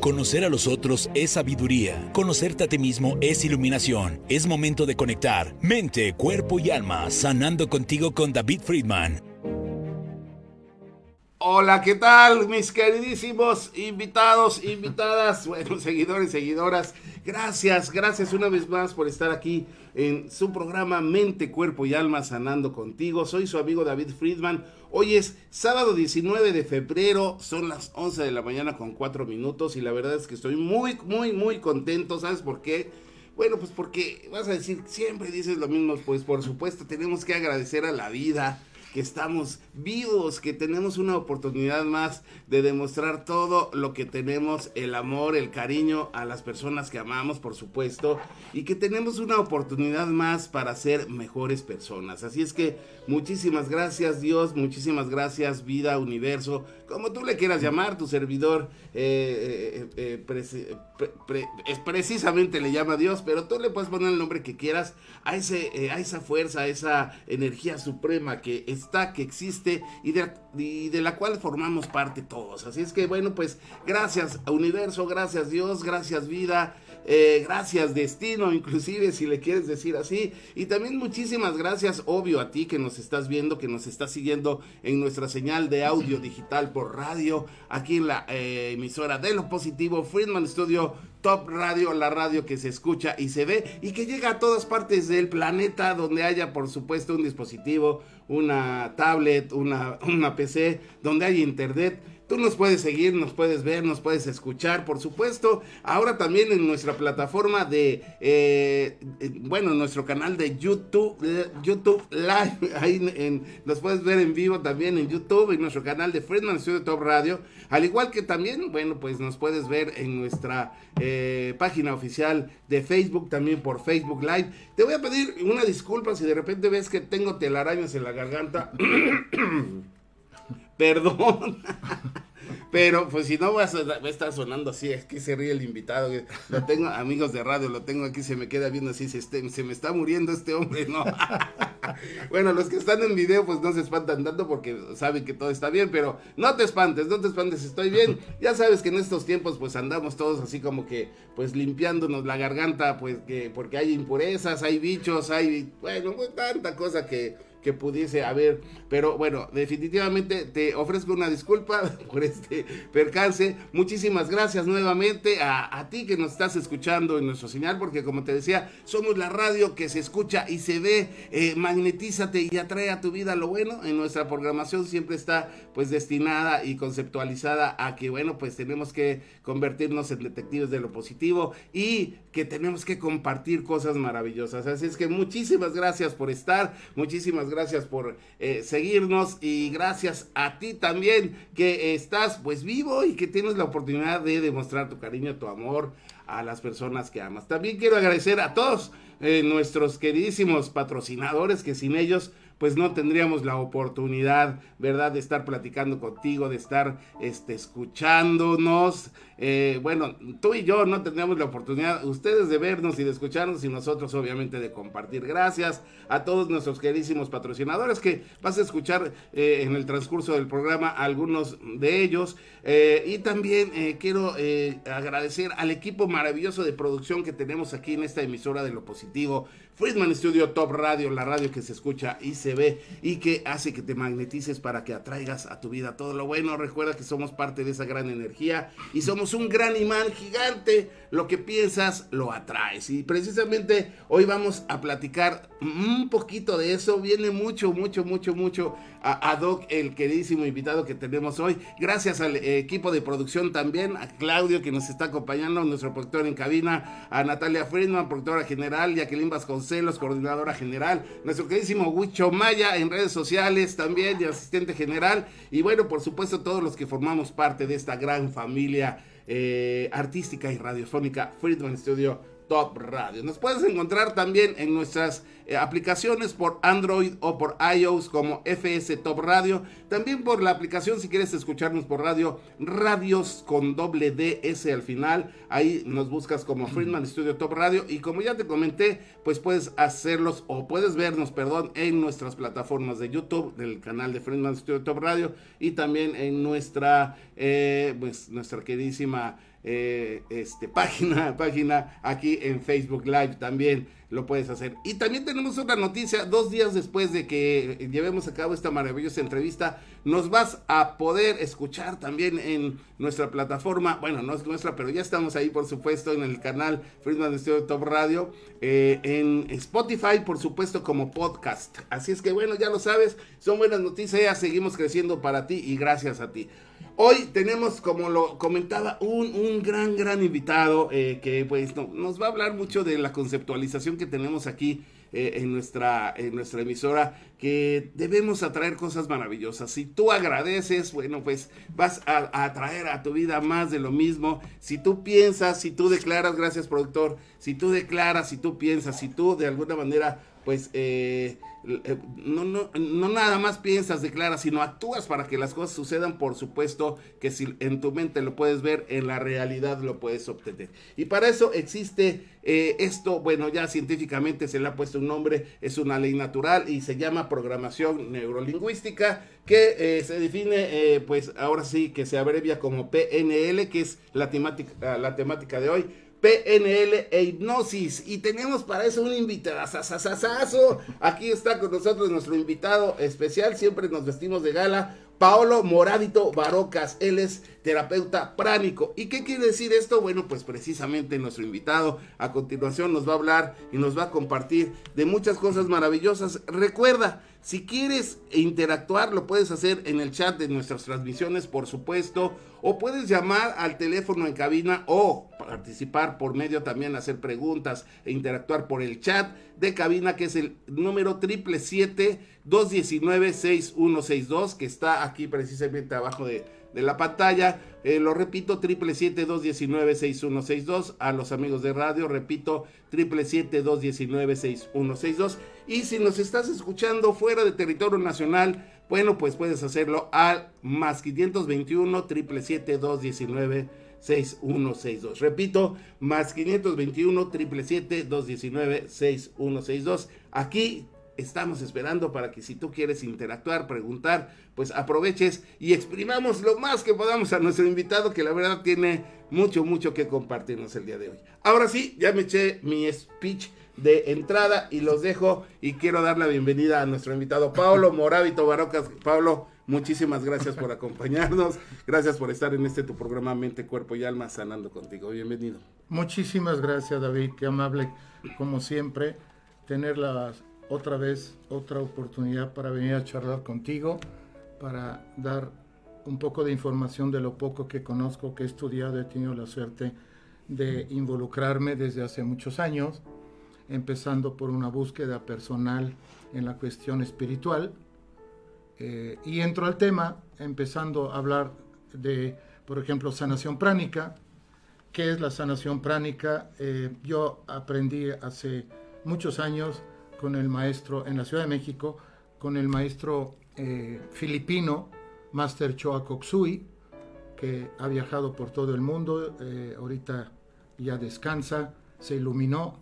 Conocer a los otros es sabiduría. Conocerte a ti mismo es iluminación. Es momento de conectar mente, cuerpo y alma, sanando contigo con David Friedman. Hola, ¿qué tal mis queridísimos invitados, invitadas, bueno, seguidores, seguidoras? Gracias, gracias una vez más por estar aquí en su programa Mente, Cuerpo y Alma Sanando contigo. Soy su amigo David Friedman. Hoy es sábado 19 de febrero, son las 11 de la mañana con 4 minutos y la verdad es que estoy muy, muy, muy contento. ¿Sabes por qué? Bueno, pues porque vas a decir, siempre dices lo mismo, pues por supuesto tenemos que agradecer a la vida que estamos vivos, que tenemos una oportunidad más de demostrar todo lo que tenemos, el amor, el cariño a las personas que amamos, por supuesto, y que tenemos una oportunidad más para ser mejores personas. Así es que muchísimas gracias Dios, muchísimas gracias vida, universo, como tú le quieras llamar, tu servidor eh, eh, eh, es precisamente le llama Dios, pero tú le puedes poner el nombre que quieras a, ese, a esa fuerza, a esa energía suprema que es está, que existe y de, de, la cual formamos parte todos. Así es que bueno, pues gracias universo, gracias Dios, gracias vida, eh, gracias destino, inclusive si le quieres decir así. Y también muchísimas gracias, obvio, a ti que nos estás viendo, que nos estás siguiendo en nuestra señal de audio digital por radio, aquí en la eh, emisora de lo positivo, Friedman Studio Top Radio, la radio que se escucha y se ve y que llega a todas partes del planeta donde haya por supuesto un dispositivo, una tablet, una, una PC, donde hay internet Tú nos puedes seguir, nos puedes ver, nos puedes escuchar, por supuesto. Ahora también en nuestra plataforma de, eh, bueno, nuestro canal de YouTube, YouTube Live. Ahí en, nos puedes ver en vivo también en YouTube, en nuestro canal de Friedman Studio Top Radio. Al igual que también, bueno, pues nos puedes ver en nuestra eh, página oficial de Facebook, también por Facebook Live. Te voy a pedir una disculpa si de repente ves que tengo telarañas en la garganta. Perdón. Pero pues si no va a, estar sonando así, es que se ríe el invitado. Lo tengo, amigos de radio, lo tengo aquí, se me queda viendo así, se, se me está muriendo este hombre, ¿no? bueno, los que están en video pues no se espantan tanto porque saben que todo está bien, pero no te espantes, no te espantes, estoy bien. Ya sabes que en estos tiempos pues andamos todos así como que pues limpiándonos la garganta, pues que porque hay impurezas, hay bichos, hay, bueno, tanta cosa que que pudiese haber. Pero bueno, definitivamente te ofrezco una disculpa por este percance. Muchísimas gracias nuevamente a, a, ti que nos estás escuchando en nuestro señal, porque como te decía, somos la radio que se escucha y se ve. Eh, magnetízate y atrae a tu vida lo bueno. En nuestra programación siempre está pues destinada y conceptualizada a que bueno, pues tenemos que convertirnos en detectives de lo positivo y que tenemos que compartir cosas maravillosas. Así es que muchísimas gracias por estar, muchísimas gracias por eh, seguirnos y gracias a ti también que estás pues vivo y que tienes la oportunidad de demostrar tu cariño, tu amor a las personas que amas. También quiero agradecer a todos eh, nuestros queridísimos patrocinadores que sin ellos pues no tendríamos la oportunidad, ¿verdad?, de estar platicando contigo, de estar este, escuchándonos. Eh, bueno, tú y yo no tendríamos la oportunidad, ustedes de vernos y de escucharnos y nosotros obviamente de compartir. Gracias a todos nuestros queridísimos patrocinadores que vas a escuchar eh, en el transcurso del programa algunos de ellos. Eh, y también quiero agradecer al equipo maravilloso de producción que tenemos aquí en esta emisora de lo positivo. Friedman Studio Top Radio, la radio que se escucha y se ve y que hace que te magnetices para que atraigas a tu vida todo lo bueno. Recuerda que somos parte de esa gran energía y somos un gran imán gigante. Lo que piensas lo atraes. Y precisamente hoy vamos a platicar un poquito de eso. Viene mucho, mucho, mucho, mucho a, Doc, el queridísimo invitado que tenemos hoy. Gracias al equipo de producción también, a Claudio que nos está acompañando, nuestro productor en cabina, a Natalia Friedman, productora general, Jacqueline Vasconcelos, coordinadora general, nuestro queridísimo Huicho Maya en redes sociales también, y asistente general, y bueno, por supuesto todos los que formamos parte de esta gran familia eh, artística y radiofónica Friedman Studio Top Radio. Nos puedes encontrar también en nuestras eh, aplicaciones por Android o por iOS como FS Top Radio. También por la aplicación si quieres escucharnos por radio, radios con doble DS al final. Ahí nos buscas como Friedman Studio Top Radio. Y como ya te comenté, pues puedes hacerlos o puedes vernos, perdón, en nuestras plataformas de YouTube, del canal de Friedman Studio Top Radio y también en nuestra, eh, pues nuestra queridísima eh, este, página, página aquí en Facebook Live también lo puedes hacer. Y también tenemos otra noticia, dos días después de que llevemos a cabo esta maravillosa entrevista, nos vas a poder escuchar también en nuestra plataforma, bueno, no es nuestra, pero ya estamos ahí, por supuesto, en el canal Friedman Studio Top Radio, eh, en Spotify, por supuesto, como podcast. Así es que bueno, ya lo sabes, son buenas noticias, seguimos creciendo para ti y gracias a ti. Hoy tenemos, como lo comentaba, un, gran, gran invitado eh, que pues nos va a hablar mucho de la conceptualización que tenemos aquí eh, en, nuestra, en nuestra emisora, que debemos atraer cosas maravillosas. Si tú agradeces, bueno, pues vas a, atraer a tu vida más de lo mismo. Si tú piensas, si tú declaras, gracias productor, si tú declaras, si tú piensas, si tú de alguna manera, pues... Eh, no, no, no nada más piensas, declaras, sino actúas para que las cosas sucedan, por supuesto que si en tu mente lo puedes ver, en la realidad lo puedes obtener. Y para eso existe eh, esto, bueno, ya científicamente se le ha puesto un nombre, es una ley natural y se llama programación neurolingüística, que eh, se define, pues ahora sí, que se abrevia como PNL, que es la temática, la temática de hoy PNL e hipnosis. Y tenemos para eso un invitado. Aquí está con nosotros nuestro invitado especial. Siempre nos vestimos de gala. Paolo Moradito Barocas, él es terapeuta pránico. ¿Y qué quiere decir esto? Bueno, pues precisamente nuestro invitado a continuación nos va a hablar y nos va a compartir de muchas cosas maravillosas. Recuerda, si quieres interactuar, lo puedes hacer en el chat de nuestras transmisiones, por supuesto, o puedes llamar al teléfono en cabina o participar por medio también, hacer preguntas e interactuar por el chat de cabina, que es el número 777-219-6162, que está aquí precisamente abajo de, de la pantalla. Eh, lo repito, 777-219-6162. A los amigos de radio, repito, 777-219-6162. Y si nos estás escuchando fuera de territorio nacional, bueno, pues puedes hacerlo al más 521 777 6162. Repito, más 521 777 219 6162. Aquí estamos esperando para que si tú quieres interactuar, preguntar, pues aproveches y exprimamos lo más que podamos a nuestro invitado que la verdad tiene mucho, mucho que compartirnos el día de hoy. Ahora sí, ya me eché mi speech de entrada y los dejo y quiero dar la bienvenida a nuestro invitado Pablo Moravito Barocas. Pablo, muchísimas gracias por acompañarnos, gracias por estar en este tu programa Mente, Cuerpo y Alma Sanando contigo. Bienvenido. Muchísimas gracias David, qué amable como siempre tener la, otra vez otra oportunidad para venir a charlar contigo, para dar un poco de información de lo poco que conozco, que he estudiado, he tenido la suerte de involucrarme desde hace muchos años empezando por una búsqueda personal en la cuestión espiritual. Eh, y entro al tema, empezando a hablar de, por ejemplo, sanación pránica. ¿Qué es la sanación pránica? Eh, yo aprendí hace muchos años con el maestro en la Ciudad de México, con el maestro eh, filipino, Master Choa Koksui, que ha viajado por todo el mundo, ahorita ya descansa, se iluminó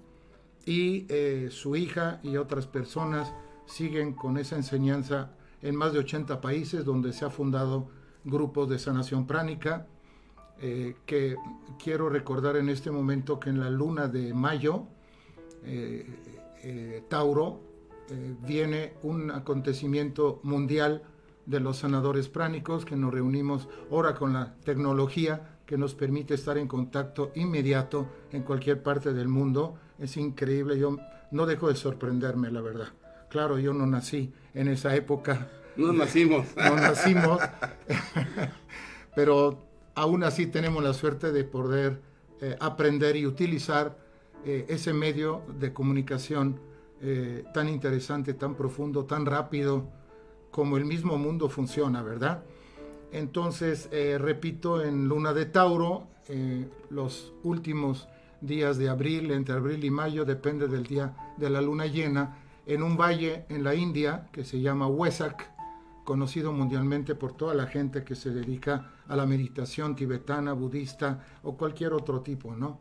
y eh, su hija y otras personas siguen con esa enseñanza en más de 80 países donde se ha fundado grupos de sanación pránica, eh, que quiero recordar en este momento que en la luna de mayo, eh, Tauro, viene un acontecimiento mundial de los sanadores pránicos, que nos reunimos ahora con la tecnología que nos permite estar en contacto inmediato en cualquier parte del mundo es increíble. Yo no dejo de sorprenderme, la verdad. Claro, yo no nací en esa época. No nacimos. no nacimos. Pero aún así tenemos la suerte de poder eh, aprender y utilizar eh, ese medio de comunicación eh, tan interesante, tan profundo, tan rápido, como el mismo mundo funciona, ¿verdad? Entonces, repito, en Luna de Tauro, los últimos días de abril, entre abril y mayo, depende del día de la luna llena, en un valle en la India que se llama Wesak, conocido mundialmente por toda la gente que se dedica a la meditación tibetana, budista o cualquier otro tipo, ¿no?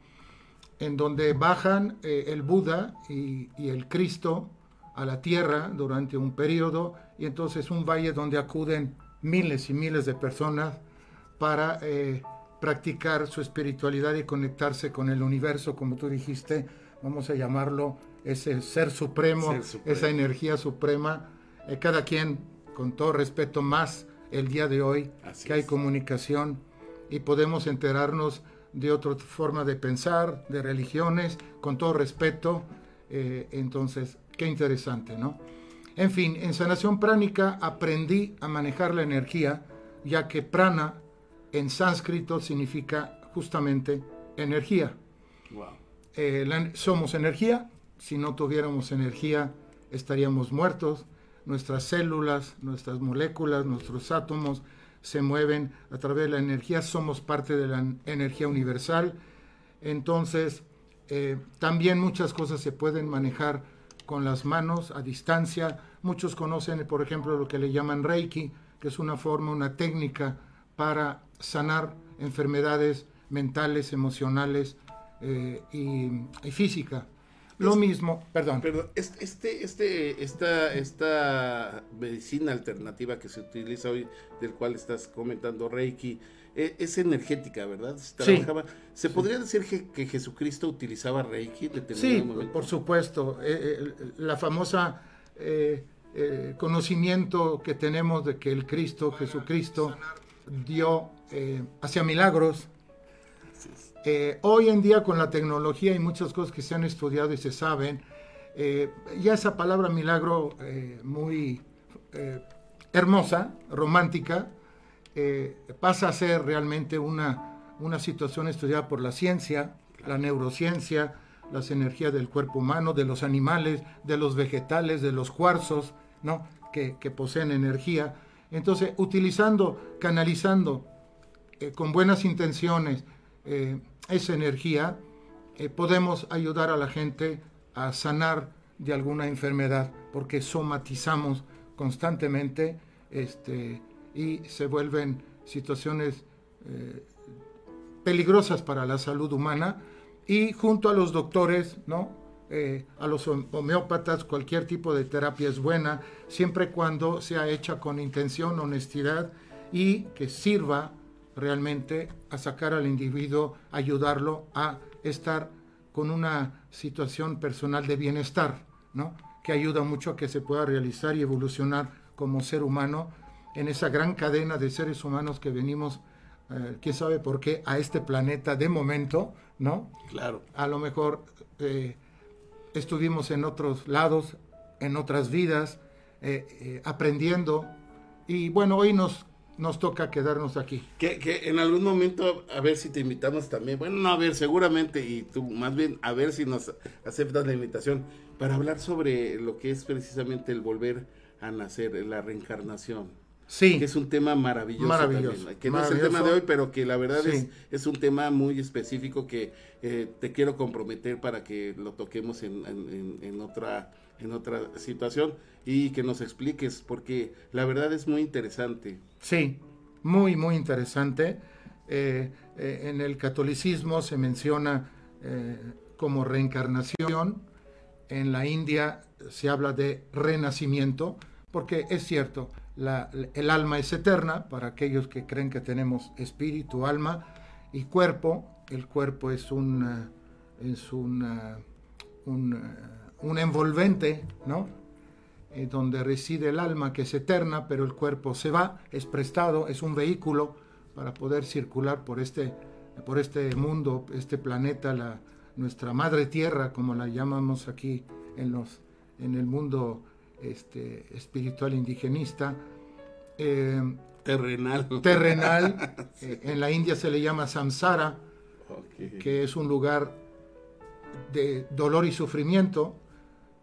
En donde bajan eh, el Buda y, el Cristo a la tierra durante un periodo y entonces un valle donde acuden miles y miles de personas para eh, practicar su espiritualidad y conectarse con el universo, como tú dijiste, vamos a llamarlo ese ser supremo, esa energía suprema. Eh, cada quien, con todo respeto, más el día de hoy, que hay comunicación y podemos enterarnos de otra forma de pensar, de religiones, con todo respeto. Eh, entonces, qué interesante, ¿no? En fin, en sanación pránica aprendí a manejar la energía, ya que prana en sánscrito significa justamente energía. Eh, somos energía, si no tuviéramos energía estaríamos muertos, nuestras células, nuestras moléculas, nuestros átomos se mueven a través de la energía, somos parte de la energía universal, entonces eh, también muchas cosas se pueden manejar con las manos a distancia, muchos conocen por ejemplo lo que le llaman Reiki, que es una forma, una técnica para sanar enfermedades mentales, emocionales eh, y, física. Lo mismo, perdón. Perdón, este, este, esta, esta medicina alternativa que se utiliza hoy, del cual estás comentando, Reiki, e, es energética, ¿verdad? Se, trabajaba, ¿Se podría decir que, Jesucristo utilizaba Reiki? Sí, por supuesto. Eh, eh, la famosa conocimiento que tenemos de que el Cristo, Jesucristo, dio eh, hacia milagros. Eh, hoy en día con la tecnología hay muchas cosas que se han estudiado y se saben. Eh, ya esa palabra milagro muy hermosa, romántica, pasa a ser realmente una, una situación estudiada por la ciencia, la neurociencia, las energías del cuerpo humano, de los animales, de los vegetales, de los cuarzos, ¿no? que, que poseen energía. Entonces, utilizando, canalizando eh, con buenas intenciones eh, esa energía, eh, podemos ayudar a la gente a sanar de alguna enfermedad, porque somatizamos constantemente este, y se vuelven situaciones peligrosas para la salud humana y junto a los doctores, ¿no? a los homeópatas, cualquier tipo de terapia es buena, siempre cuando sea hecha con intención, honestidad y que sirva realmente a sacar al individuo, ayudarlo a estar con una situación personal de bienestar, ¿no? que ayuda mucho a que se pueda realizar y evolucionar como ser humano en esa gran cadena de seres humanos que venimos, eh, quién sabe por qué, a este planeta de momento, ¿no? Claro. A lo mejor eh, estuvimos en otros lados, en otras vidas, eh, aprendiendo, y bueno, hoy nos nos toca quedarnos aquí. Que, que, en algún momento, a ver si te invitamos también. Bueno, no, a ver, seguramente, y tú más bien, a ver si nos aceptas la invitación para hablar sobre lo que es precisamente el volver a nacer, la reencarnación. Sí. Que es un tema maravilloso. Maravilloso. Que no es el tema de hoy, pero que la verdad es, es un tema muy específico que eh, te quiero comprometer para que lo toquemos en, en, en otra en otra situación y que nos expliques, porque la verdad es muy interesante. Sí, muy, muy interesante. Eh, eh, en el catolicismo se menciona eh, como reencarnación, en la India se habla de renacimiento, porque es cierto, el alma es eterna para aquellos que creen que tenemos espíritu, alma y cuerpo. El cuerpo es un, es un un envolvente, ¿no? Eh, donde reside el alma que es eterna, pero el cuerpo se va, es prestado, es un vehículo para poder circular por este, por este mundo, este planeta, la, nuestra madre tierra, como la llamamos aquí en, los, en el mundo este, espiritual indigenista. Eh, terrenal. Terrenal. Eh, en la India se le llama samsara, que es un lugar de dolor y sufrimiento,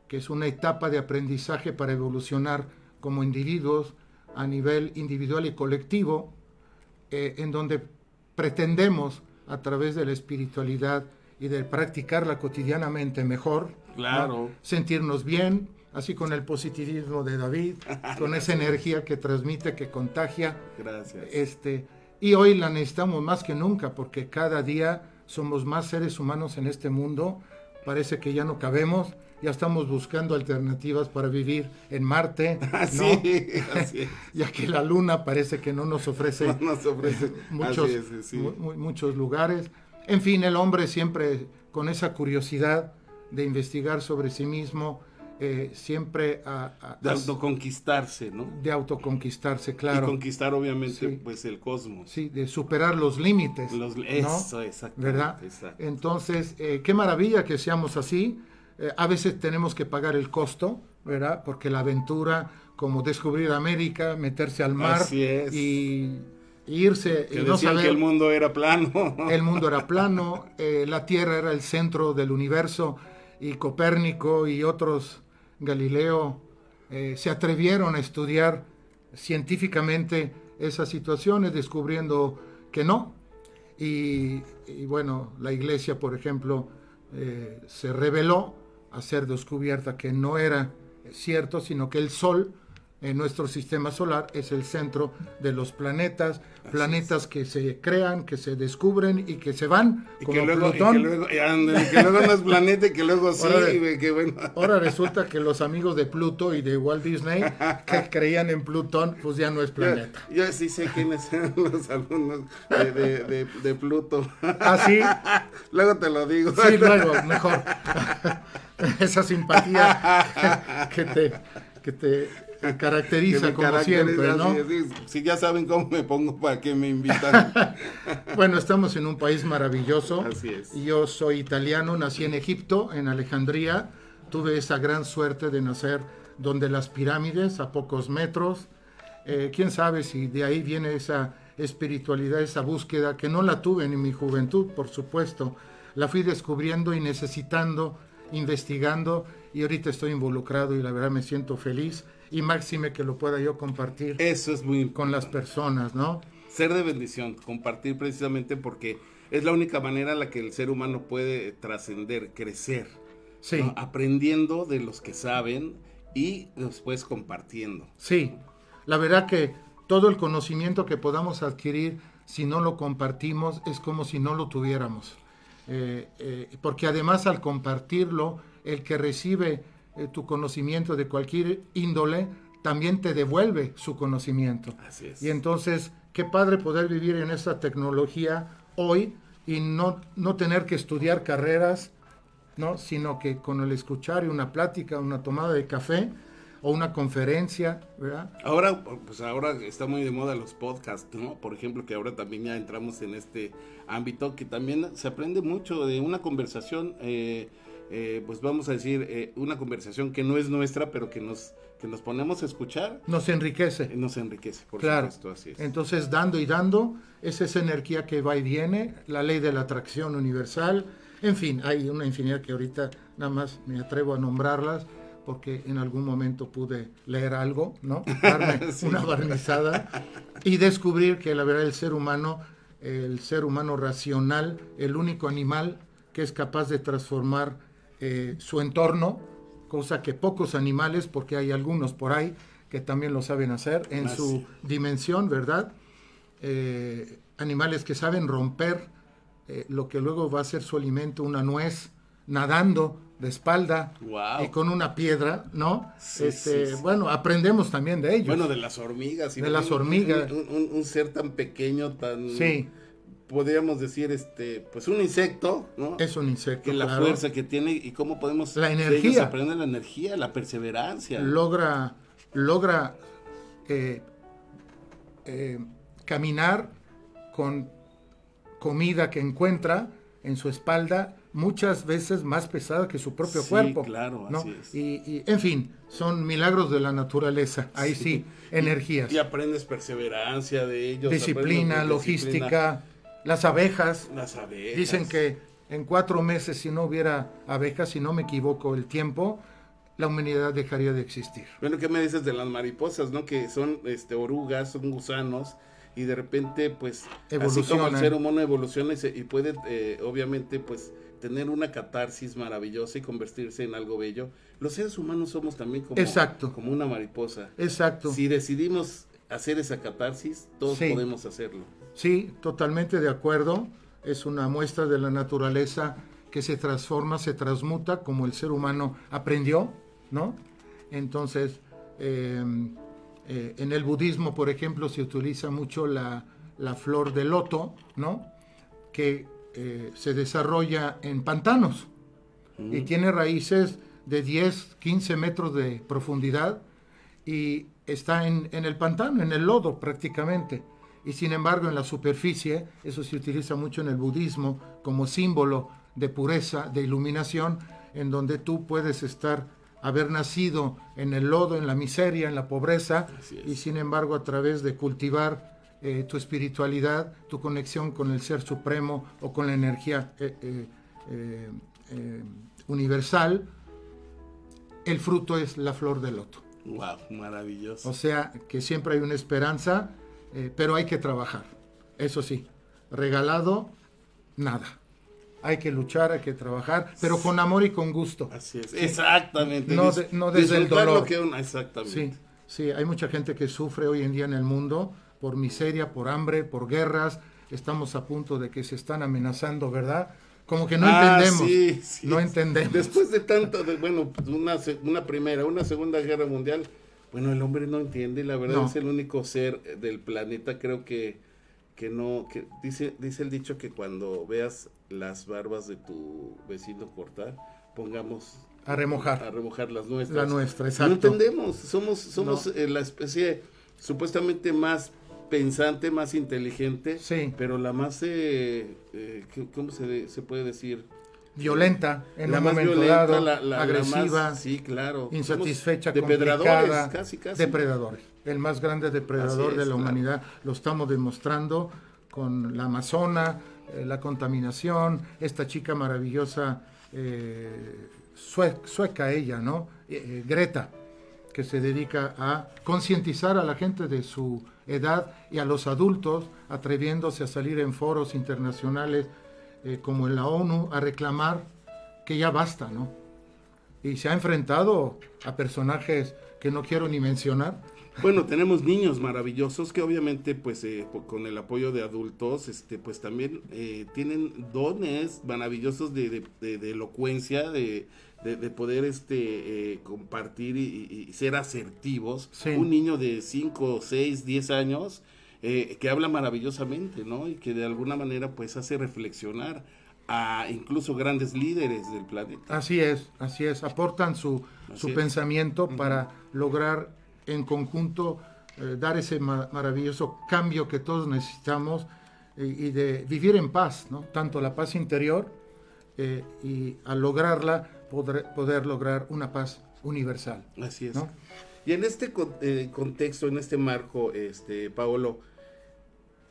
que es una etapa de aprendizaje para evolucionar como individuos a nivel individual y colectivo, eh, en donde pretendemos a través de la espiritualidad y de practicarla cotidianamente mejor, claro. sentirnos bien, así con el positivismo de David, con esa energía que transmite, que contagia. Gracias. Este, y hoy la necesitamos más que nunca porque cada día somos más seres humanos en este mundo parece que ya no cabemos, ya estamos buscando alternativas para vivir en Marte, Así, ¿no? así es. ya que la Luna parece que no nos ofrece, No nos ofrece. muchos, Así es, sí. mu- mu- muchos lugares. En fin, el hombre siempre con esa curiosidad de investigar sobre sí mismo, eh, siempre a- a- De autoconquistarse, ¿no? de autoconquistarse, Y claro. conquistar, obviamente, Sí. pues el cosmos. Sí, de superar los límites. Los- ¿no? eso, exactamente, ¿Verdad? exacto. Entonces, eh, qué maravilla que seamos así. Eh, a veces tenemos que pagar el costo, ¿verdad? Porque la aventura, como descubrir América, meterse al mar Así es. y irse Que y no saber que el mundo era plano. el mundo era plano, eh, la Tierra era el centro del universo y Copérnico y otros, Galileo, eh, se atrevieron a estudiar científicamente esas situaciones, descubriendo que no. Y, y bueno, la iglesia, por ejemplo, eh, se reveló a ser descubierta que no era cierto, sino que el Sol en nuestro sistema solar es el centro de los planetas, planetas que se crean, que se descubren y que se van, Y como que, luego, y que Plutón. luego, y ándale, que luego no es planeta y que luego sí, Órale. güey, que bueno. Ahora resulta que los amigos de Pluto y de Walt Disney que creían en Plutón, pues ya no es planeta. Yo, yo sí sé quiénes eran los alumnos de, de, de, de Pluto. Así, Luego te lo digo. sí, luego, mejor. Esa simpatía que te, que te Que caracteriza como caracteriza siempre, ¿no? así. Si ya saben cómo me pongo, ¿para qué me invitan? Bueno, estamos en un país maravilloso. Así es. Yo soy italiano, nací en Egipto, en Alejandría. Tuve esa gran suerte de nacer donde las pirámides, a pocos metros. Eh, Quién sabe si de ahí viene esa espiritualidad, esa búsqueda, que no la tuve en mi juventud, por supuesto. La fui descubriendo y necesitando, investigando, y ahorita estoy involucrado y la verdad me siento feliz. Y máxime que lo pueda yo compartir Eso es muy con las personas, ¿no? ser de bendición, compartir precisamente porque es la única manera en la que el ser humano puede trascender, crecer, Sí. ¿no? aprendiendo de los que saben y después compartiendo. Sí, la verdad que todo el conocimiento que podamos adquirir, si no lo compartimos, es como si no lo tuviéramos. Eh, eh, porque además al compartirlo, el que recibe eh, tu conocimiento de cualquier índole, también te devuelve su conocimiento. Así es. Y entonces, qué padre poder vivir en esta tecnología hoy y no, no tener que estudiar carreras, ¿no? sino que con el escuchar y una plática, una tomada de café o una conferencia, ¿verdad? Ahora, pues ahora está muy de moda los podcasts, ¿no? Por ejemplo, que ahora también ya entramos en este ámbito que también se aprende mucho de una conversación, eh, eh, pues vamos a decir, eh, una conversación que no es nuestra, pero que nos, que nos ponemos a escuchar, Nos enriquece. eh, nos enriquece, por Claro. supuesto, así es. Entonces, dando y dando, es esa energía que va y viene, la ley de la atracción universal, en fin, hay una infinidad que ahorita nada más me atrevo a nombrarlas porque en algún momento pude leer algo, ¿no? Darme Sí. una barnizada y descubrir que la verdad el ser humano, el ser humano racional, el único animal que es capaz de transformar eh, su entorno, cosa que pocos animales, porque hay algunos por ahí que también lo saben hacer en su dimensión, ¿verdad? Eh, animales que saben romper eh, lo que luego va a ser su alimento, una nuez, nadando de espalda y con una piedra, ¿no? Sí, este, sí, sí. Bueno, aprendemos también de ellos. Bueno, de las hormigas. De las hormigas. Un, un- un ser tan pequeño, tan... Sí, Podríamos decir, este, pues un insecto, ¿no? es un insecto. que la claro. fuerza que tiene y cómo podemos La energía. aprender la energía, la perseverancia. logra, logra eh, eh, caminar con comida que encuentra en su espalda muchas veces más pesada que su propio Sí, cuerpo. claro, ¿no? así es. Y, y, en fin, son milagros de la naturaleza. Ahí sí, energías. Y aprendes perseverancia de ellos. disciplina, logística, las abejas. Las abejas. Dicen que en cuatro meses, si no hubiera abejas, si no me equivoco el tiempo, la humanidad dejaría de existir. Bueno, ¿qué me dices de las mariposas, no? Que son este, orugas, son gusanos, y de repente, pues, así como el ser humano evoluciona y, se- y puede, eh, obviamente, pues, tener una catarsis maravillosa y convertirse en algo bello. Los seres humanos somos también como, Exacto. como una mariposa. Exacto. Si decidimos hacer esa catarsis, todos Sí. podemos hacerlo. Sí, totalmente de acuerdo. Es una muestra de la naturaleza que se transforma, se transmuta como el ser humano aprendió, ¿no? Entonces, em, eh, en el budismo, por ejemplo, se utiliza mucho la, flor de loto, ¿no? Que eh, se desarrolla en pantanos y mm. tiene raíces de 10, 15 metros de profundidad y está en, en, el pantano, en el lodo prácticamente. Y sin embargo en la superficie, eso se utiliza mucho en el budismo como símbolo de pureza, de iluminación, en donde tú puedes estar, haber nacido en el lodo, en la miseria, en la pobreza, y sin embargo a través de cultivar eh, tu espiritualidad, tu conexión con el Ser Supremo o con la energía eh, eh, universal, el fruto es la flor del loto. Wow, maravilloso. O sea que siempre hay una esperanza, pero hay que trabajar. Eso sí, regalado, nada. Hay que luchar, hay que trabajar, pero con amor y con gusto. Así es, exactamente. No, no desde el dolor. exactamente. Sí, sí, hay mucha gente que sufre hoy en día en el mundo por miseria, por hambre, por guerras. Estamos a punto de que se están amenazando, ¿verdad? como que no ah, entendemos. no entendemos. Después de tanto, de, bueno, una, una primera, una segunda guerra mundial, bueno, el hombre no entiende, la verdad es el único ser del planeta, creo que, que no, que dice, dice el dicho que cuando veas las barbas de tu vecino cortar, pongamos a remojar. A remojar las nuestras. La nuestra, exacto. No entendemos, somos, somos eh, la especie supuestamente más pensante, más inteligente, sí. pero la más, eh, eh ¿cómo se, se, puede decir? Violenta, en la más violenta, la, agresiva, sí, claro. insatisfecha, depredadores, casi, casi. Depredadores, el más grande depredador de la humanidad, lo estamos demostrando con la Amazona, eh, la contaminación, esta chica maravillosa, eh, sueca ella, ¿no? Greta, que se dedica a concientizar a la gente de su edad y a los adultos, atreviéndose a salir en foros internacionales eh, como en la ONU a reclamar que ya basta, ¿no? Y se ha enfrentado a personajes que no quiero ni mencionar. Bueno, tenemos niños maravillosos que obviamente, pues, eh, con el apoyo de adultos, este, pues también eh, tienen dones maravillosos de, de elocuencia, de, de, poder este eh, compartir y, ser asertivos. Un niño de 5, 6, 10 años eh, que habla maravillosamente, ¿no? Y que de alguna manera pues hace reflexionar a incluso grandes líderes del planeta. Así es, así es, aportan su, su pensamiento para lograr en conjunto eh, dar ese maravilloso cambio que todos necesitamos y de vivir en paz, ¿no? Tanto la paz interior y al lograrla poder, lograr una paz universal. Así es. Y en este eh, contexto, en este marco, este, Paolo,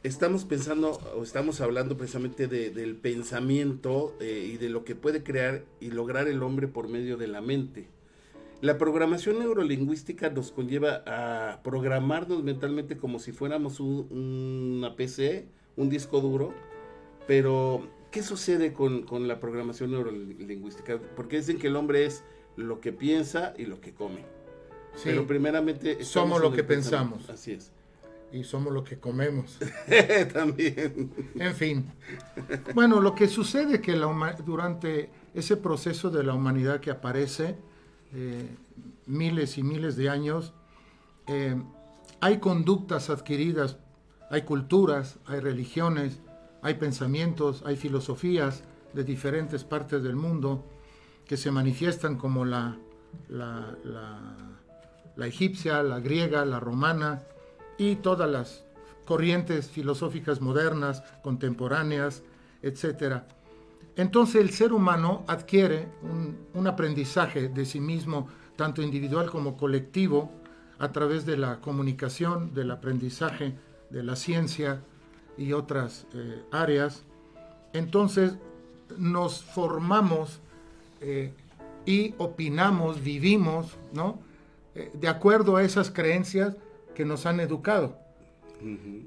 estamos pensando o estamos hablando precisamente del pensamiento eh, y de lo que puede crear y lograr el hombre por medio de la mente. La programación neurolingüística nos conlleva a programarnos mentalmente como si fuéramos una PC, un disco duro, pero ¿Qué sucede con, la programación neurolingüística? Porque dicen que el hombre es lo que piensa y lo que come. Pero primeramente... Somos lo que pensamos. Así es. Y somos lo que comemos. También. En fin. Bueno, lo que sucede que la, durante ese proceso de la humanidad que aparece, eh, miles y miles de años, eh, hay conductas adquiridas, hay culturas, hay religiones, hay pensamientos, hay filosofías de diferentes partes del mundo que se manifiestan como la, la, egipcia, la griega, la romana y todas las corrientes filosóficas modernas, contemporáneas, etc. Entonces el ser humano adquiere un, un, aprendizaje de sí mismo, tanto individual como colectivo, a través de la comunicación, del aprendizaje, de la ciencia, y otras eh, áreas. Entonces nos formamos eh, y opinamos, vivimos, ¿no? Eh, de acuerdo a esas creencias que nos han educado.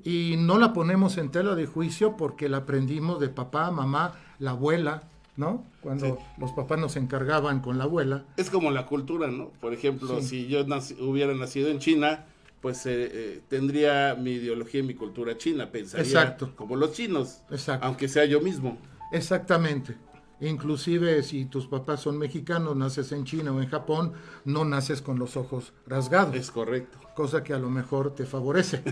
Y no la ponemos en tela de juicio porque la aprendimos de papá, mamá, la abuela, ¿no? Cuando los papás nos encargaban con la abuela. Es como la cultura, ¿no? Por ejemplo, si yo hubiera nacido en China, pues eh, eh, tendría mi ideología y mi cultura china, pensaría como los chinos, aunque sea yo mismo. Exactamente. Inclusive si tus papás son mexicanos, naces en China o en Japón, no naces con los ojos rasgados. Es correcto. Cosa que a lo mejor te favorece.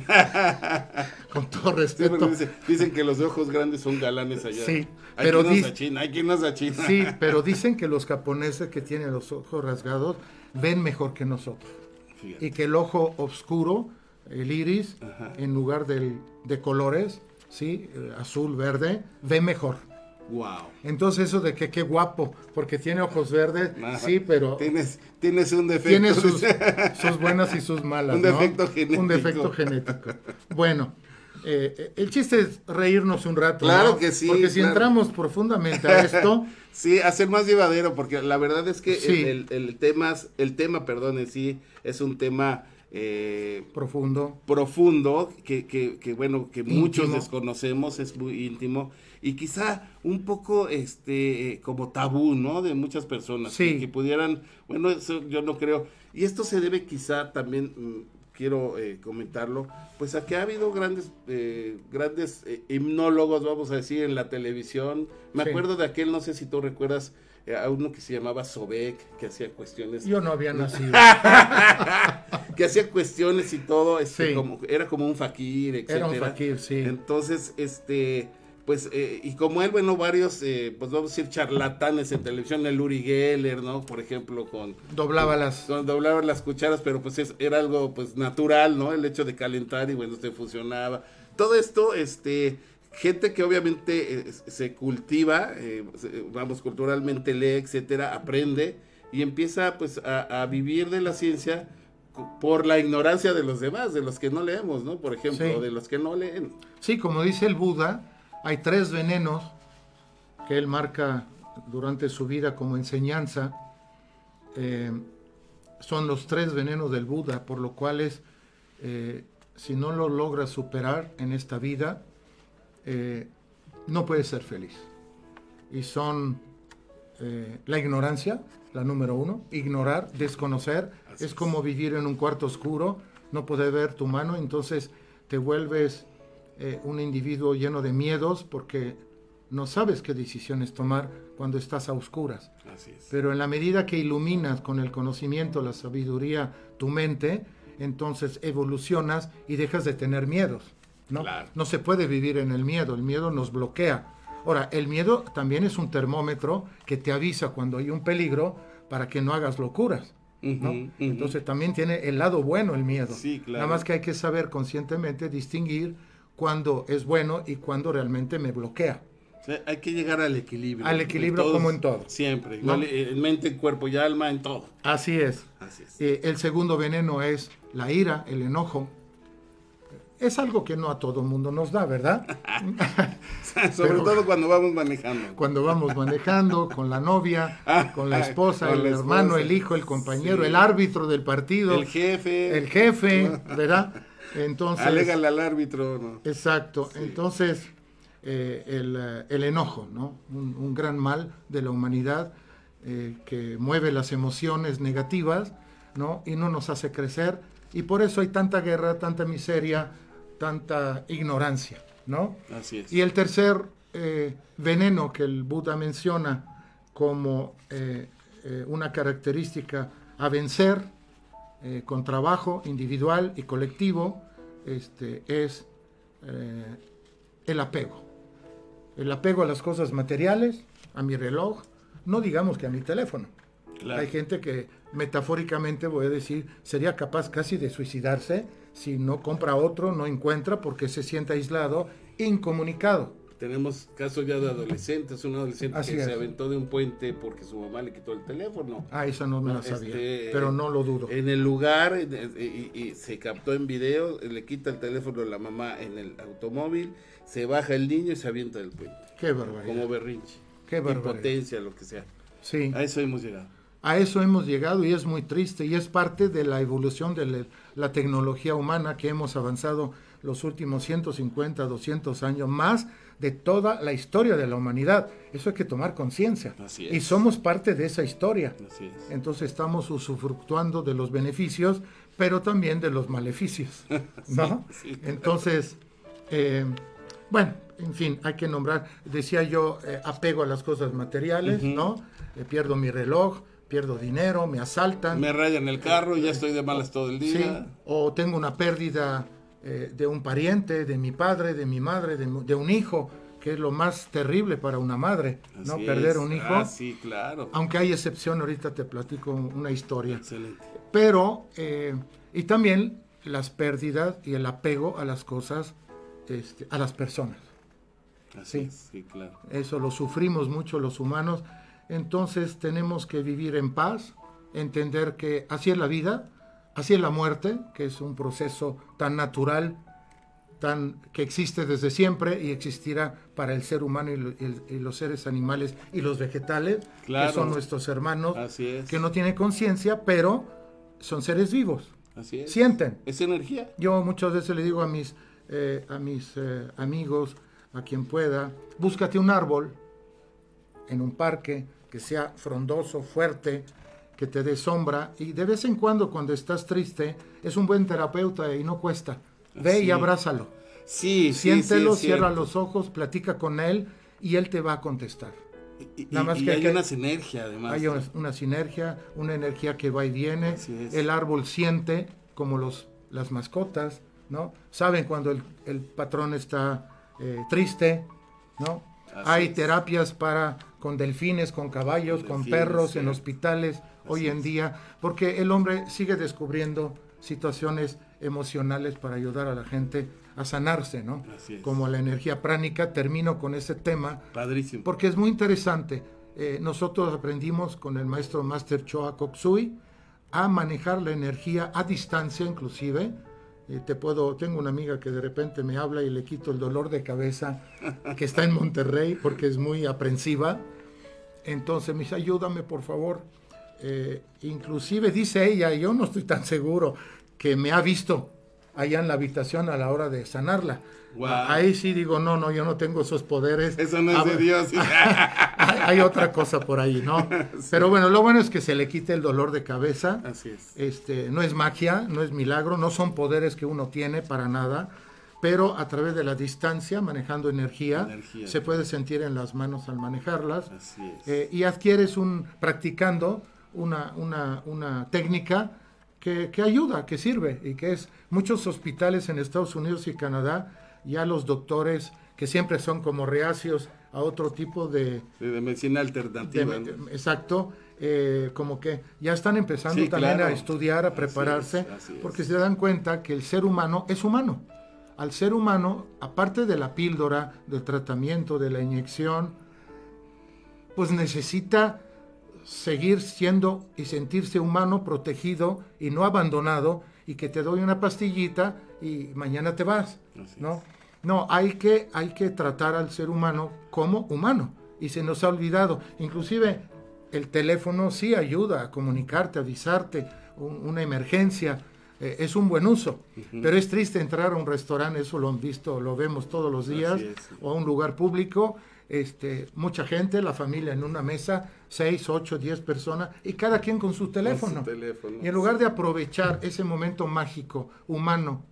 con todo respeto. dicen, dicen que los de ojos grandes son galanes allá. Sí, hay pero dis- a China, hay que irnos a China. Sí, pero dicen que los japoneses que tienen los ojos rasgados ven mejor que nosotros. Fíjate. Y que el ojo oscuro, el iris, en lugar del, de colores, ¿sí? Eh, azul, verde, ve mejor. Wow. Entonces eso de que qué guapo, porque tiene ojos verdes, sí, pero Tienes, tienes un defecto. tiene sus, sus buenas y sus malas. Un ¿no? defecto genético. Un defecto genético. Bueno, eh, el chiste es reírnos un rato. Claro ¿no? que sí, Porque si claro. entramos profundamente a esto, Sí, hacer más llevadero, porque la verdad es que Sí. el, el, el tema, el tema, perdón, en sí, es un tema eh, profundo, profundo, que, que, que, bueno, que muchos desconocemos, es muy íntimo, y quizá un poco este eh, como tabú, ¿no? De muchas personas Sí. que, que pudieran, bueno, eso yo no creo. Y esto se debe quizá también, mm, quiero eh, comentarlo, pues a que ha habido grandes, eh, grandes eh, himnólogos, vamos a decir, en la televisión. Me Sí. acuerdo de aquel, no sé si tú recuerdas, a uno que se llamaba Sobek, que hacía cuestiones yo no había nacido. que hacía cuestiones y todo, este, Sí. como, era como un fakir. Era un fakir, sí. Entonces, este, pues, eh, y como él, bueno, varios, eh, pues vamos a decir, charlatanes en televisión, el Uri Geller, ¿no? Por ejemplo, con, Doblaba las... con doblaban las cucharas, pero pues es- era algo, pues, natural, ¿no? El hecho de calentar y, bueno, se funcionaba. Todo esto, este, gente que obviamente eh, se cultiva, eh, vamos, culturalmente lee, etcétera, aprende y empieza, pues, a, a vivir de la ciencia por la ignorancia de los demás, de los que no leemos, ¿no? Por ejemplo, Sí. de los que no leen. Sí, como dice el Buda, hay tres venenos que él marca durante su vida como enseñanza. Eh, son los tres venenos del Buda, por lo cuales eh, si no lo logras superar en esta vida, eh, no puedes ser feliz. Y son la ignorancia, la número uno, ignorar, desconocer, Así es es. como vivir en un cuarto oscuro, no poder ver tu mano, entonces te vuelves eh, un individuo lleno de miedos porque no sabes qué decisiones tomar cuando estás a oscuras. Así es. Pero en la medida que iluminas con el conocimiento, la sabiduría, tu mente, entonces evolucionas y dejas de tener miedos. ¿no? Claro. no se puede vivir en el miedo, el miedo nos bloquea. Ahora, el miedo también es un termómetro que te avisa cuando hay un peligro para que no hagas locuras. ¿no? Entonces también tiene el lado bueno el miedo. Sí, claro. Nada más que hay que saber conscientemente distinguir cuándo es bueno y cuándo realmente me bloquea. O sea, hay que llegar al equilibrio. Al equilibrio como en todo. Siempre. ¿No? igual, eh, En mente, en cuerpo y alma, en todo. Así es. Así es. Eh, el segundo veneno es la ira, el enojo. Es algo que no a todo mundo nos da, ¿verdad? Sobre pero- todo cuando vamos manejando. Cuando vamos manejando con la novia, con la esposa, Con el la hermano, esposa. el hijo, el compañero, Sí. el árbitro del partido, El jefe. el jefe, ¿verdad? Entonces, Alégale al árbitro. ¿no? exacto. Entonces, eh, el, eh, el enojo, ¿no? Un, un gran mal de la humanidad eh, que mueve las emociones negativas, ¿no? Y no nos hace crecer. Y por eso hay tanta guerra, tanta miseria, tanta ignorancia, ¿no? Así es. Y el tercer eh, veneno que el Buda menciona como una característica a vencer eh, con trabajo individual y colectivo este, es eh, el apego. El apego a las cosas materiales, a mi reloj, no digamos que a mi teléfono. Claro. Hay gente que metafóricamente, voy a decir, sería capaz casi de suicidarse si no compra otro, no encuentra porque se siente aislado, incomunicado. Tenemos casos ya de adolescentes, un adolescente Así que es. se aventó de un puente porque su mamá le quitó el teléfono. Ah, eso no me No, la sabía, este, pero no lo dudo. En el lugar, en- en- y, y se captó en video, le quita el teléfono a la mamá en el automóvil, se baja el niño y se avienta del puente. Qué barbaridad. Como berrinche. Qué barbaridad. Impotencia, lo que sea. Sí, A eso hemos llegado. a eso hemos llegado y es muy triste y es parte de la evolución de la, la tecnología humana que hemos avanzado los últimos 150, 200 años más de toda la historia de la humanidad. Eso hay que tomar conciencia. Y somos parte de esa historia. Así es. Entonces estamos usufructuando de los beneficios, pero también de los maleficios, ¿no? sí, claro. Entonces, eh, Bueno, en fin, hay que nombrar, decía yo, eh, apego a las cosas materiales, ¿no? Eh, pierdo mi reloj, pierdo dinero, me asaltan. Me rayan el carro, ya estoy de malas todo el día. Sí, o tengo una pérdida eh, de un pariente, de mi padre, de mi madre, de, de, un hijo, que es lo más terrible para una madre, ¿no? Perder es. un hijo. Ah, sí, claro. Aunque hay excepción, ahorita te platico una historia. Excelente. Pero, eh, y también las pérdidas y el apego a las cosas, este, a las personas. Así sí, claro. Eso lo sufrimos mucho los humanos. Entonces tenemos que vivir en paz, entender que así es la vida, así es la muerte, que es un proceso tan natural, tan que existe desde siempre y existirá para el ser humano y, lo- y el- y los seres animales y los vegetales, Claro. que son nuestros hermanos, Así es. que no tienen conciencia, pero son seres vivos, Así es. sienten. Es energía. Yo muchas veces le digo a mis, eh, a mis eh, amigos, a quien pueda, búscate un árbol en un parque que sea frondoso, fuerte, que te dé sombra y de vez en cuando cuando estás triste es un buen terapeuta y no cuesta. Ve y abrázalo. Sí, Siéntelo, sí, cierra los ojos, platica con él y él te va a contestar. Y, Nada más y que hay que- una sinergia además. Hay una, una sinergia, una energía que va y viene. El árbol siente como los, las mascotas, ¿no? Saben cuando el, el patrón está eh, triste, ¿no? Así Hay es. terapias para con delfines, con caballos, Con perros en hospitales hoy en día, porque el hombre sigue descubriendo situaciones emocionales para ayudar a la gente a sanarse, ¿no? Así es. Como la energía pránica, termino con ese tema Padrísimo. porque es muy interesante. Eh, nosotros aprendimos con el maestro Master Choa Koksui a manejar la energía a distancia inclusive. Eh, te puedo, tengo una amiga que de repente me habla y le quito el dolor de cabeza que está en Monterrey porque es muy aprensiva. Entonces me dice, ayúdame por favor. Eh, inclusive dice ella, yo no estoy tan seguro, que me ha visto allá en la habitación a la hora de sanarla. Ahí sí digo, no, no, yo no tengo esos poderes. Eso no es Ah, de Dios. hay, hay otra cosa por ahí, ¿no? Pero bueno, lo bueno es que se le quite el dolor de cabeza. Así es. Este, no es magia, no es milagro, no son poderes que uno tiene para nada, pero a través de la distancia, manejando energía, Energía. se puede sentir en las manos al manejarlas. Así es. Eh, y adquieres un, practicando una, una, una técnica que, que ayuda, que sirve, y que es muchos hospitales en Estados Unidos y Canadá, ya los doctores que siempre son como reacios a otro tipo de, De, de medicina de- alternativa. ¿no? exacto, eh, como que ya están empezando Sí, también claro. a estudiar, a Así prepararse, es, así es. porque se dan cuenta que el ser humano es humano. Al ser humano, aparte de la píldora, del tratamiento, de la inyección, pues necesita seguir siendo y sentirse humano, protegido y no abandonado, y que te doy una pastillita y mañana te vas, Así ¿no? No, hay que, hay que tratar al ser humano como humano, y se nos ha olvidado. Inclusive el teléfono sí ayuda a comunicarte, a avisarte un- una emergencia, eh, es un buen uso, pero es triste entrar a un restaurante, eso lo han visto, lo vemos todos los días, Así es, sí. o a un lugar público, este, mucha gente, la familia en una mesa, seis, ocho, diez personas, y cada quien con su teléfono. teléfono, Y en lugar de aprovechar ese momento mágico, humano,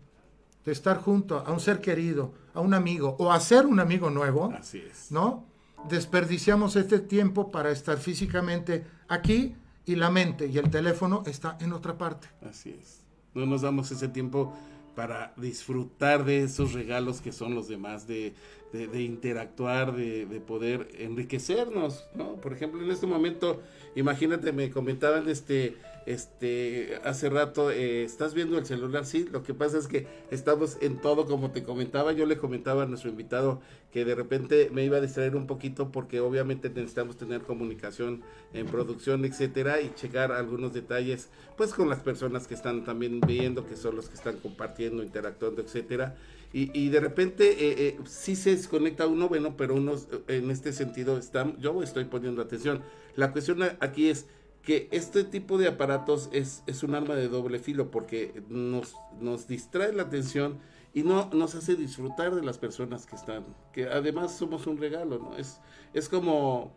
de estar junto a un ser querido, a un amigo, o hacer un amigo nuevo, Así es. ¿no? Desperdiciamos este tiempo para estar físicamente aquí y la mente y el teléfono está en otra parte. Así es. No nos damos ese tiempo para disfrutar de esos regalos que son los demás, de, de- de interactuar, de, de poder enriquecernos, ¿no? Por ejemplo, en este momento, imagínate, me comentaban este, este, hace rato, eh, ¿estás viendo el celular? Sí, lo que pasa es que estamos en todo, como te comentaba, yo le comentaba a nuestro invitado que de repente me iba a distraer un poquito porque obviamente necesitamos tener comunicación en producción, etcétera, y checar algunos detalles, pues con las personas que están también viendo, que son los que están compartiendo, interactuando, etcétera. Y, y de repente eh, eh, sí se desconecta uno, bueno, pero uno eh, en este sentido está, yo estoy poniendo atención. La cuestión aquí es que este tipo de aparatos es, es un arma de doble filo porque nos, nos distrae la atención y no nos hace disfrutar de las personas que están, que además somos un regalo, ¿no? Es, es como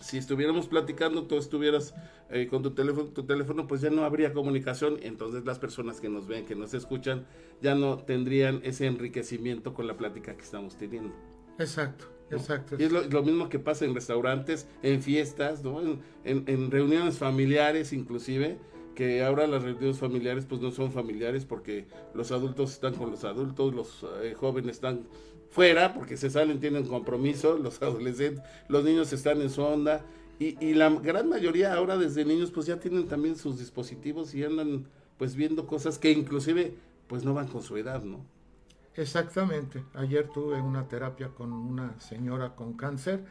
si estuviéramos platicando, tú estuvieras eh, con tu teléfono, tu teléfono, pues ya no habría comunicación, entonces las personas que nos ven, que nos escuchan, ya no tendrían ese enriquecimiento con la plática que estamos teniendo. Exacto, exacto. Y es lo, mismo que pasa en restaurantes, en fiestas, ¿no? en, reuniones familiares inclusive, que ahora las reuniones familiares pues no son familiares porque los adultos están con los adultos, los eh, jóvenes están fuera porque se salen, tienen compromiso, los adolescentes, los niños están en su onda y, y, la gran mayoría ahora desde niños pues ya tienen también sus dispositivos y andan pues viendo cosas que inclusive pues no van con su edad, ¿no? Exactamente. Ayer tuve una terapia con una señora con cáncer,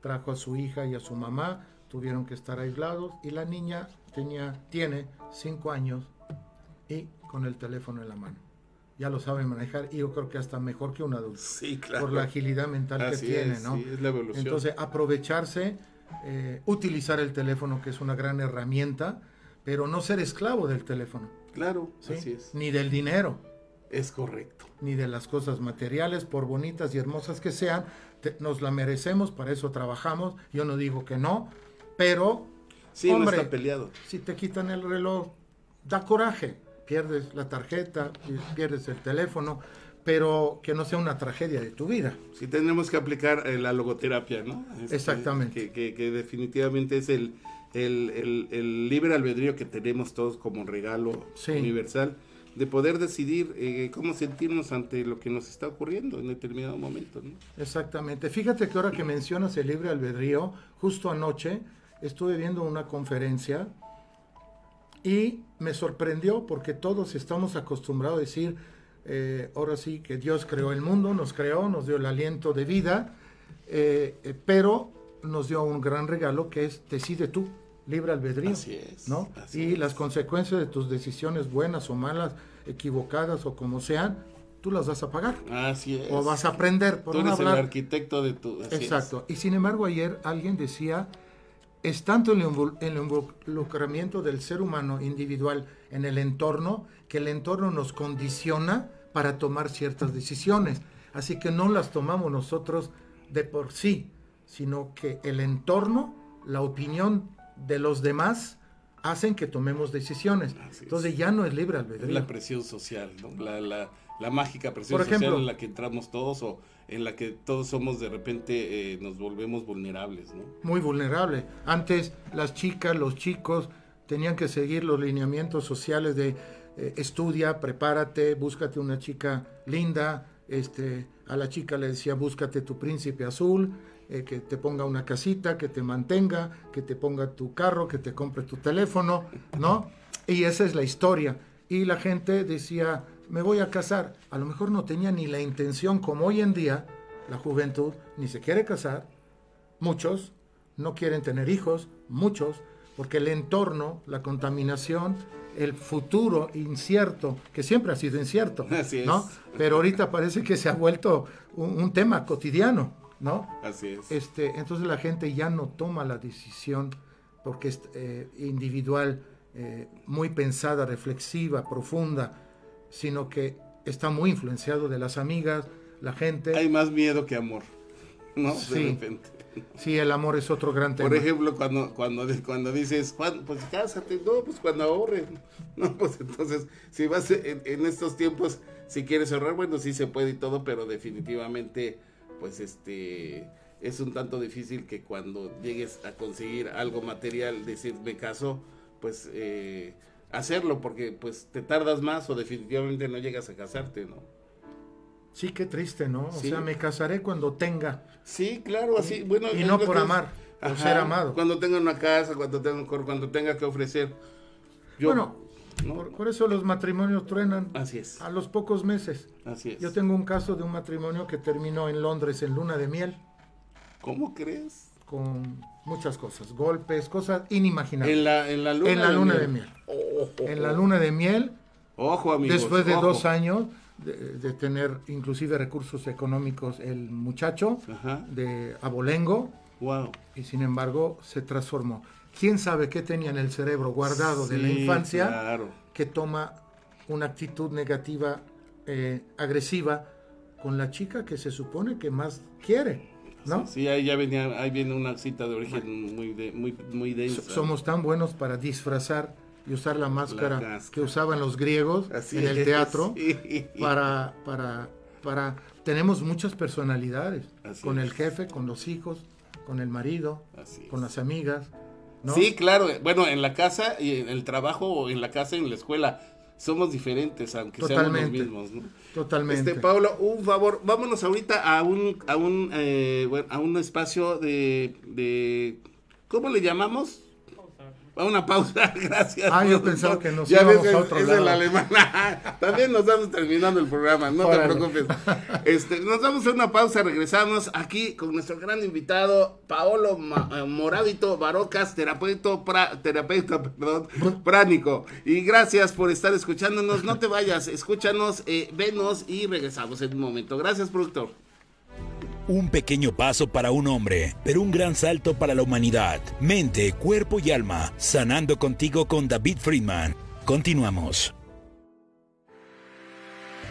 trajo a su hija y a su mamá, tuvieron que estar aislados y la niña tenía, tiene cinco años y con el teléfono en la mano ya lo sabe manejar y yo creo que hasta mejor que un adulto. Sí, claro. Por la agilidad mental que tiene, ¿no? Sí, es la evolución. Entonces, aprovecharse, eh, utilizar el teléfono, que es una gran herramienta, pero no ser esclavo del teléfono. Claro, así es. Ni del dinero. Es correcto. Ni de las cosas materiales, por bonitas y hermosas que sean, nos la merecemos, para eso trabajamos. Yo no digo que no, pero. Sí, hombre, está peleado. Si te quitan el reloj, da coraje pierdes la tarjeta, pierdes el teléfono, pero que no sea una tragedia de tu vida. Sí, tenemos que aplicar eh, la logoterapia, ¿no? Este, Exactamente. Que, definitivamente es el, el, libre albedrío que tenemos todos como regalo universal de poder decidir eh, cómo sentirnos ante lo que nos está ocurriendo en determinado momento. ¿no? Exactamente. Fíjate que ahora que mencionas el libre albedrío, justo anoche estuve viendo una conferencia y me sorprendió porque todos estamos acostumbrados a decir, eh, ahora sí que Dios creó el mundo, nos creó, nos dio el aliento de vida, eh, pero nos dio un gran regalo que es decide tú, libre albedrío. Así es. ¿no? y las consecuencias de tus decisiones buenas o malas, equivocadas o como sean, tú las vas a pagar. Así es. O vas a aprender. Por tú eres el arquitecto de tu... Exacto. Y sin embargo ayer alguien decía es tanto el, involucramiento del ser humano individual en el entorno que el entorno nos condiciona para tomar ciertas decisiones. Así que no las tomamos nosotros de por sí, sino que el entorno, la opinión de los demás, hacen que tomemos decisiones. Entonces ya no es libre albedrío. Es la presión social, la, la, la, mágica presión social en la que entramos todos o en la que todos somos de repente eh, nos volvemos vulnerables, ¿no? Muy vulnerable. Antes las chicas, los chicos tenían que seguir los lineamientos sociales de eh, estudia, prepárate, búscate una chica linda, este, a la chica le decía búscate tu príncipe azul, eh, que te ponga una casita, que te mantenga, que te ponga tu carro, que te compre tu teléfono, ¿no? Y esa es la historia. Y la gente decía, me voy a casar. A lo mejor no tenía ni la intención, como hoy en día, la juventud ni se quiere casar. Muchos no quieren tener hijos, muchos, porque el entorno, la contaminación, el futuro incierto, que siempre ha sido incierto, ¿no? Pero ahorita parece que se ha vuelto un, tema cotidiano, ¿no? Así es. Este, entonces la gente ya no toma la decisión porque es eh, individual, eh, muy pensada, reflexiva, profunda, sino que está muy influenciado de las amigas, la gente. Hay más miedo que amor, ¿no? Sí, de repente. Sí, el amor es otro gran tema. Por ejemplo, cuando, cuando, cuando dices, pues cásate, no, pues cuando ahorren. No, pues entonces, si vas en, estos tiempos, si quieres ahorrar, bueno, sí se puede y todo, pero definitivamente, pues este, es un tanto difícil que cuando llegues a conseguir algo material, decir, me caso, pues eh, hacerlo porque pues te tardas más o definitivamente no llegas a casarte, ¿no? Sí, qué triste, ¿no? O sea, me casaré cuando tenga. Sí, claro, así, bueno. Y no por amar, por ser amado. Cuando tenga una casa, cuando tenga, cuando tenga que ofrecer. bueno, por, eso los matrimonios truenan. Así es. A los pocos meses. Así es. Yo tengo un caso de un matrimonio que terminó en Londres en luna de miel. ¿Cómo crees? Con muchas cosas, golpes, cosas inimaginables. En la, en la luna, en la luna de miel. en la luna de miel. Ojo, amigos. Después de dos años de, tener inclusive recursos económicos el muchacho de Abolengo. Wow. Y sin embargo se transformó. ¿Quién sabe qué tenía en el cerebro guardado de la infancia que toma una actitud negativa, eh, agresiva con la chica que se supone que más quiere? ¿no? Sí, ahí ya venía, ahí viene una cita de origen muy, de, muy, muy densa. Somos tan buenos para disfrazar y usar la máscara cáscara. que usaban los griegos Así en el es, teatro sí. para, para, para, tenemos muchas personalidades, Así con es. el jefe, con los hijos, con el marido, Así es. con las amigas, ¿no? Sí, claro. Bueno, en la casa y en el trabajo o en la casa y en la escuela somos diferentes, aunque Totalmente. seamos los mismos, ¿no? Totalmente. Este, Pablo, un favor, vámonos ahorita a un, a un, eh, bueno, a un espacio de, de, ¿cómo le llamamos? A una pausa, gracias. Ah, yo pensaba que nos ya íbamos ves, a es- otro es lado. el alemán. También nos estamos terminando el programa, no Órale. te preocupes. Este, nos vamos a una pausa, regresamos aquí con nuestro gran invitado, Paolo Ma- eh, Moravito Barocas, terapeuta, pra- terapeuta perdón, pránico. Y gracias por estar escuchándonos. No te vayas, escúchanos, eh, venos y regresamos en un momento. Gracias, productor. Un pequeño paso para un hombre, pero un gran salto para la humanidad. Mente, cuerpo y alma, sanando contigo con David Friedman. Continuamos.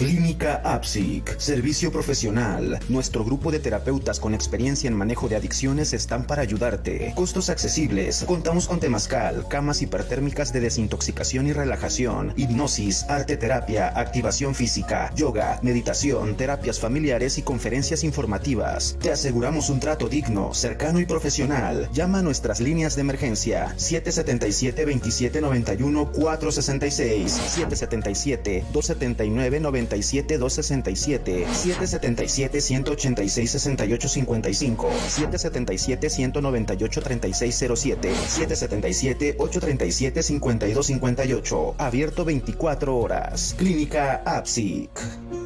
Clínica APSIC, servicio profesional. Nuestro grupo de terapeutas con experiencia en manejo de adicciones están para ayudarte. Costos accesibles. Contamos con temazcal, camas hipertérmicas de desintoxicación y relajación, hipnosis, arte terapia, activación física, yoga, meditación, terapias familiares y conferencias informativas. Te aseguramos un trato digno, cercano y profesional. Llama a nuestras líneas de emergencia 777 2791 466 777 279 97 267 777 186 68 55 777 198 3607 777 837 52 58 abierto 24 horas. Clínica APSIC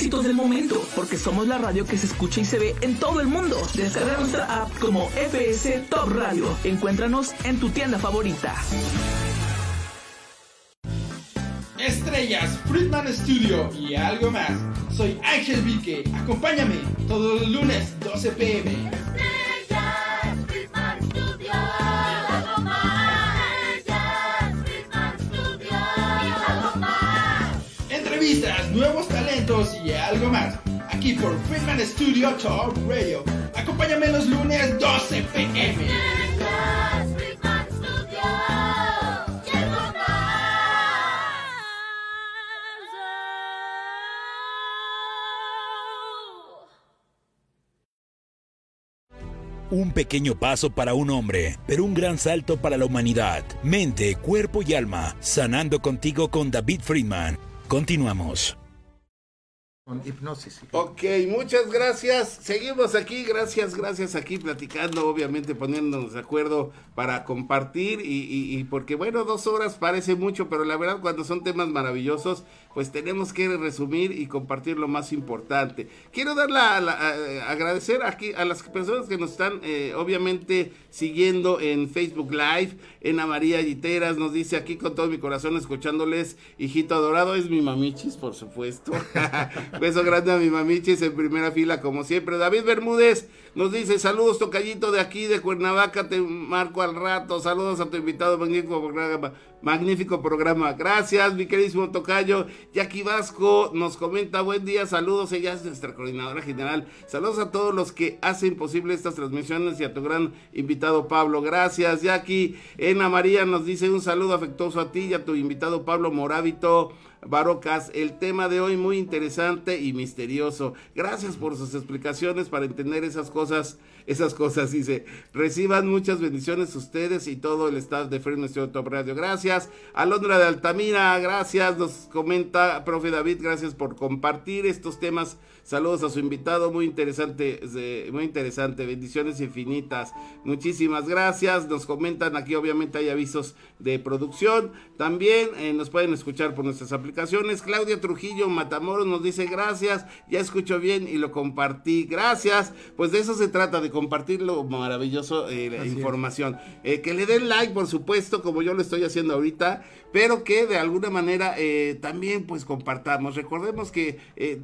éxitos del momento, porque somos la radio que se escucha y se ve en todo el mundo. Descarga nuestra app como FS Top Radio. Encuéntranos en tu tienda favorita. Estrellas, Friedman Studio y algo más. Soy Ángel Vique. Acompáñame todos los lunes 12 pm. Entrevistas, nuevos talentos y algo más. Aquí por Friedman Studio Talk Radio. Acompáñame los lunes 12 pm. Un pequeño paso para un hombre, pero un gran salto para la humanidad. Mente, cuerpo y alma, sanando contigo con David Friedman. Continuamos. Con hipnosis. Ok, muchas gracias. Seguimos aquí, gracias, gracias aquí platicando, obviamente poniéndonos de acuerdo para compartir y, y- y porque bueno, dos horas parece mucho, pero la verdad cuando son temas maravillosos, pues tenemos que resumir y compartir lo más importante. Quiero dar la, la- a- agradecer aquí a las personas que nos están eh, obviamente siguiendo en Facebook Live, Ana María Yiteras nos dice aquí con todo mi corazón escuchándoles, hijito adorado, es mi mamichis, por supuesto. Beso grande a mi mamichis en primera fila, como siempre. David Bermúdez nos dice: Saludos, tocallito de aquí, de Cuernavaca, te marco al rato. Saludos a tu invitado, magnífico. Magnífico programa. Gracias, mi queridísimo tocayo. Jackie Vasco nos comenta: Buen día, saludos. Ella es nuestra coordinadora general. Saludos a todos los que hacen posible estas transmisiones y a tu gran invitado Pablo. Gracias, Jackie. Ena María nos dice: Un saludo afectuoso a ti y a tu invitado Pablo Moravito. Barocas, el tema de hoy muy interesante y misterioso. Gracias por sus explicaciones para entender esas cosas, esas cosas, dice. Reciban muchas bendiciones ustedes y todo el staff de Freno Estudio Top Radio. Gracias. Alondra de Altamira, gracias. Nos comenta, profe David, gracias por compartir estos temas. Saludos a su invitado, muy interesante, eh, muy interesante. Bendiciones infinitas. Muchísimas gracias. Nos comentan aquí, obviamente hay avisos de producción. También eh, nos pueden escuchar por nuestras aplicaciones. Claudia Trujillo Matamoros nos dice gracias, ya escucho bien y lo compartí. Gracias. Pues de eso se trata, de compartir lo maravilloso, eh, la información. Eh, que le den like, por supuesto, como yo lo estoy haciendo ahorita, pero que de alguna manera eh, también pues compartamos. Recordemos que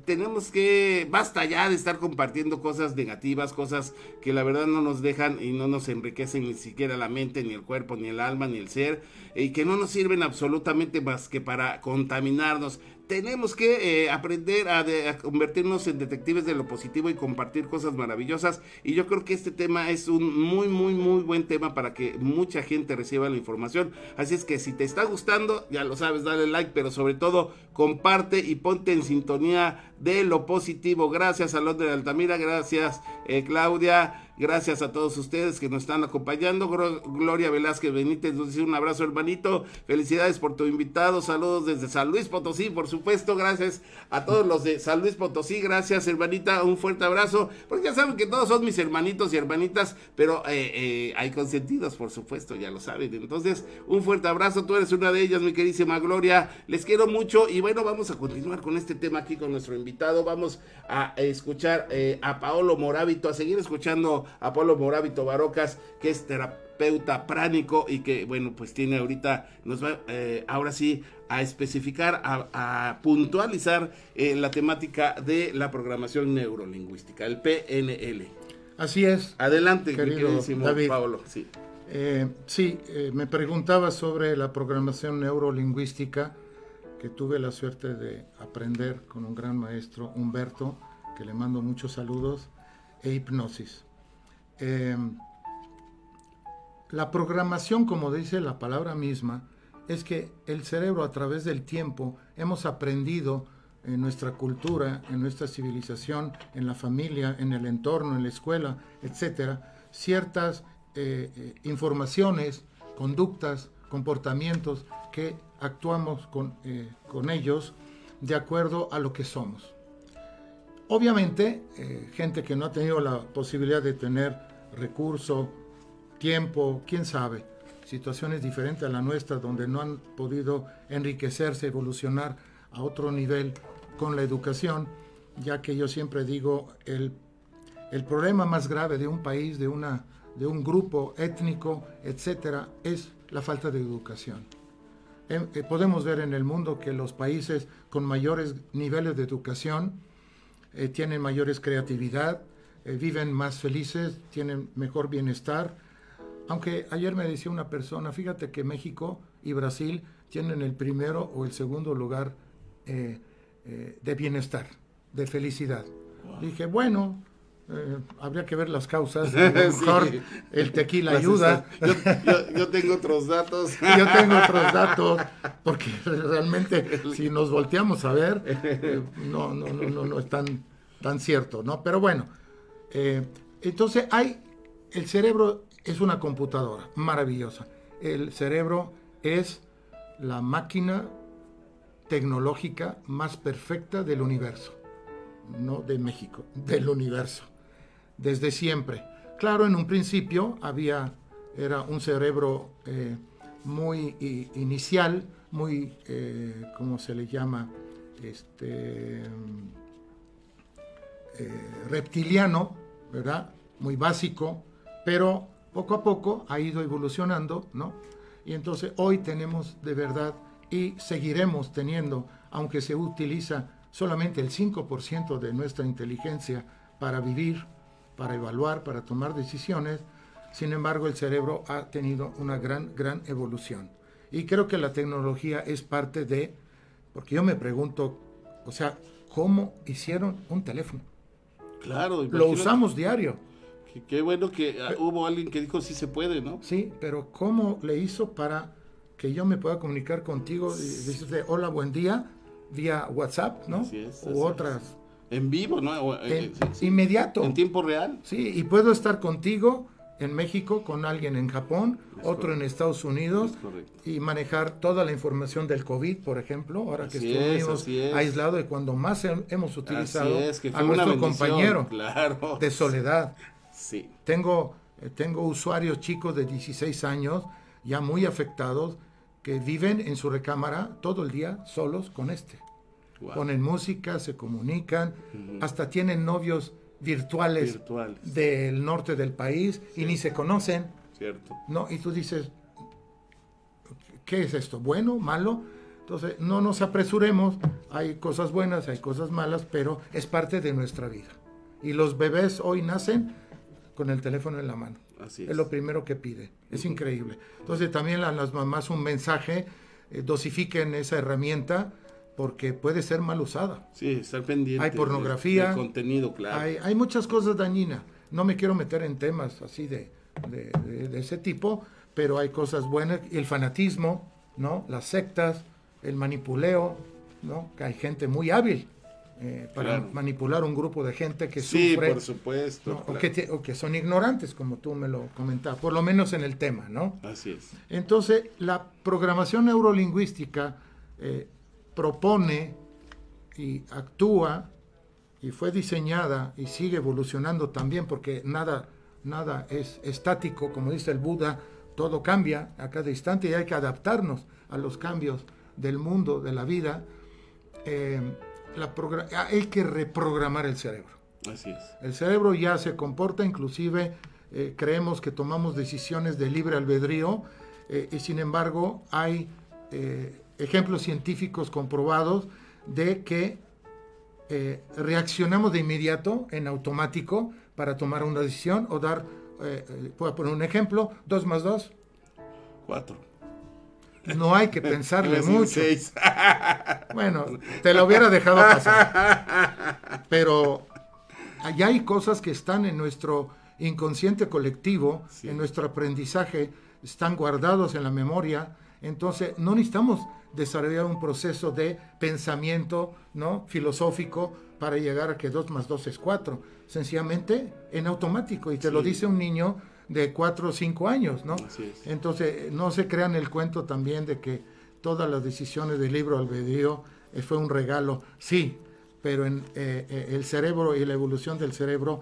tenemos que, basta ya de estar compartiendo cosas negativas, cosas que la verdad no nos dejan y no nos enriquecen ni siquiera la mente, ni el cuerpo, ni el alma, ni el ser, y que no nos sirven absolutamente más que para contaminarnos tenemos que eh, aprender a, convertirnos en detectives de lo positivo y compartir cosas maravillosas. Y yo creo que este tema es un muy, muy, muy buen tema para que mucha gente reciba la información. Así es que si te está gustando, ya lo sabes, dale like, pero sobre todo comparte y ponte en sintonía de lo positivo. Gracias Londres de Altamira, gracias eh, Claudia. Gracias a todos ustedes que nos están acompañando. Gloria Velázquez Benítez nos dice un abrazo, hermanito. Felicidades por tu invitado. Saludos desde San Luis Potosí, por supuesto. Gracias a todos los de San Luis Potosí. Gracias, hermanita. Un fuerte abrazo. Porque ya saben que todos son mis hermanitos y hermanitas, pero eh, eh, hay consentidos, por supuesto, ya lo saben. Entonces, un fuerte abrazo. Tú eres una de ellas, mi queridísima Gloria. Les quiero mucho. Y bueno, vamos a continuar con este tema aquí con nuestro invitado. Vamos a escuchar eh, a Paolo Morábito, a seguir escuchando a Paolo Morábito Barocas, que es terapeuta pránico y que, bueno, pues tiene ahorita, nos va eh, ahora sí a especificar, a, a puntualizar eh, la temática de la programación neurolingüística, el PNL. Así es. Adelante, Querido queridísimo David. Paolo. Sí. Eh, sí, me preguntaba sobre la programación neurolingüística que tuve la suerte de aprender con un gran maestro, Humberto, que le mando muchos saludos, e hipnosis. Eh, la programación, como dice la palabra misma, es que el cerebro a través del tiempo hemos aprendido en nuestra cultura, en nuestra civilización, en la familia, en el entorno, en la escuela, etcétera, ciertas eh, eh, informaciones, conductas, comportamientos que actuamos con, eh, con ellos de acuerdo a lo que somos. Obviamente, gente que no ha tenido la posibilidad de tener recurso, tiempo, quién sabe, situaciones diferentes a la nuestra donde no han podido enriquecerse, evolucionar a otro nivel con la educación, ya que yo siempre digo, el, el problema más grave de un país, de, una, de un grupo étnico, etcétera, es la falta de educación. Eh, eh, podemos ver en el mundo que los países con mayores niveles de educación eh, tienen mayores creatividad, eh, viven más felices, tienen mejor bienestar. Aunque ayer me decía una persona, fíjate que México y Brasil tienen el primero o el segundo lugar eh, eh, de bienestar, de felicidad. Dije, bueno, eh, habría que ver las causas. A lo Sí. mejor el tequila Pues, ayuda. Yo, yo- yo tengo otros datos. Yo tengo otros datos, porque realmente si nos volteamos a ver, eh, no, no, no, no, no es tan, tan cierto, ¿no? Pero bueno, eh, entonces hay, el cerebro es una computadora maravillosa. El cerebro es la máquina tecnológica más perfecta del universo, no de México, del universo, desde siempre. Claro, en un principio había, era un cerebro eh, muy inicial, muy, eh, ¿cómo se le llama? Este, eh, reptiliano, ¿verdad? Muy básico, pero poco a poco ha ido evolucionando, ¿no? Y entonces hoy tenemos de verdad y seguiremos teniendo, aunque se utiliza solamente el 5% de nuestra inteligencia para vivir, para evaluar, para tomar decisiones, sin embargo el cerebro ha tenido una gran, gran evolución. Y creo que la tecnología es parte de, porque yo me pregunto, o sea, ¿cómo hicieron un teléfono? Claro, Lo imagínate. usamos diario. Qué, qué bueno que ah, hubo alguien que dijo sí se puede, ¿no? Sí, pero ¿cómo le hizo para que yo me pueda comunicar contigo? y decirte hola, buen día, vía WhatsApp, ¿no? Así es, así U otras. En vivo, ¿no? Eh, En- sí, sí. Inmediato. En tiempo real. Sí, y puedo estar contigo en México, con alguien en Japón, otro en Estados Unidos, Es correcto. y manejar toda la información del COVID, por ejemplo, ahora que Así es, estuvimos es. aislados y cuando más he- hemos utilizado es, que a nuestro compañero Claro. de soledad. Sí. Tengo, eh, tengo usuarios chicos de 16 años, ya muy afectados, que viven en su recámara todo el día solos con este. Wow. Ponen música, se comunican, hasta tienen novios virtuales, Virtuales. del norte del país y ni se conocen, Cierto. ¿no? Y tú dices, ¿qué es esto? ¿Bueno? ¿Malo? Entonces, no nos apresuremos, hay cosas buenas, hay cosas malas, pero es parte de nuestra vida. Y los bebés hoy nacen con el teléfono en la mano. Así Es es. lo primero que pide. Es increíble. Entonces también a las mamás un mensaje, eh, dosifiquen esa herramienta porque puede ser mal usada. Sí, estar pendiente. Hay de- pornografía. del contenido, claro. Hay, hay muchas cosas dañinas. No me quiero meter en temas así de, de- de- de ese tipo, pero hay cosas buenas. El fanatismo, ¿no? Las sectas, el manipuleo, ¿no? Que hay gente muy hábil eh, para Claro. manipular un grupo de gente que sí, sufre. por supuesto. ¿no? o, claro. que te- o que son ignorantes, como tú me lo comentabas, por lo menos en el tema, ¿no? Así es. Entonces, la programación neurolingüística eh, propone y actúa y fue diseñada y sigue evolucionando también porque nada, nada es estático, como dice el Buda, todo cambia a cada instante y hay que adaptarnos a los cambios del mundo, de la vida. Eh, la hay que reprogramar el cerebro. Así es. El cerebro ya se comporta, inclusive eh, creemos que tomamos decisiones de libre albedrío eh, y sin embargo hay ejemplos científicos comprobados de que eh, reaccionamos de inmediato en automático para tomar una decisión o dar, eh, eh, voy a poner un ejemplo, 2 más 2, Cuatro. no hay que pensarle mucho. Bueno, te lo hubiera dejado pasar. Pero allá hay cosas que están en nuestro inconsciente colectivo, Sí. en nuestro aprendizaje, están guardados en la memoria. Entonces, no necesitamos desarrollar un proceso de pensamiento ¿no? filosófico para llegar a que 2 más 2 es 4. Sencillamente en automático. Y te lo dice un niño de 4 o 5 años, ¿no? Así es. Entonces, no se crean el cuento también de que todas las decisiones del libro albedrío eh, fue un regalo. Sí, pero en, eh, eh, el cerebro y la evolución del cerebro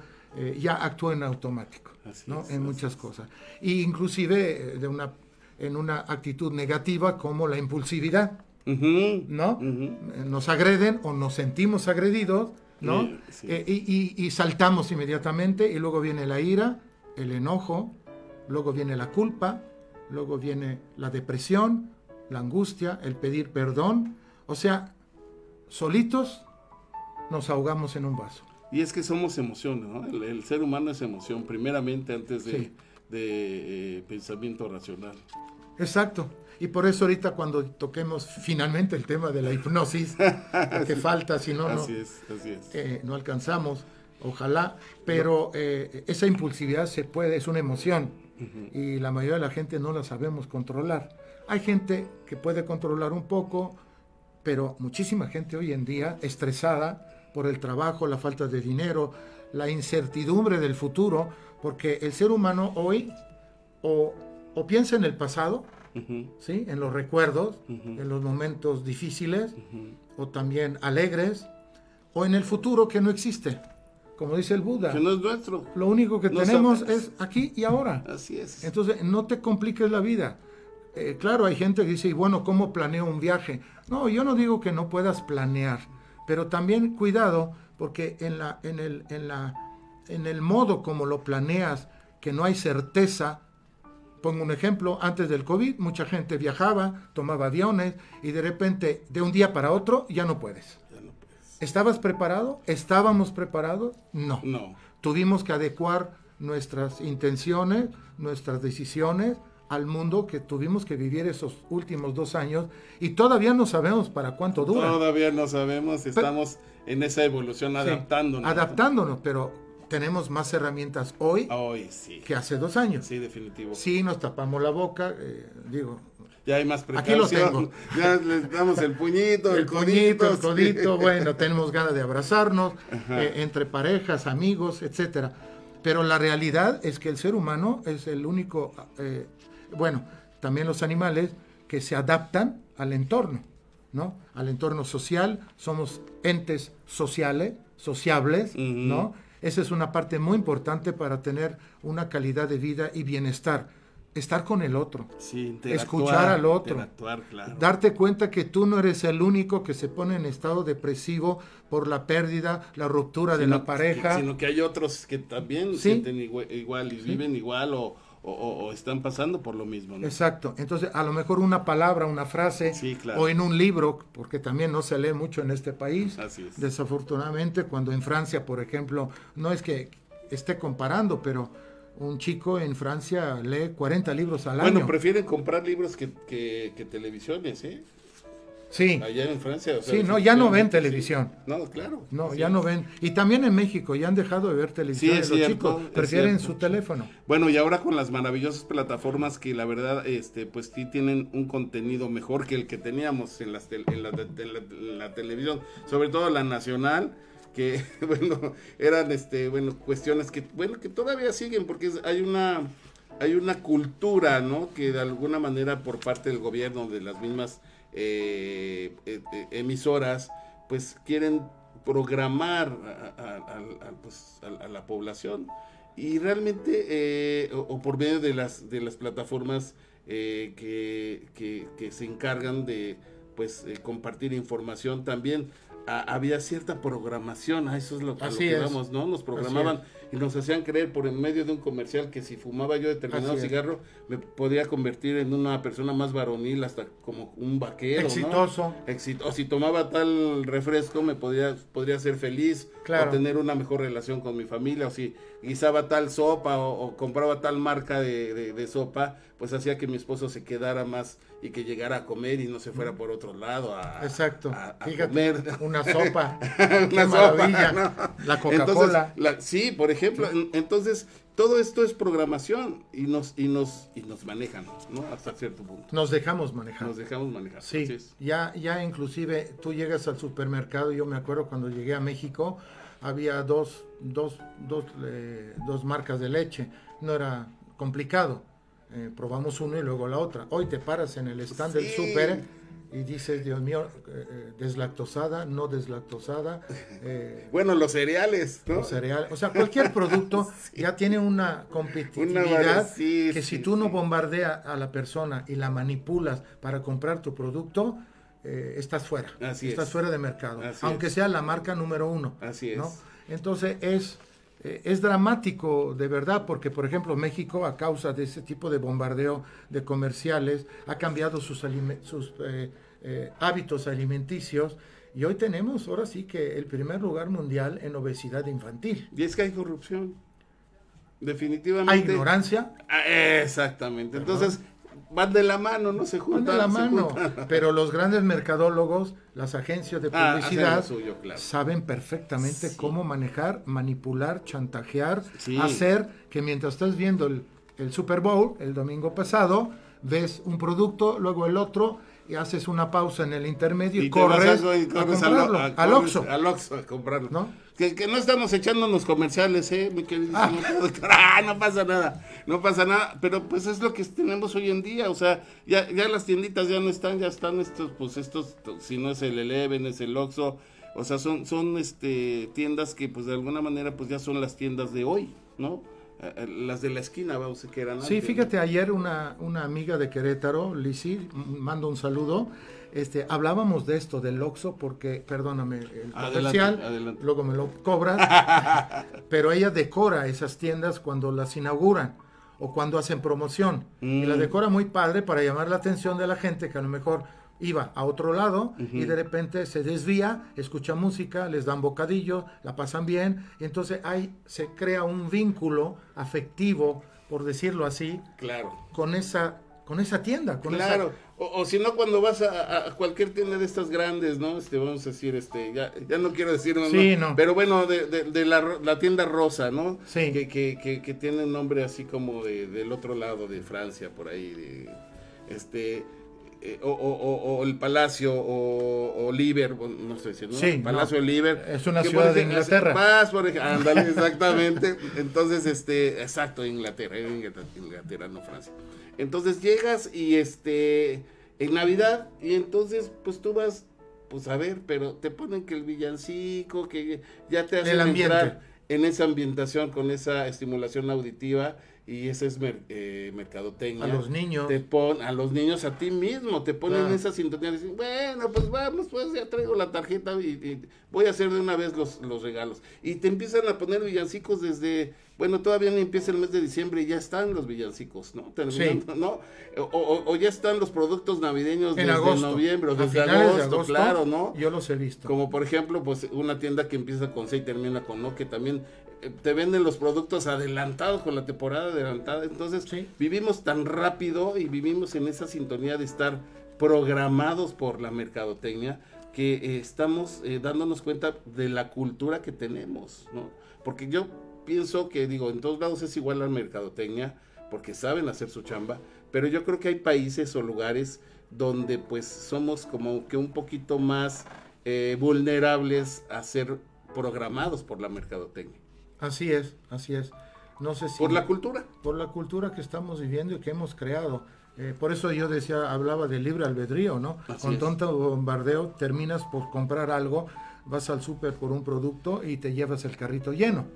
ya actúa en automático, Así ¿no? es, en muchas es. cosas. Y inclusive de una, en una actitud negativa como la impulsividad, Ujú, ¿no? ujú. Eh, Nos agreden o nos sentimos agredidos, ¿no? Sí, sí. Eh, y, y- y saltamos inmediatamente y luego viene la ira, el enojo, luego viene la culpa, luego viene la depresión, la angustia, el pedir perdón. O sea, solitos nos ahogamos en un vaso. Y es que somos emociones, ¿no? El, el ser humano es emoción, primeramente antes de, Sí. de, eh, pensamiento racional. Exacto. Y por eso ahorita cuando toquemos finalmente el tema de la hipnosis, que falta, si no, no, Así es, así es. eh, no alcanzamos, ojalá, pero eh, esa impulsividad se puede, es una emoción y la mayoría de la gente no la sabemos controlar. Hay gente que puede controlar un poco, pero muchísima gente hoy en día estresada por el trabajo, la falta de dinero, la incertidumbre del futuro, porque el ser humano hoy o, o piensa en el pasado, ¿sí? en los recuerdos, en los momentos difíciles o también alegres, o en el futuro que no existe. Como dice el Buda, Que no es nuestro. lo único que no tenemos sabes. es aquí y ahora. Así es. Entonces, no te compliques la vida. Eh, claro, hay gente que dice, y bueno, ¿cómo planeo un viaje? No, yo no digo que no puedas planear, pero también cuidado, porque en, la, en, el, en, la, en el modo como lo planeas, que no hay certeza, pongo un ejemplo, antes del COVID mucha gente viajaba, tomaba aviones y de repente, de un día para otro, ya no puedes. Ya no puedes. ¿Estabas preparado? ¿Estábamos preparados? No No. tuvimos que adecuar nuestras intenciones, nuestras decisiones al mundo que tuvimos que vivir esos últimos dos años y todavía no sabemos para cuánto dura. Todavía no sabemos, estamos en esa evolución Sí, adaptándonos. Adaptándonos, pero tenemos más herramientas hoy Hoy sí. que hace dos años. Sí, definitivo. Sí, nos tapamos la boca, eh, digo, Ya hay más Aquí lo precaución. tengo. Ya les damos el puñito, el, el puñito, el sí. codito, bueno, tenemos ganas de abrazarnos eh, entre parejas, amigos, etcétera. Pero la realidad es que el ser humano es el único, eh, bueno, también los animales que se adaptan al entorno, ¿no? Al entorno social, somos entes sociales, sociables. ¿no? Esa es una parte muy importante para tener una calidad de vida y bienestar. estar con el otro, Sí, escuchar al otro, claro. darte cuenta que tú no eres el único que se pone en estado depresivo por la pérdida, la ruptura de la pareja. sino que hay otros que también Sí. sienten igual, igual y viven igual o, o- están pasando por lo mismo. ¿no? Exacto. Entonces, a lo mejor una palabra, una frase, Sí, claro. o en un libro, porque también no se lee mucho en este país. Así es. Desafortunadamente, cuando en Francia, por ejemplo, no es que esté comparando, pero un chico en Francia lee 40 libros al Bueno, año. prefieren comprar libros que, que, que televisiones, ¿eh? Sí, Allá en Francia. o sea, sí, no, ya no ven televisión. sí. No, claro. No, ya no ven. Y también en México, ya han dejado de ver televisión. Sí, los chicos prefieren su teléfono. Bueno, y ahora con las maravillosas plataformas que la verdad, este, pues sí tienen un contenido mejor que el que teníamos en, las tel- en, la, en la- en la televisión, sobre todo la nacional, que, bueno, eran, este, bueno, cuestiones que, bueno, que todavía siguen, porque hay una, hay una cultura, ¿no? Que de alguna manera por parte del gobierno, de las mismas eh, eh, eh, emisoras, pues quieren programar a, a- a- a, pues, a- la población. Y realmente eh, o, o por medio de las de las plataformas eh, que, que- que se encargan de pues compartir información también había cierta programación a eso es lo, a lo que es. vamos no nos programaban y nos hacían creer por en medio de un comercial que si fumaba yo determinado cigarro me podía convertir en una persona más varonil hasta como un vaquero ¿no? Exitoso. Exit- o si tomaba tal refresco me podría podría ser feliz Claro. o tener una mejor relación con mi familia o si guisaba tal sopa o, o compraba tal marca de, de- de sopa pues hacía que mi esposo se quedara más y que llegara a comer y no se fuera por otro lado a, Exacto. a- a Fíjate, comer. una sopa. Una Qué sopa, maravilla. ¿no? La Coca-Cola. Sí, por ejemplo, en- entonces todo esto es programación y nos y nos y nos manejan, ¿no? Hasta cierto punto. Nos dejamos manejar. Nos dejamos manejar. Sí, ya, ya inclusive tú llegas al supermercado, yo me acuerdo cuando llegué a México, había dos, dos, dos, eh, dos marcas de leche, no era complicado, Eh, probamos uno y luego la otra. Hoy te paras en el stand del Sí. super y dices, Dios mío, eh, eh, deslactosada, no deslactosada, eh, Bueno, los cereales, ¿no? los cereales, o sea, cualquier producto ya tiene una competitividad sí, que sí, si tú no bombardeas a la persona y la manipulas para comprar tu producto, eh, estás fuera. Así estás es. fuera de mercado, Así aunque es. sea la marca número uno. Así es. ¿no? Entonces es, eh, es dramático de verdad porque, por ejemplo, México a causa de ese tipo de bombardeo de comerciales ha cambiado sus, sus eh, hábitos alimenticios y hoy tenemos ahora sí que el primer lugar mundial en obesidad infantil. Y es que hay corrupción. Hay Definitivamente. ignorancia, Ah, exactamente. Entonces, van de la mano, ¿no? Se van juntan. de la mano, juntan. pero los grandes mercadólogos, las agencias de Ah, publicidad, suyo, claro. saben perfectamente Sí. cómo manejar, manipular, chantajear, Sí. hacer que mientras estás viendo el, el Super Bowl el domingo pasado, ves un producto, luego el otro, y haces una pausa en el intermedio y, corres, y al, comprarlo, al Oxxo. Al Oxxo a comprarlo. ¿No? Que, que no estamos echándonos comerciales, ¿eh? Mi queridísimo Ah. Ah, no pasa nada, no pasa nada. Pero pues es lo que tenemos hoy en día. O sea, ya, ya las tienditas ya no están, ya están estos, pues estos, si no es el Eleven, es el Oxxo. O sea, son, son este, tiendas que pues de alguna manera pues ya son las tiendas de hoy, ¿no? Eh, Las de la esquina, vamos, que eran Sí, antes, fíjate, ayer una, una amiga de Querétaro, Lisi, mando un saludo, este, hablábamos de esto, del Oxxo, porque, perdóname, el Adelante, comercial, adelante. luego me lo cobras, pero ella decora esas tiendas cuando las inauguran o cuando hacen promoción, y la Mm. decora muy padre para llamar la atención de la gente que a lo mejor iba a otro lado y de repente se desvía, escucha música, les dan bocadillo, la pasan bien, y entonces ahí se crea un vínculo afectivo, por decirlo así, Claro. con esa con esa tienda, con Claro, esa o, o si no cuando vas a, a cualquier tienda de estas grandes, ¿no? Este, vamos a decir, este, ya, ya no quiero decir, ¿no? Sí, no. pero bueno, de, de- de la, ro- la tienda rosa, ¿no? Sí. Que, que, que, que tiene un nombre así como de, del otro lado de Francia, por ahí, de, este, eh, o, o- o- el Palacio, o, o Liber, bueno, no sé si, ¿no? Sí, Palacio no. de Liber. Es una ciudad de Inglaterra. Vas, por ejemplo, ándale, exactamente. Entonces, este, exacto, Inglaterra, Inglaterra, Inglaterra, no Francia. Entonces llegas y este, en Navidad, y entonces, pues tú vas, pues a ver, pero te ponen que el villancico, que ya te hacen El ambiente. entrar en esa ambientación, con esa estimulación auditiva, y ese es mer- eh, mercadotecnia. A los niños. Te pon, a los niños, a ti mismo, te ponen Claro. esa sintonía. y dicen, bueno, pues vamos, pues ya traigo la tarjeta y, y voy a hacer de una vez los, los regalos. Y te empiezan a poner villancicos desde, bueno, todavía ni empieza el mes de diciembre y ya están los villancicos, ¿no? Terminando, ¿no? O, o- o ya están los productos navideños En desde agosto. noviembre o desde agosto, de agosto, claro, ¿no? Yo los he visto. Como por ejemplo, pues una tienda que empieza con C y termina con O, que también te venden los productos adelantados con la temporada adelantada. Entonces, Sí. vivimos tan rápido y vivimos en esa sintonía de estar programados por la mercadotecnia que eh, estamos eh, dándonos cuenta de la cultura que tenemos, ¿no? Porque yo pienso que, digo, en todos lados es igual la mercadotecnia, porque saben hacer su chamba, pero yo creo que hay países o lugares donde pues somos como que un poquito más eh, vulnerables a ser programados por la mercadotecnia, Así es, así es. No sé si por la cultura. por la cultura que estamos viviendo y que hemos creado. Eh, por eso yo decía, hablaba de libre albedrío, ¿no? Así Con tonto bombardeo terminas por comprar algo, vas al súper por un producto y te llevas el carrito lleno.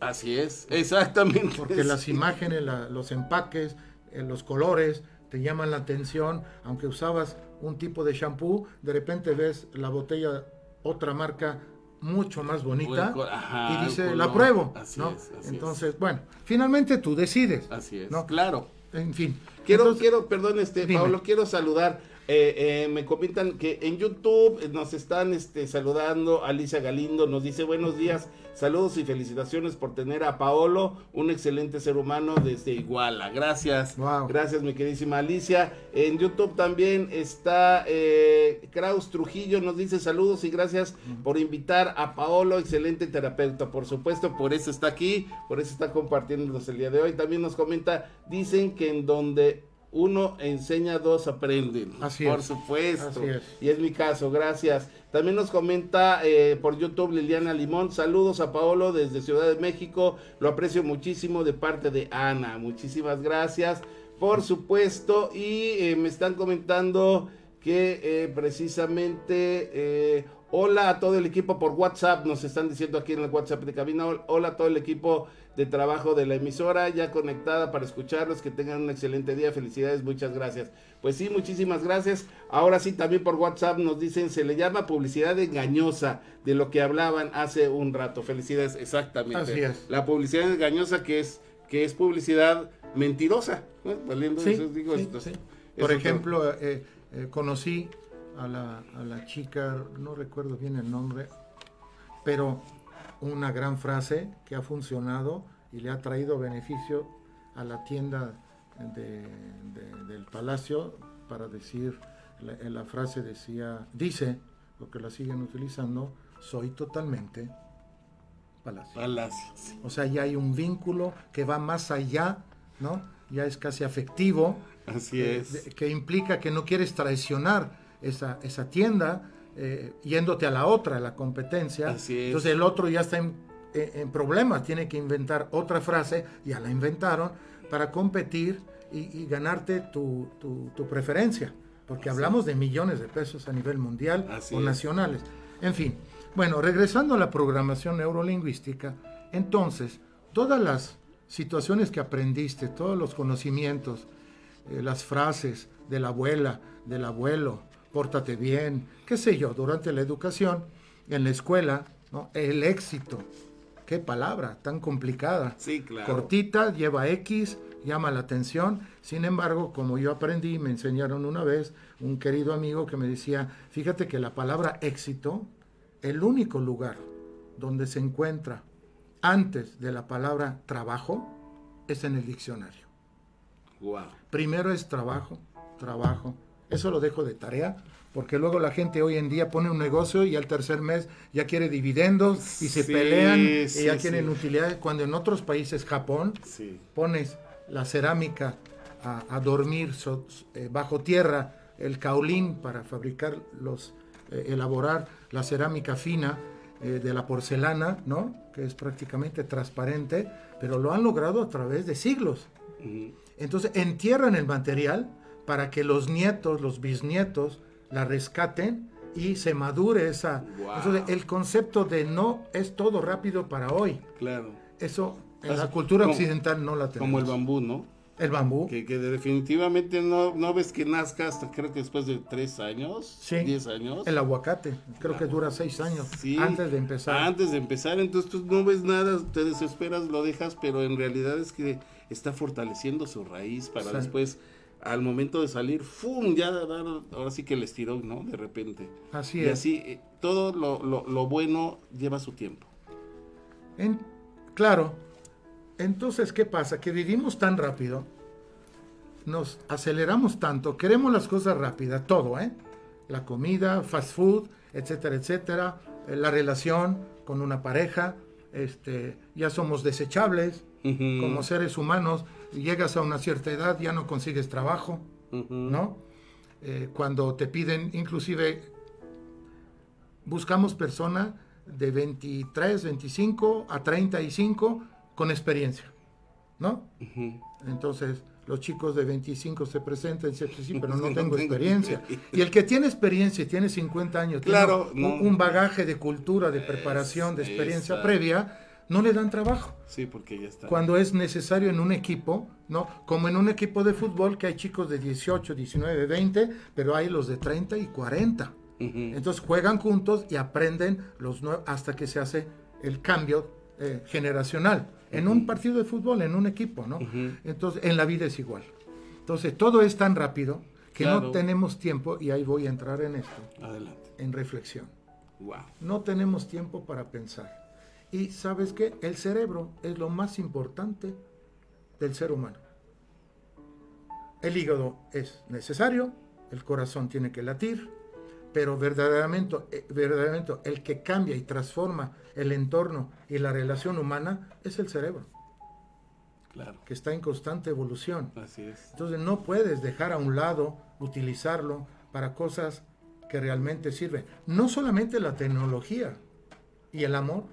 Así es, exactamente. Porque las imágenes, la- los empaques, eh, los colores te llaman la atención. Aunque usabas un tipo de shampoo, de repente ves la botella, otra marca mucho más bonita ajá, y dice, la color". pruebo. Así ¿no? es, así Entonces, bueno, finalmente tú decides. Así es, ¿no? claro. En fin. Quiero, Entonces, quiero, perdón, este, dime. Pablo, quiero saludar. Eh, eh, me comentan que en YouTube eh, nos están este, saludando. Alicia Galindo nos dice buenos días, saludos y felicitaciones por tener a Paolo, un excelente ser humano desde Iguala. Gracias, Wow. gracias mi queridísima Alicia. En YouTube también está eh, Kraus Trujillo, nos dice saludos y gracias por invitar a Paolo, excelente terapeuta. Por supuesto, por eso está aquí, por eso está compartiéndonos el día de hoy. También nos comenta, dicen que en donde uno enseña, dos aprenden. Así por es. supuesto. Así es. Y es mi caso, gracias. También nos comenta eh, por YouTube Liliana Limón, saludos a Paolo desde Ciudad de México, lo aprecio muchísimo de parte de Ana, muchísimas gracias, por supuesto, y eh, me están comentando que eh, precisamente, hola a todo el equipo por WhatsApp, nos están diciendo aquí en el WhatsApp de cabina, hol- hola a todo el equipo de trabajo de la emisora, ya conectada para escucharlos, que tengan un excelente día, felicidades, muchas gracias. Pues sí, muchísimas gracias. Ahora sí, también por WhatsApp nos dicen, se le llama publicidad engañosa de lo que hablaban hace un rato. Felicidades, exactamente. Así es. La publicidad engañosa que es, que es publicidad mentirosa. ¿no? Valiendo Sí, eso, digo, sí, esto- sí. eso Por ejemplo, eh, eh, conocí a la, a la chica, no recuerdo bien el nombre, pero una gran frase que ha funcionado y le ha traído beneficio a la tienda de- de- del palacio para decir, la, en la frase decía, dice, porque la siguen utilizando, soy totalmente palacio. Palacios. O sea, ya hay un vínculo que va más allá, ¿no? Ya es casi afectivo. Así eh, es. que implica que no quieres traicionar esa, esa tienda eh, yéndote a la otra, a la competencia. Así es. Entonces el otro ya está en, problemas, tiene que inventar otra frase, ya la inventaron, para competir y, y ganarte tu, tu- tu preferencia. Porque hablamos de millones de pesos a nivel mundial Así o es. nacionales. En fin, bueno, regresando a la programación neurolingüística, entonces, todas las situaciones que aprendiste, todos los conocimientos, eh, las frases de la abuela, del abuelo, pórtate bien, qué sé yo, durante la educación, en la escuela, ¿no? el éxito, qué palabra tan complicada, Sí, claro. cortita, lleva X, llama la atención, sin embargo, como yo aprendí, me enseñaron una vez un querido amigo que me decía, fíjate que la palabra éxito, el único lugar donde se encuentra antes de la palabra trabajo es en el diccionario. Wow. Primero es trabajo, trabajo. Eso lo dejo de tarea, porque luego la gente hoy en día pone un negocio y al tercer mes ya quiere dividendos y se Sí, pelean sí, y ya sí. quieren utilidades, cuando en otros países, Japón, Sí. pones la cerámica a, a dormir so- eh, bajo tierra, el caolín para fabricar los, eh, elaborar la cerámica fina eh, de la porcelana, ¿no? Que es prácticamente transparente, pero lo han logrado a través de siglos. Entonces entierran el material para que los nietos, los bisnietos, la rescaten y se madure esa. Wow. Entonces el concepto de no es todo rápido para hoy. Claro. Eso En la cultura Como- occidental no la tenemos. Como el bambú, ¿no? El bambú. Que, que definitivamente no, no ves que nazca hasta creo que después de tres años, Sí. diez años. El aguacate. Creo que dura seis años. Sí, Antes de empezar. Antes de empezar, entonces tú no ves nada, te desesperas, lo dejas, pero en realidad es que está fortaleciendo su raíz para Sí. después, al momento de salir, ¡fum! Ya dar, ahora sí que el estirón, ¿no? De repente. Así y es. así, eh, todo lo, lo- lo bueno lleva su tiempo. En- claro. Entonces, ¿qué pasa? Que vivimos tan rápido, nos aceleramos tanto, queremos las cosas rápidas, todo, ¿eh? La comida, fast food, etcétera, etcétera, eh, la relación con una pareja, este, ya somos desechables como seres humanos, llegas a una cierta edad, ya no consigues trabajo. ¿no? Eh, cuando te piden, inclusive, buscamos personas de 23, 25 a 35 con experiencia, ¿no? Entonces, los chicos de 25 se presentan y dicen, "Pues sí, pero no tengo experiencia. Y el que tiene experiencia y tiene 50 años, tiene Claro, un, no. un bagaje de cultura, de preparación, de experiencia exacto. previa, no le dan trabajo Sí, porque ya está. cuando es necesario en un equipo, ¿no? Como en un equipo de fútbol que hay chicos de 18, 19, 20, pero hay los de 30 y 40. Ujú. Entonces juegan juntos y aprenden los hasta que se hace el cambio eh, generacional. En un partido de fútbol, en un equipo, ¿no? Entonces, en la vida es igual. Entonces, todo es tan rápido que no tenemos tiempo, y ahí voy a entrar en esto, Adelante. en reflexión. Wow. No tenemos tiempo para pensar. Y sabes qué? El cerebro es lo más importante del ser humano. El hígado es necesario, el corazón tiene que latir, pero verdaderamente, eh, verdaderamente el que cambia y transforma el entorno y la relación humana es el cerebro, Claro. que está en constante evolución. Así es. Entonces no puedes dejar a un lado utilizarlo para cosas que realmente sirven. No solamente la tecnología y el amor,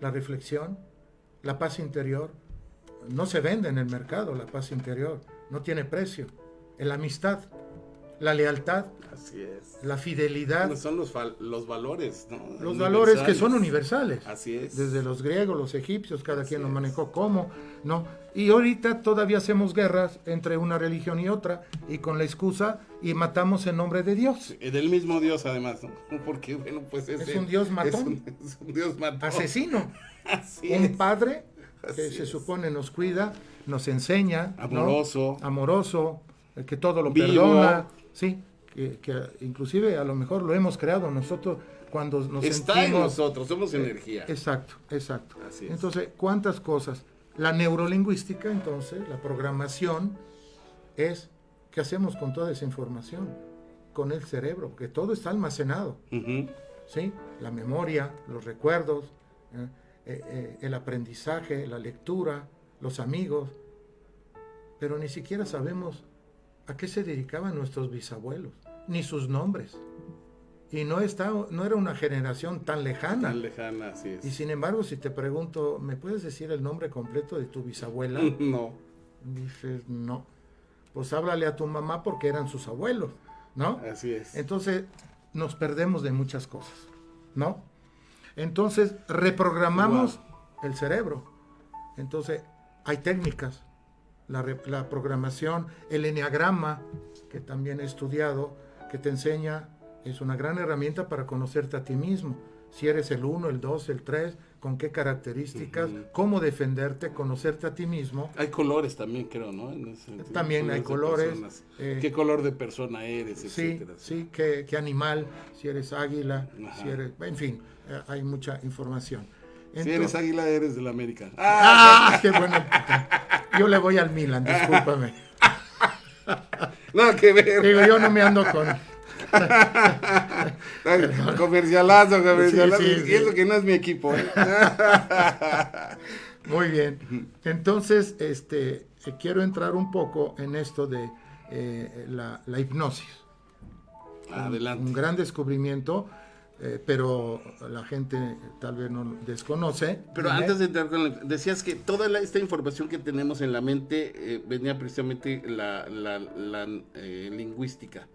la reflexión, la paz interior. No se vende en el mercado la paz interior, no tiene precio. La amistad, la lealtad, Así es. la fidelidad, Son los, los valores, ¿no? los valores que son Universales. Así es. Desde los griegos, los egipcios, cada Así quien lo es. manejó como, ¿no? Y ahorita todavía hacemos guerras entre una religión y otra y con la excusa y matamos en nombre de Dios. Eh, Del mismo Dios, además, ¿no? Porque, bueno, pues es, Es un Dios Es matón. un, es un Dios matón. Asesino. Así Un es. padre que se supone nos cuida, nos enseña. ¿no? Amoroso. Amoroso, el que todo lo Vivo. perdona. Sí, que, que inclusive a lo mejor lo hemos creado nosotros cuando nos Está en sentimos... nosotros, somos energía. Exacto, exacto. Así es. Entonces, ¿cuántas cosas? La neurolingüística, entonces, la programación, es qué hacemos con toda esa información, con el cerebro, que todo está almacenado. ¿sí? La memoria, los recuerdos, ¿eh? Eh, eh, el aprendizaje, la lectura, los amigos, pero ni siquiera sabemos a qué se dedicaban nuestros bisabuelos, ni sus nombres. Y no, está, no era una generación tan lejana. Tan lejana, así es. Y sin embargo, si te pregunto, ¿me puedes decir el nombre completo de tu bisabuela? No. Dices, no. Pues háblale a tu mamá porque eran sus abuelos, ¿no? Así es. Entonces, nos perdemos de muchas cosas, ¿no? Entonces, reprogramamos el cerebro. Entonces, hay técnicas, la, la programación, el enneagrama, que también he estudiado, que te enseña, es una gran herramienta para conocerte a ti mismo. Si eres el 1, el 2, el 3, con qué características, cómo defenderte, conocerte a ti mismo. Hay colores también, creo, ¿no? En ese sentido, También hay colores, eh, ¿Qué color de persona eres, Sí, etcétera? sí, qué, qué animal, si eres águila, Ajá. si eres, en fin, eh, hay mucha información. Si eres águila, eres del América. ¡Ah! ¡Qué bueno! Yo le voy al Milan, discúlpame. Nada que ver. Digo, yo no me ando con... Comercialazo, comercialazo. Sí, sí, y sí. eso que no es mi equipo. ¿eh? Muy bien. Entonces, este, eh, quiero entrar un poco en esto de eh, la, la hipnosis. Adelante. Un gran descubrimiento, eh, pero la gente tal vez no desconoce. Pero antes de entrar con la, decías que toda la- esta información que tenemos en la mente eh, venía precisamente la, la- la, eh, lingüística.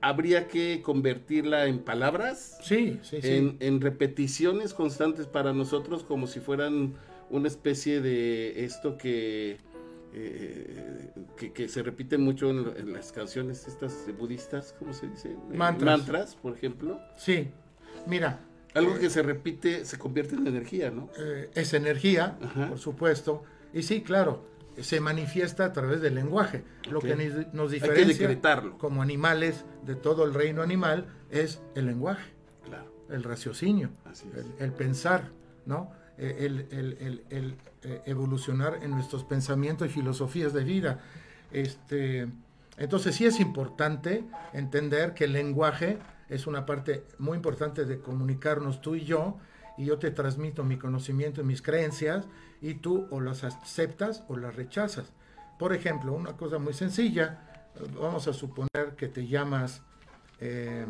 ¿Habría que convertirla en palabras? Sí, sí, sí. En, en repeticiones constantes para nosotros como si fueran una especie de esto que, eh, que, que se repite mucho en, las canciones estas budistas, ¿cómo se dice? Eh, Mantras. Mantras, por ejemplo. Sí, mira, Algo que se repite se convierte en energía, ¿no? eh, es energía, Ajá. por supuesto, y sí, claro, se manifiesta a través del lenguaje. Lo que nos diferencia como animales de todo el reino animal es el lenguaje, Claro. el raciocinio, Así es. el, el pensar, ¿no? Eh, el- el, eh, evolucionar en nuestros pensamientos y filosofías de vida. Este, entonces sí es importante entender que el lenguaje es una parte muy importante de comunicarnos tú y yo, y yo te transmito mi conocimiento y mis creencias, y tú o las aceptas o las rechazas. Por ejemplo, una cosa muy sencilla, vamos a suponer que te llamas, eh,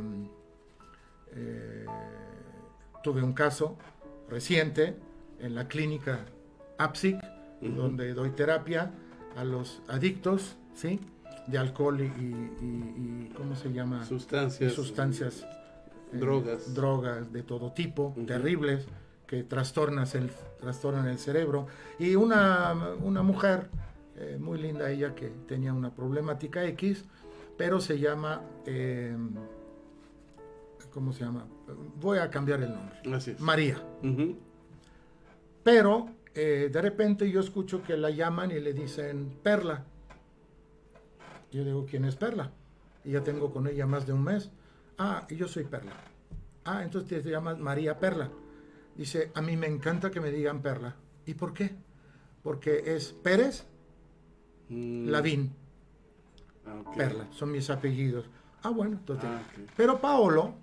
eh, tuve un caso reciente en la clínica APSIC, donde doy terapia a los adictos, ¿sí? De alcohol y, y- ¿cómo se llama? Sustancias. Sustancias. eh, Drogas. Drogas de todo tipo, terribles, que trastornas el, trastornan el cerebro. Y una, una mujer, eh, muy linda ella, que tenía una problemática X, pero se llama, eh, ¿cómo se llama? Voy a cambiar el nombre. Así es. María. Pero eh, de repente yo escucho que la llaman y le dicen Perla. Yo digo, ¿quién es Perla? Y ya tengo con ella más de un mes. Ah, y yo soy Perla. Ah, entonces te llamas María Perla. Dice, a mí me encanta que me digan Perla. ¿Y por qué? Porque es Pérez, Mm, Lavín, ah. Perla. Son mis apellidos. Ah, bueno, entonces. Ah. Pero Paolo,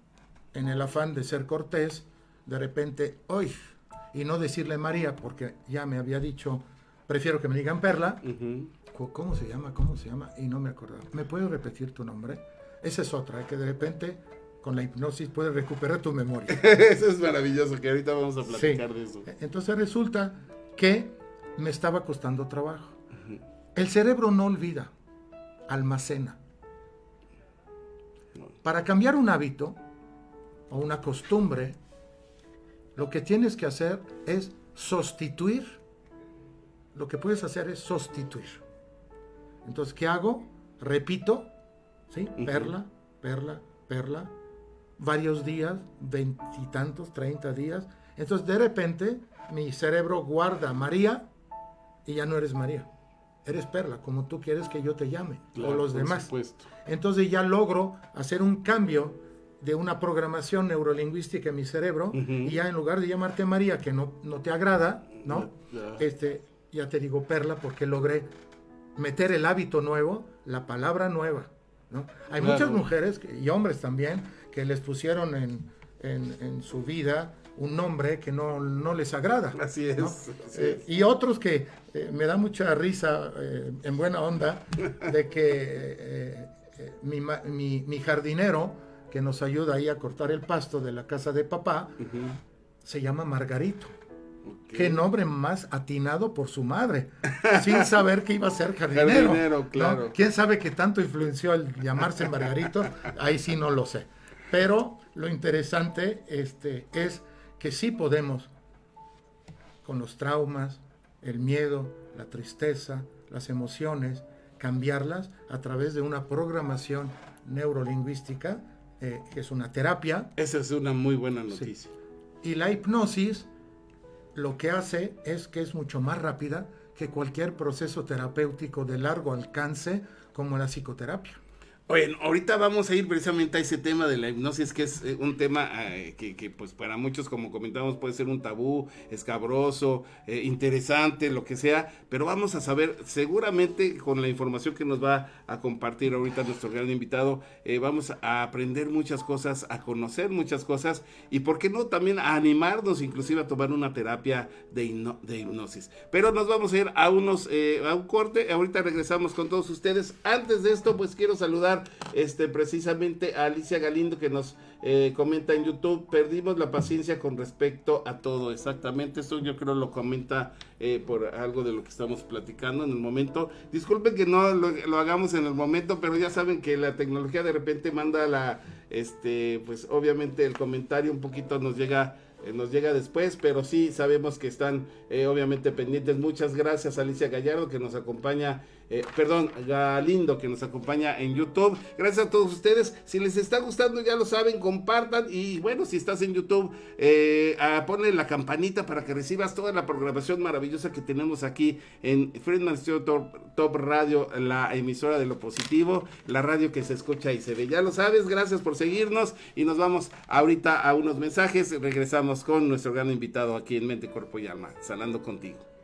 en el afán de ser cortés, de repente, hoy, y no decirle María, porque ya me había dicho, prefiero que me digan Perla. ¿Cómo se llama? ¿Cómo se llama? Y no me acordaba. ¿Me puedes repetir tu nombre? Esa es otra, que de repente con la hipnosis puedes recuperar tu memoria. Eso es maravilloso, que ahorita vamos a platicar Sí. de eso. Entonces resulta que me estaba costando trabajo. El cerebro no olvida, almacena. Para cambiar un hábito o una costumbre, lo que tienes que hacer es sustituir. Lo que puedes hacer es sustituir. Entonces, ¿qué hago? Repito, ¿sí? Perla, perla, perla, varios días, veintitantos, treinta días. Entonces, de repente, mi cerebro guarda María y ya no eres María. Eres Perla, como tú quieres que yo te llame, Claro, o los demás. supuesto. Entonces ya logro hacer un cambio de una programación neurolingüística en mi cerebro y ya en lugar de llamarte María, que no, no te agrada, ¿no? Este, ya te digo Perla porque logré meter el hábito nuevo, la palabra nueva, ¿no? Hay Claro. muchas mujeres y hombres también que les pusieron en, en- en su vida un nombre que no, no les agrada. Así es, ¿no? así Eh, es. y otros que eh, me da mucha risa, eh, en buena onda, de que eh, mi, mi- mi jardinero, que nos ayuda ahí a cortar el pasto de la casa de papá, se llama Margarito. Qué nombre más atinado por su madre, sin saber que iba a ser jardinero. Jardinero, ¿no? claro. ¿Quién sabe qué tanto influenció el llamarse Margarito? Ahí sí no lo sé. Pero lo interesante este, es que sí podemos, con los traumas, el miedo, la tristeza, las emociones, cambiarlas a través de una programación neurolingüística, eh, es una terapia, Esa es una muy buena noticia. y la hipnosis lo que hace es que es mucho más rápida que cualquier proceso terapéutico de largo alcance como la psicoterapia. Oye, ahorita vamos a ir precisamente a ese tema de la hipnosis, que es eh, un tema eh, que, pues para muchos, como comentamos, puede ser un tabú, escabroso, eh, interesante, lo que sea, pero vamos a saber, seguramente con la información que nos va a compartir ahorita nuestro gran invitado, vamos a aprender muchas cosas, a conocer muchas cosas y, ¿por qué no?, también a animarnos inclusive a tomar una terapia de, de hipnosis. Pero nos vamos a ir a, unos, a un corte, ahorita regresamos con todos ustedes. Antes de esto, pues quiero saludar este, precisamente a Alicia Galindo que nos eh, comenta en YouTube, perdimos la paciencia con respecto a todo, exactamente, esto yo creo lo comenta eh, por algo de lo que estamos platicando en el momento. Disculpen que no lo, hagamos en el momento, pero ya saben que la tecnología de repente manda la, este, pues obviamente el comentario un poquito nos llega eh, nos llega después, pero sí sabemos que están obviamente pendientes. Muchas gracias Alicia Gallardo que nos acompaña eh, perdón, Galindo que nos acompaña en YouTube. Gracias a todos ustedes. Si les está gustando, ya lo saben, compartan. Y bueno, si estás en YouTube, eh, ponle la campanita para que recibas toda la programación maravillosa que tenemos aquí en Friedman Studio Top, Radio, la emisora de lo positivo, la radio que se escucha y se ve. Ya lo sabes, gracias por seguirnos. Y nos vamos ahorita a unos mensajes. Regresamos con nuestro gran invitado aquí en Mente, Cuerpo y Alma, sanando contigo.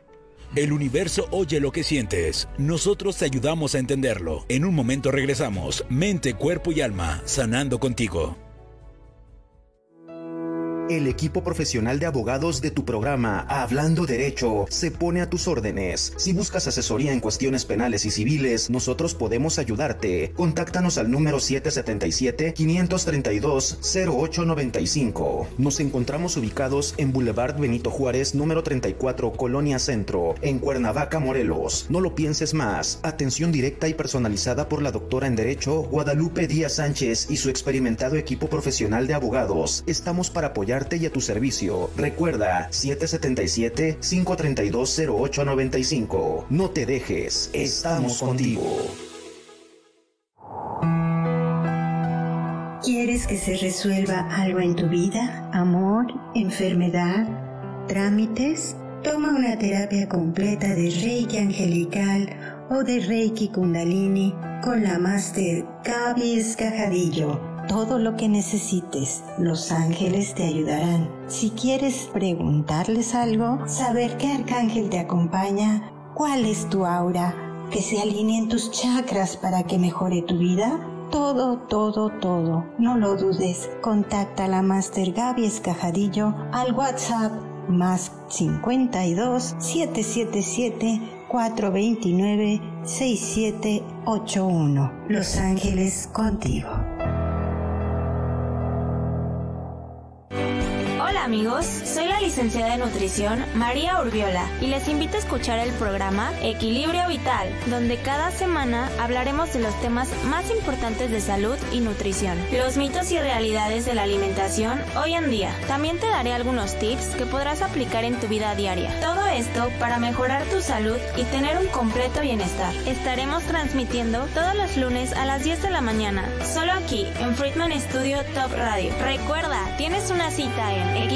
El universo oye lo que sientes. Nosotros te ayudamos a entenderlo. En un momento regresamos. Mente, cuerpo y alma, sanando contigo. El equipo profesional de abogados de tu programa Hablando Derecho se pone a tus órdenes. Si buscas asesoría en cuestiones penales y civiles, nosotros podemos ayudarte. Contáctanos al número 777-532-0895. Nos encontramos ubicados en Boulevard Benito Juárez, número 34, Colonia Centro, en Cuernavaca, Morelos. No lo pienses más. Atención directa y personalizada por la doctora en Derecho Guadalupe Díaz Sánchez y su experimentado equipo profesional de abogados. Estamos para apoyar y a tu servicio. Recuerda 777-532-0895. No te dejes, estamos contigo. ¿Quieres que se resuelva algo en tu vida? ¿Amor? ¿Enfermedad? ¿Trámites? Toma una terapia completa de Reiki Angelical o de Reiki Kundalini con la Master Gaby Escajadillo todo lo que necesites. Los ángeles te ayudarán. Si quieres preguntarles algo, saber qué arcángel te acompaña, cuál es tu aura, que se alineen tus chakras para que mejore tu vida. Todo, todo, todo. No lo dudes. Contacta a la Master Gaby Escajadillo al WhatsApp más 52 777 429 6781. Los Ángeles contigo. Amigos, soy la licenciada de nutrición María Urbiola y les invito a escuchar el programa Equilibrio Vital, donde cada semana hablaremos de los temas más importantes de salud y nutrición, los mitos y realidades de la alimentación hoy en día. También te daré algunos tips que podrás aplicar en tu vida diaria. Todo esto para mejorar tu salud y tener un completo bienestar. Estaremos transmitiendo todos los lunes a las 10 de la mañana, solo aquí en Friedman Studio Top Radio. Recuerda, tienes una cita en Equilibrio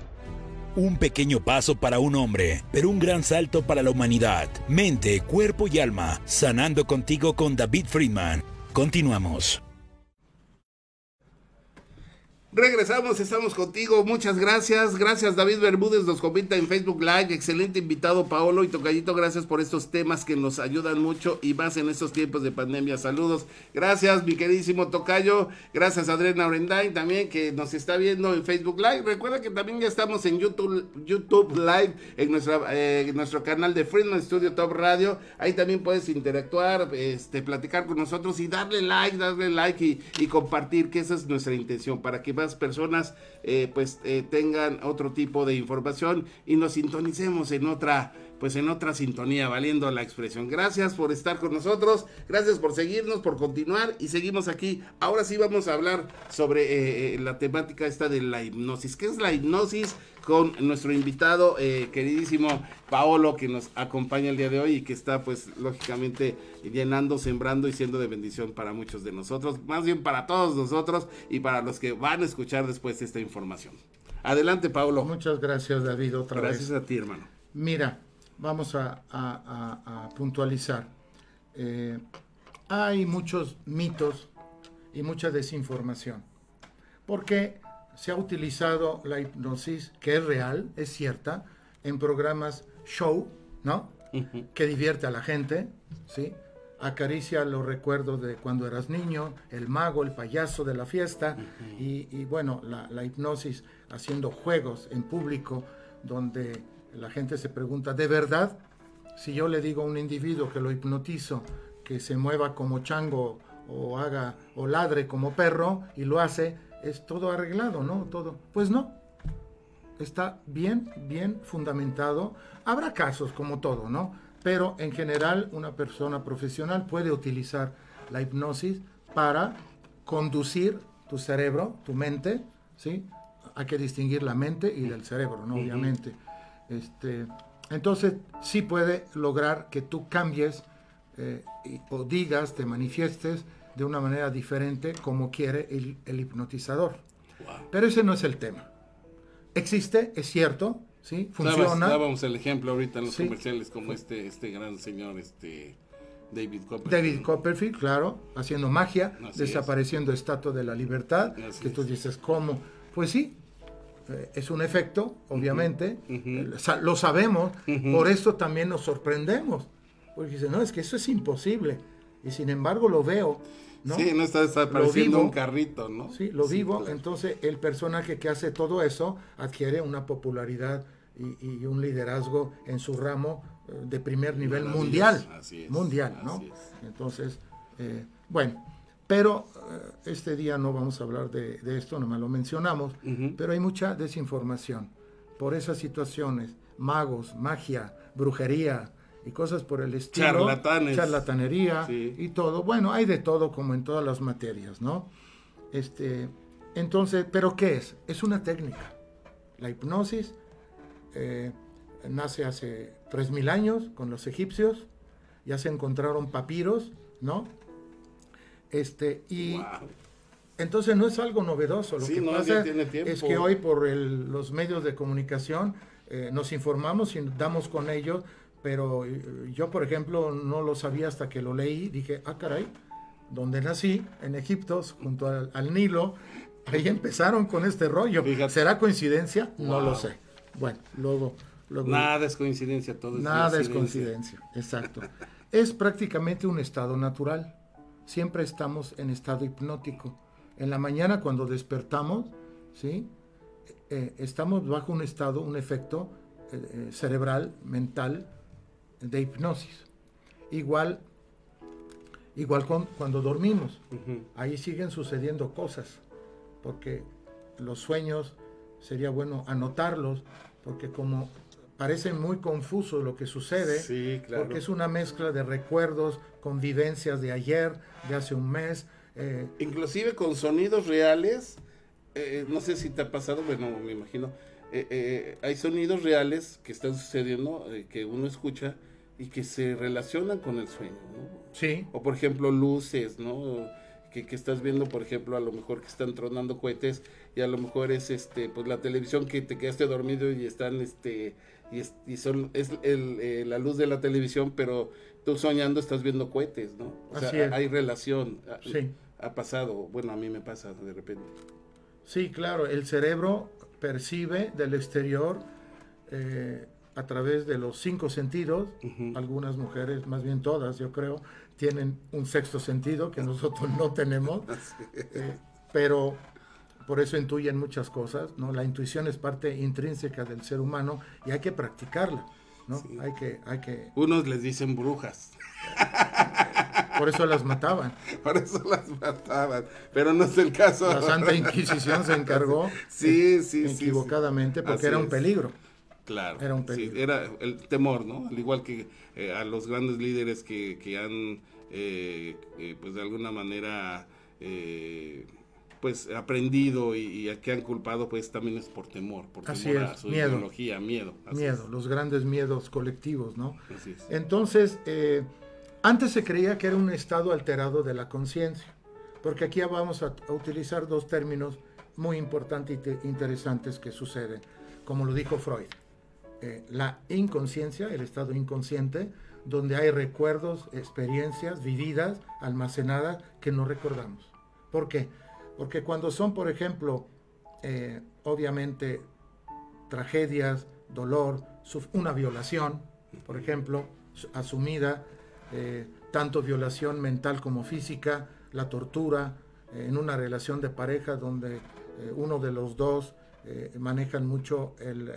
Un pequeño paso para un hombre, pero un gran salto para la humanidad. Mente, cuerpo y alma, sanando contigo con David Friedman. Continuamos. Regresamos, estamos contigo. Muchas gracias. Gracias, David Bermúdez. Nos comenta en Facebook Live. Excelente invitado, Paolo y Tocayito. Gracias por estos temas que nos ayudan mucho y más en estos tiempos de pandemia. Saludos. Gracias, mi queridísimo Tocayo. Gracias, Adriana Orendain también, que nos está viendo en Facebook Live. Recuerda que también ya estamos en YouTube, YouTube Live, en, nuestra, eh, nuestro canal de Freeman Studio Top Radio. Ahí también puedes interactuar, este, platicar con nosotros y darle like, darle like y, y compartir, que esa es nuestra intención, para que personas eh, pues eh, tengan otro tipo de información y nos sintonicemos en otra pues en otra sintonía, valiendo la expresión. Gracias por estar con nosotros, gracias por seguirnos, por continuar y seguimos aquí. Ahora sí vamos a hablar sobre eh, la temática esta de la hipnosis. ¿Qué es la hipnosis? Con nuestro invitado queridísimo Paolo que nos acompaña el día de hoy y que está pues lógicamente llenando, sembrando y siendo de bendición para muchos de nosotros, más bien para todos nosotros y para los que van a escuchar después esta información. Adelante, Paolo. Muchas gracias, David, otra vez. Gracias a ti, hermano. Mira, vamos a, puntualizar. Eh, hay muchos mitos y mucha desinformación, porque se ha utilizado la hipnosis, que es real, es cierta, en programas show, ¿no? Que divierte a la gente, ¿sí? Acaricia los recuerdos de cuando eras niño, el mago, el payaso de la fiesta, y, bueno, la, hipnosis haciendo juegos en público donde la gente se pregunta, ¿de verdad? Si yo le digo a un individuo que lo hipnotizo, que se mueva como chango o haga o ladre como perro y lo hace, es todo arreglado, ¿no? Todo. Pues no. Está bien, bien fundamentado. Habrá casos como todo, ¿no? Pero en general una persona profesional puede utilizar la hipnosis para conducir tu cerebro, tu mente, ¿sí? Hay que distinguir la mente y del cerebro, ¿no? Obviamente. Este, entonces, sí puede lograr que tú cambies eh, o digas, te manifiestes de una manera diferente como quiere el, hipnotizador. Pero ese no es el tema. Existe, es cierto, ¿sí? Funciona. Dábamos el ejemplo ahorita en los comerciales como este, este gran señor, este... David Copperfield. David Copperfield, claro, haciendo magia, desapareciendo estatua de la libertad, que tú dices, ¿cómo? Pues sí, eh, es un efecto, obviamente, lo sabemos, por esto también nos sorprendemos, porque dice, no, es que eso es imposible, y sin embargo lo veo. ¿no? Sí, no está desapareciendo un carrito, ¿no? Sí, lo vivo, entonces el personaje que hace todo eso adquiere una popularidad y, un liderazgo en su ramo eh, de primer nivel mundial. mundial, ¿no? Entonces, eh, bueno, pero eh, este día no vamos a hablar de, esto, nomás lo mencionamos, pero hay mucha desinformación por esas situaciones, magos, magia, brujería y cosas por el estilo, Charlatanes. charlatanería y todo. Bueno, hay de todo como en todas las materias, ¿no? Este, entonces, ¿pero qué es? Es una técnica. La hipnosis eh, nace hace 3.000 años con los egipcios, ya se encontraron papiros, ¿no? Este, y entonces no es algo novedoso, lo que pasa es que hoy por los medios de comunicación eh, nos informamos y damos con ellos, pero eh, yo por ejemplo no lo sabía hasta que lo leí, dije, ah caray, donde nací, en Egipto, junto al, Nilo, ahí empezaron con este rollo. ¿Será coincidencia? No lo sé. Bueno, luego... nada es coincidencia, todo es Nada es coincidencia, exacto. es prácticamente un estado natural. Siempre estamos en estado hipnótico. En la mañana cuando despertamos, ¿sí? Eh, estamos bajo un estado, un efecto eh, eh, cerebral, mental, de hipnosis. Igual, igual con, cuando dormimos. Ahí siguen sucediendo cosas, porque los sueños sería bueno anotarlos, porque como parece muy confuso lo que sucede, porque es una mezcla de recuerdos, convivencias de ayer, de hace un mes. Eh, Inclusive con sonidos reales, eh, no sé si te ha pasado, bueno, me imagino, eh, hay sonidos reales que están sucediendo, que uno escucha y que se relacionan con el sueño, ¿no? Sí. O por ejemplo luces, ¿no? que, estás viendo, por ejemplo, a lo mejor que están tronando cohetes y a lo mejor es este pues la televisión que te quedaste dormido y están este y, es, y son es el, eh, la luz de la televisión, pero tú soñando estás viendo cohetes, ¿no? O sea, hay relación. Sí. Ha pasado, bueno, a mí me pasa de repente. Sí, claro, el cerebro percibe del exterior eh, a través de los cinco sentidos, algunas mujeres, más bien todas, yo creo, tienen un sexto sentido que nosotros no tenemos, eh, pero por eso intuyen muchas cosas, ¿no? La intuición es parte intrínseca del ser humano y hay que practicarla, ¿no? Hay que, hay que... Unos les dicen brujas. Por eso las mataban. Por eso las mataban, pero no es el caso. La Santa Inquisición se encargó sí, sí, equivocadamente porque era un peligro. Claro. Era un peligro. era el temor, ¿no? Al igual que eh, a los grandes líderes que, que han eh, eh, pues de alguna manera pues aprendido y, a que han culpado pues también es por temor, por temor a su miedo. ideología, miedo. miedo, los grandes miedos colectivos, ¿no? Entonces, antes se creía que era un estado alterado de la conciencia, porque aquí vamos a, a, utilizar dos términos muy importantes e interesantes que suceden, como lo dijo Freud. La inconsciencia, el estado inconsciente, donde hay recuerdos, experiencias vividas, almacenadas, que no recordamos. ¿Por qué? Porque cuando son, por ejemplo, eh, obviamente, tragedias, dolor, una violación, por ejemplo, asumida, eh, tanto violación mental como física, la tortura, eh, en una relación de pareja donde uno de los dos manejan mucho el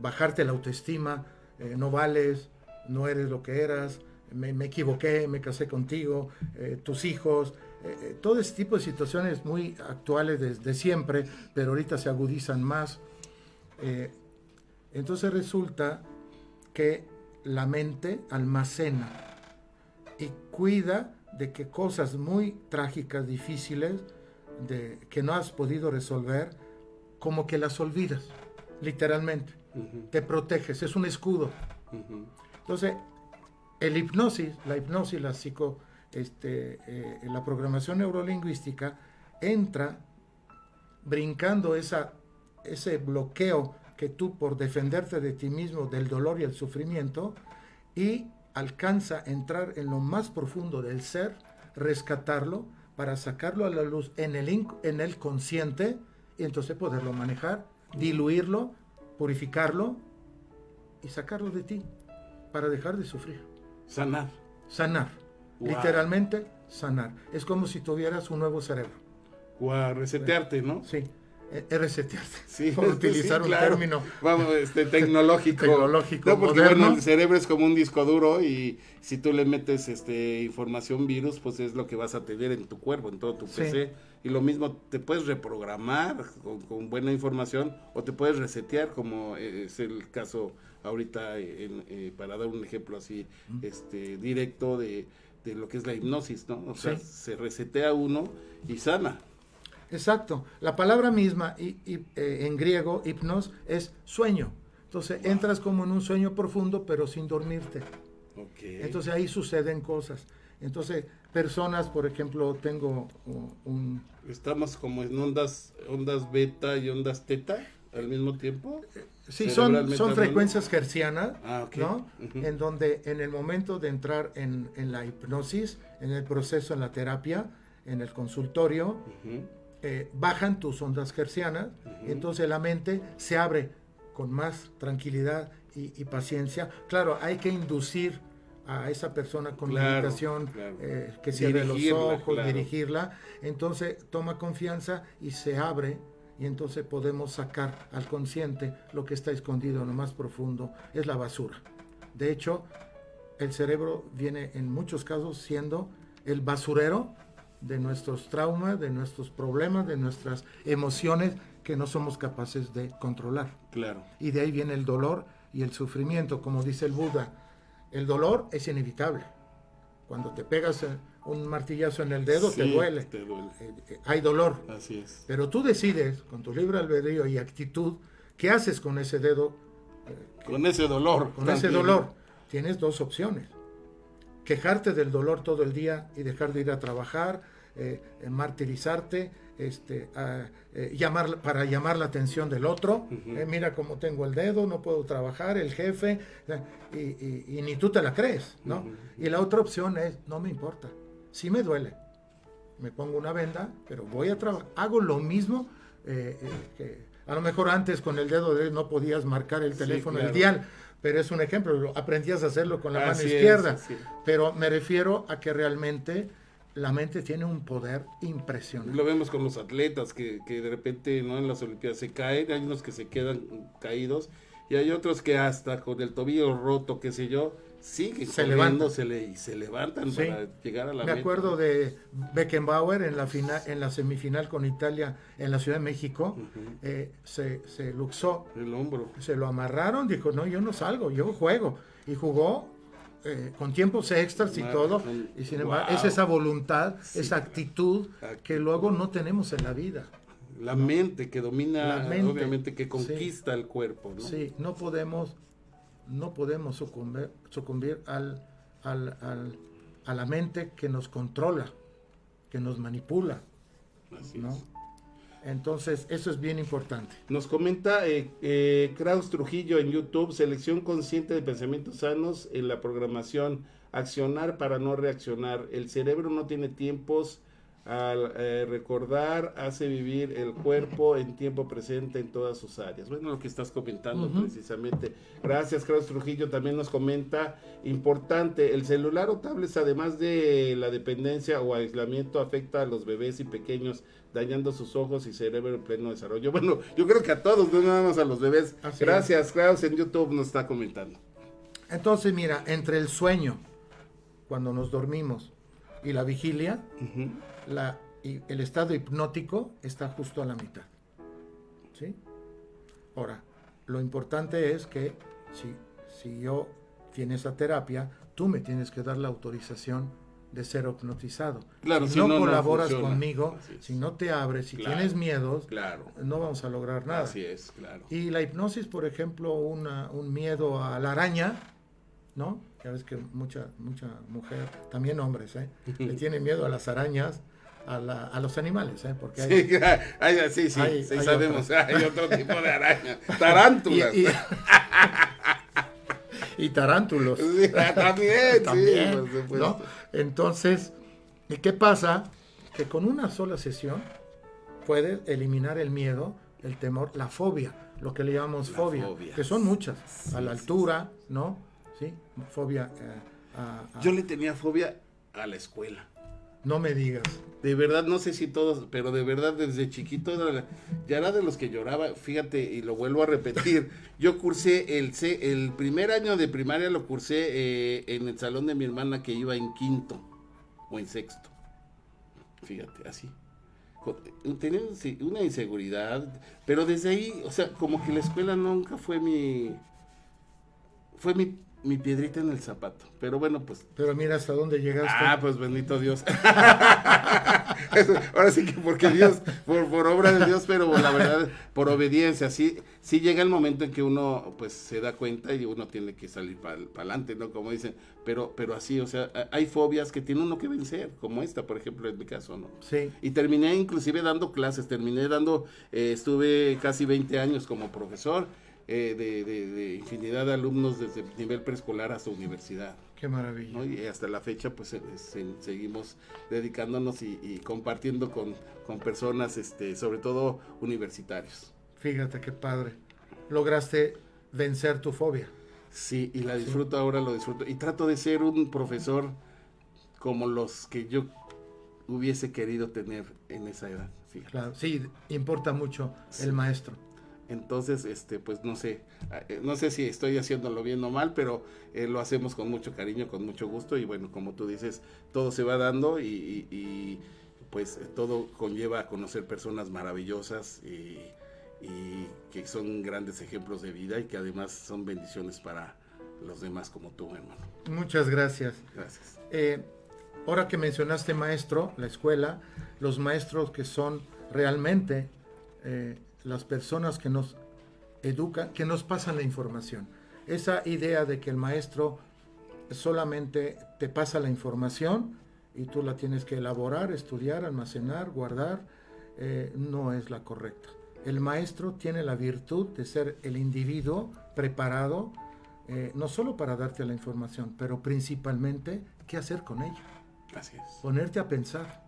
bajarte la autoestima, eh, no vales, no eres lo que eras, me, me equivoqué, me casé contigo, eh, tus hijos, eh, eh, todo ese tipo de situaciones muy actuales desde siempre, pero ahorita se agudizan más. Entonces resulta que la mente almacena y cuida de que cosas muy trágicas, difíciles, de, que no has podido resolver, como que las olvidas, literalmente. Te proteges, es un escudo. Entonces, el hipnosis, la hipnosis, la psico, este, eh, la programación neurolingüística entra brincando esa, ese bloqueo que tú por defenderte de ti mismo del dolor y el sufrimiento y alcanza a entrar en lo más profundo del ser, rescatarlo para sacarlo a la luz en el, en el consciente y entonces poderlo manejar, diluirlo, purificarlo y sacarlo de ti para dejar de sufrir. Sanar. Sanar. Wow. Literalmente sanar. Es como si tuvieras un nuevo cerebro. O a resetearte, ¿no? Sí. eh, Es resetearte. Sí, por sí, utilizar un término. Vamos, este, tecnológico. Tecnológico, No, porque moderno. bueno, el cerebro es como un disco duro y si tú le metes este información virus, pues es lo que vas a tener en tu cuerpo, en todo tu Sí. PC. Y lo mismo, te puedes reprogramar con, con buena información o te puedes resetear, como eh, es el caso ahorita, en- eh, para dar un ejemplo así este directo de, de lo que es la hipnosis, ¿no? O sea, Sí. se resetea uno y sana. Exacto. La palabra misma y, y, eh, en griego, hipnos, es sueño. Entonces entras como en un sueño profundo, pero sin dormirte. Ok. Entonces ahí suceden cosas. Entonces, personas, por ejemplo, tengo un... Estamos como en ondas, ondas beta y ondas teta al mismo tiempo. Sí, son, son frecuencias hercianas, Ah. ¿no? En donde en el momento de entrar en, en la hipnosis, en el proceso, en la terapia, en el consultorio, eh, bajan tus ondas hercianas y entonces la mente se abre con más tranquilidad y, y paciencia. Claro, hay que inducir a esa persona con Claro, meditación claro. eh, que cierre los ojos, claro. dirigirla. Entonces toma confianza y se abre y entonces podemos sacar al consciente lo que está escondido en lo más profundo, es la basura. De hecho, el cerebro viene en muchos casos siendo el basurero de nuestros traumas, de nuestros problemas, de nuestras emociones que no somos capaces de controlar. Claro. Y de ahí viene el dolor y el sufrimiento, como dice el Buda. El dolor es inevitable. Cuando te pegas eh, un martillazo en el dedo, te duele. te duele. Eh, eh, hay dolor. Así es. Pero tú decides, con tu libre albedrío y actitud, qué haces con ese dedo, Con ese dolor. con ese dolor. Tienes dos opciones. Quejarte del dolor todo el día y dejar de ir a trabajar, eh, martirizarte, este, a, eh, llamar, para llamar la atención del otro. Eh, mira cómo tengo el dedo, no puedo trabajar, el jefe, eh, y, y- y ni tú te la crees, ¿no? Y la otra opción es, no me importa, sí me duele, me pongo una venda, pero voy a trabajar, hago lo mismo eh, que a lo mejor antes con el dedo de no podías marcar el Sí, teléfono, claro. el dial, pero es un ejemplo, lo- aprendías a hacerlo con la mano Así izquierda, es. pero me refiero a que realmente la mente tiene un poder impresionante. Lo vemos con los atletas que, que de repente no en las Olimpiadas se caen, hay unos que se quedan caídos y hay otros que hasta con el tobillo roto, qué sé yo, siguen Se levantan. se le, y se levantan Sí. para llegar a la Me meta. acuerdo de Beckenbauer en la final, en la semifinal con Italia en la Ciudad de México, eh, se, se luxó, el hombro, se lo amarraron, dijo no yo no salgo, yo juego y jugó eh, con tiempos extras y todo y sin embargo wow. es esa voluntad, Sí. esa actitud que luego no tenemos en la vida. la mente que domina, mente, obviamente que sí. conquista el cuerpo, ¿no? Sí, no podemos, no podemos sucumbir, sucumbir al, al- al- a la mente que nos controla, que nos manipula. Así ¿no? es. Entonces, eso es bien importante. Nos comenta eh, eh, Kraus Trujillo en YouTube, selección consciente de pensamientos sanos en la programación, accionar para no reaccionar. El cerebro no tiene tiempos al eh, recordar hace vivir el cuerpo en tiempo presente en todas sus áreas. Bueno, lo que estás comentando precisamente. Gracias, Carlos Trujillo. También nos comenta, importante, el celular o tablets, además de la dependencia o aislamiento, afecta a los bebés y pequeños, dañando sus ojos y cerebro en pleno desarrollo. Bueno, yo creo que a todos, no nada más a los bebés. Así Gracias, Klaus, en YouTube nos está comentando. Entonces, mira, entre el sueño, cuando nos dormimos, y la vigilia, la, el estado hipnótico está justo a la mitad. ¿Sí? Ahora, lo importante es que si, si yo tiene esa terapia, tú me tienes que dar la autorización de ser hipnotizado. Claro, si, si no, colaboras conmigo, si no te abres, si Claro, tienes miedos, claro. no vamos a lograr nada. Así es, claro. Y la hipnosis, por ejemplo, una- un miedo a la araña, ¿no? Ya ves que mucha, mucha mujer, también hombres, ¿eh? Le tienen miedo a las arañas, a, la- a los animales, ¿eh? Porque hay, Sí, hay- sí, sí, hay- sí hay sabemos. Hay otro tipo de araña. Tarántulas. Y, y- y tarántulos. Sí, también, sí, También, por supuesto. ¿no? Entonces, ¿y qué pasa? Que con una sola sesión puedes eliminar el miedo, el temor, la fobia, lo que le llamamos La fobia, fobia. que son muchas, a la altura, ¿no? Sí, fobia eh, a- a- Yo le tenía fobia a la escuela. No me digas. De verdad, no sé si todos, pero de verdad desde chiquito era- ya era de los que lloraba. Fíjate, y lo vuelvo a repetir. Yo cursé el C, el primer año de primaria lo cursé eh, en el salón de mi hermana que iba en quinto o en sexto. Fíjate, así. Tenía una inseguridad, pero desde ahí, o sea, como que la escuela nunca fue mi, fue mi, mi piedrita en el zapato. Pero bueno, pues Pero mira hasta dónde llegaste. Ah, pues bendito Dios. Ahora sí que porque Dios, por, por obra de Dios, pero la verdad, por obediencia, sí, sí llega el momento en que uno pues se da cuenta y uno tiene que salir para adelante, ¿no? Como dicen, pero, pero así, o sea, hay fobias que tiene uno que vencer, como esta, por ejemplo, en mi caso, ¿no? Sí. Y terminé inclusive dando clases, terminé dando, eh, estuve casi 20 años como profesor eh, de, de- de infinidad de alumnos desde nivel preescolar hasta universidad. Qué maravilla. ¿no? Y hasta la fecha pues se- seguimos dedicándonos y, y compartiendo con, con personas, este, sobre todo universitarios. Fíjate qué padre. Lograste vencer tu fobia. Sí, y la disfruto ahora, lo disfruto. Y trato de ser un profesor como los que yo hubiese querido tener en esa edad. fíjate. Claro, sí, importa mucho el maestro. Entonces, este, pues no sé, eh, no sé si estoy haciéndolo bien o mal, pero eh, lo hacemos con mucho cariño, con mucho gusto y bueno, como tú dices, todo se va dando y, y- y, pues todo conlleva a conocer personas maravillosas y, y que son grandes ejemplos de vida y que además son bendiciones para los demás como tú, hermano. Muchas gracias. Gracias. Eh, ahora que mencionaste maestro, la escuela, los maestros que son realmente eh, las personas que nos educan, que nos pasan la información. Esa idea de que el maestro solamente te pasa la información y tú la tienes que elaborar, estudiar, almacenar, guardar, eh, no es la correcta. El maestro tiene la virtud de ser el individuo preparado, eh, no solo para darte la información, pero principalmente qué hacer con ella. Así es. Ponerte a pensar.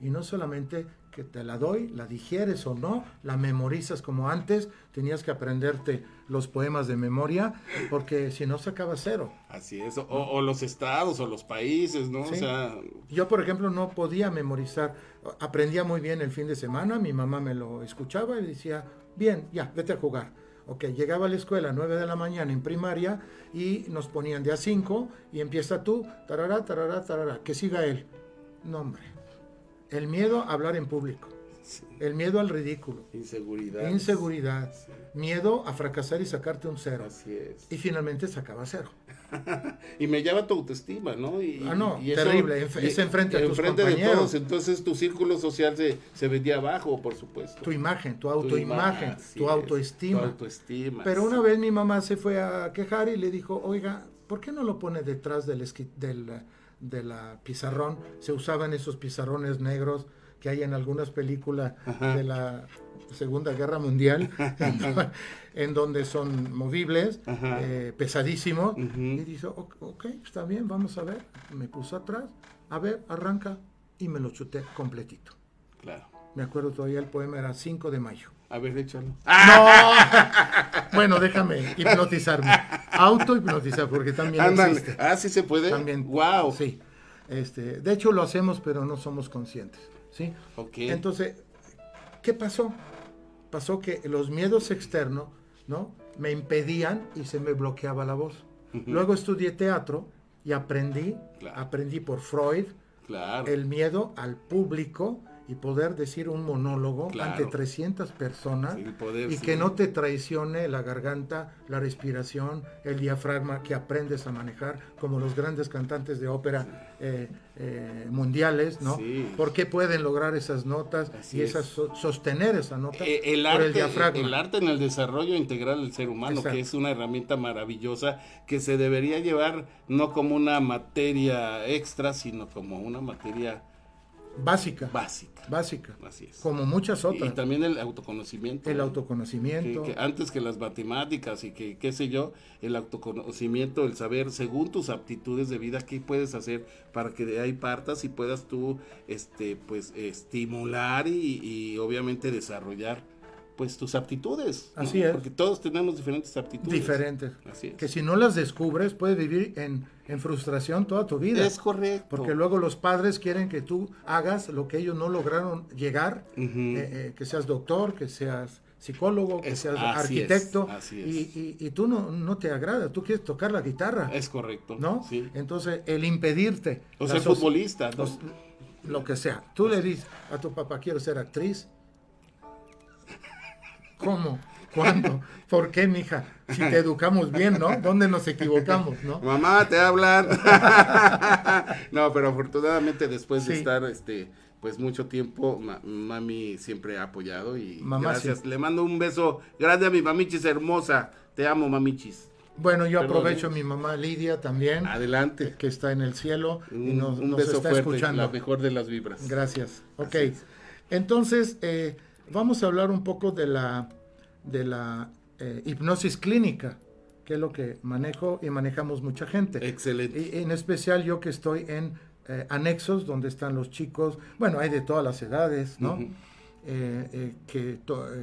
Y no solamente que te la doy, la digieres o no, la memorizas como antes, tenías que aprenderte los poemas de memoria, porque si no sacaba cero. Así es. O, o los estados o los países, ¿no? Sí. O sea, Yo, por ejemplo, no podía memorizar. Aprendía muy bien el fin de semana, mi mamá me lo escuchaba y decía, bien, ya, vete a jugar. Ok, llegaba a la escuela a 9 de la mañana en primaria y nos ponían de a 5 y empieza tú, tarará, tarará, tarará, que siga él. No, hombre. El miedo a hablar en público. El miedo al ridículo. inseguridad. Inseguridad. Miedo a fracasar y sacarte un cero. Así es. Y finalmente sacaba cero. y me llama tu autoestima, ¿no? Y, Ah, no, y eso- terrible, y- es enfrente a tus enfrente de todos, entonces tu círculo social se, se vendía abajo, por supuesto. Tu imagen, tu ima- autoimagen, tu es, autoestima. Tu autoestima. Pero una vez mi mamá se fue a quejar y le dijo, oiga, ¿por qué no lo pone detrás del, esqui- del de la pizarrón? Se usaban esos pizarrones negros que hay en algunas películas Ajá. de la Segunda Guerra Mundial, en, do- en donde son movibles, eh. Y dice, "Ok, ok, está bien, vamos a ver. Me puso atrás. A ver, arranca. y me lo chuté completito. Claro. Me acuerdo todavía el poema era 5 de mayo. A ver, échalo. No. bueno, déjame hipnotizarme. Auto hipnotizar, porque también Ándale. existe. Ah, sí se puede. También. Wow. Sí. Este, de hecho lo hacemos, pero no somos conscientes. ¿sí? Ok. Entonces, ¿qué pasó? Pasó que los miedos externos, ¿no? Me impedían y se me bloqueaba la voz. Luego estudié teatro y aprendí, Claro. aprendí por Freud, Claro. el miedo al público y poder decir un monólogo Claro. ante 300 personas poder, y sí. que no te traicione la garganta, la respiración, el diafragma que aprendes a manejar como los grandes cantantes de ópera eh, eh, mundiales, ¿no? Sí. ¿Por qué pueden lograr esas notas Así y es. esas so- sostener esa nota Eh, el, por arte, el diafragma? el arte en el desarrollo integral del ser humano, Exacto. que es una herramienta maravillosa que se debería llevar no como una materia extra, sino como una materia Básica. básica. Básica. Así es. Como muchas Y otras. también el autoconocimiento. el ¿no? autoconocimiento. Que- que antes que las matemáticas y que qué sé yo, el autoconocimiento, el saber según tus aptitudes de vida qué puedes hacer para que de ahí partas y puedas tú este pues estimular y, y obviamente desarrollar pues tus aptitudes. ¿no? Así es. Porque todos tenemos diferentes aptitudes. diferentes. Así es. Que si no las descubres, puedes vivir en, en frustración toda tu vida. Es correcto. Porque luego los padres quieren que tú hagas lo que ellos no lograron llegar, Ujú. eh, eh, que seas doctor, que seas psicólogo, que Es- seas así es, arquitecto, así es. Y, y- y tú no, no te agrada, tú quieres tocar la guitarra, Es correcto. ¿no? Sí. Entonces, el impedirte... O ser futbolista, ¿no? los- lo que sea. Tú le dices a tu papá, quiero ser actriz. ¿Cómo? ¿Cuándo? ¿Por qué, mija? Si te educamos bien, ¿no? ¿Dónde nos equivocamos, no? Mamá, te hablan. no, pero afortunadamente después de estar este pues mucho tiempo, ma- mami siempre ha apoyado y Mamá, gracias. sí. Le mando un beso grande a mi mamichis hermosa. Te amo, mamichis. Bueno, yo Perdón, aprovecho a mi mamá Lidia también, Adelante. que está en el cielo y Un, nos, un nos beso está fuerte, escuchando. la mejor de las vibras. Gracias. Ok. Entonces, eh, vamos a hablar un poco de la, de la eh, hipnosis clínica, que es lo que manejo y manejamos mucha gente. Excelente. Y en especial yo que estoy en eh, anexos donde están los chicos, bueno, hay de todas las edades, ¿no? Eh, eh, que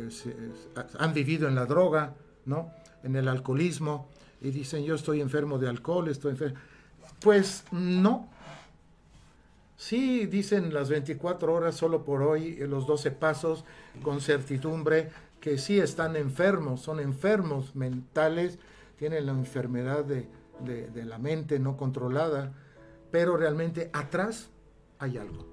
se- han vivido en la droga, ¿no? En el alcoholismo, y dicen, yo estoy enfermo de alcohol, estoy enfermo. Pues no. Sí, dicen las 24 horas solo por hoy, eh, los 12 pasos, con certidumbre, que sí están enfermos, son enfermos mentales, tienen la enfermedad de, de- de la mente no controlada, pero realmente atrás hay algo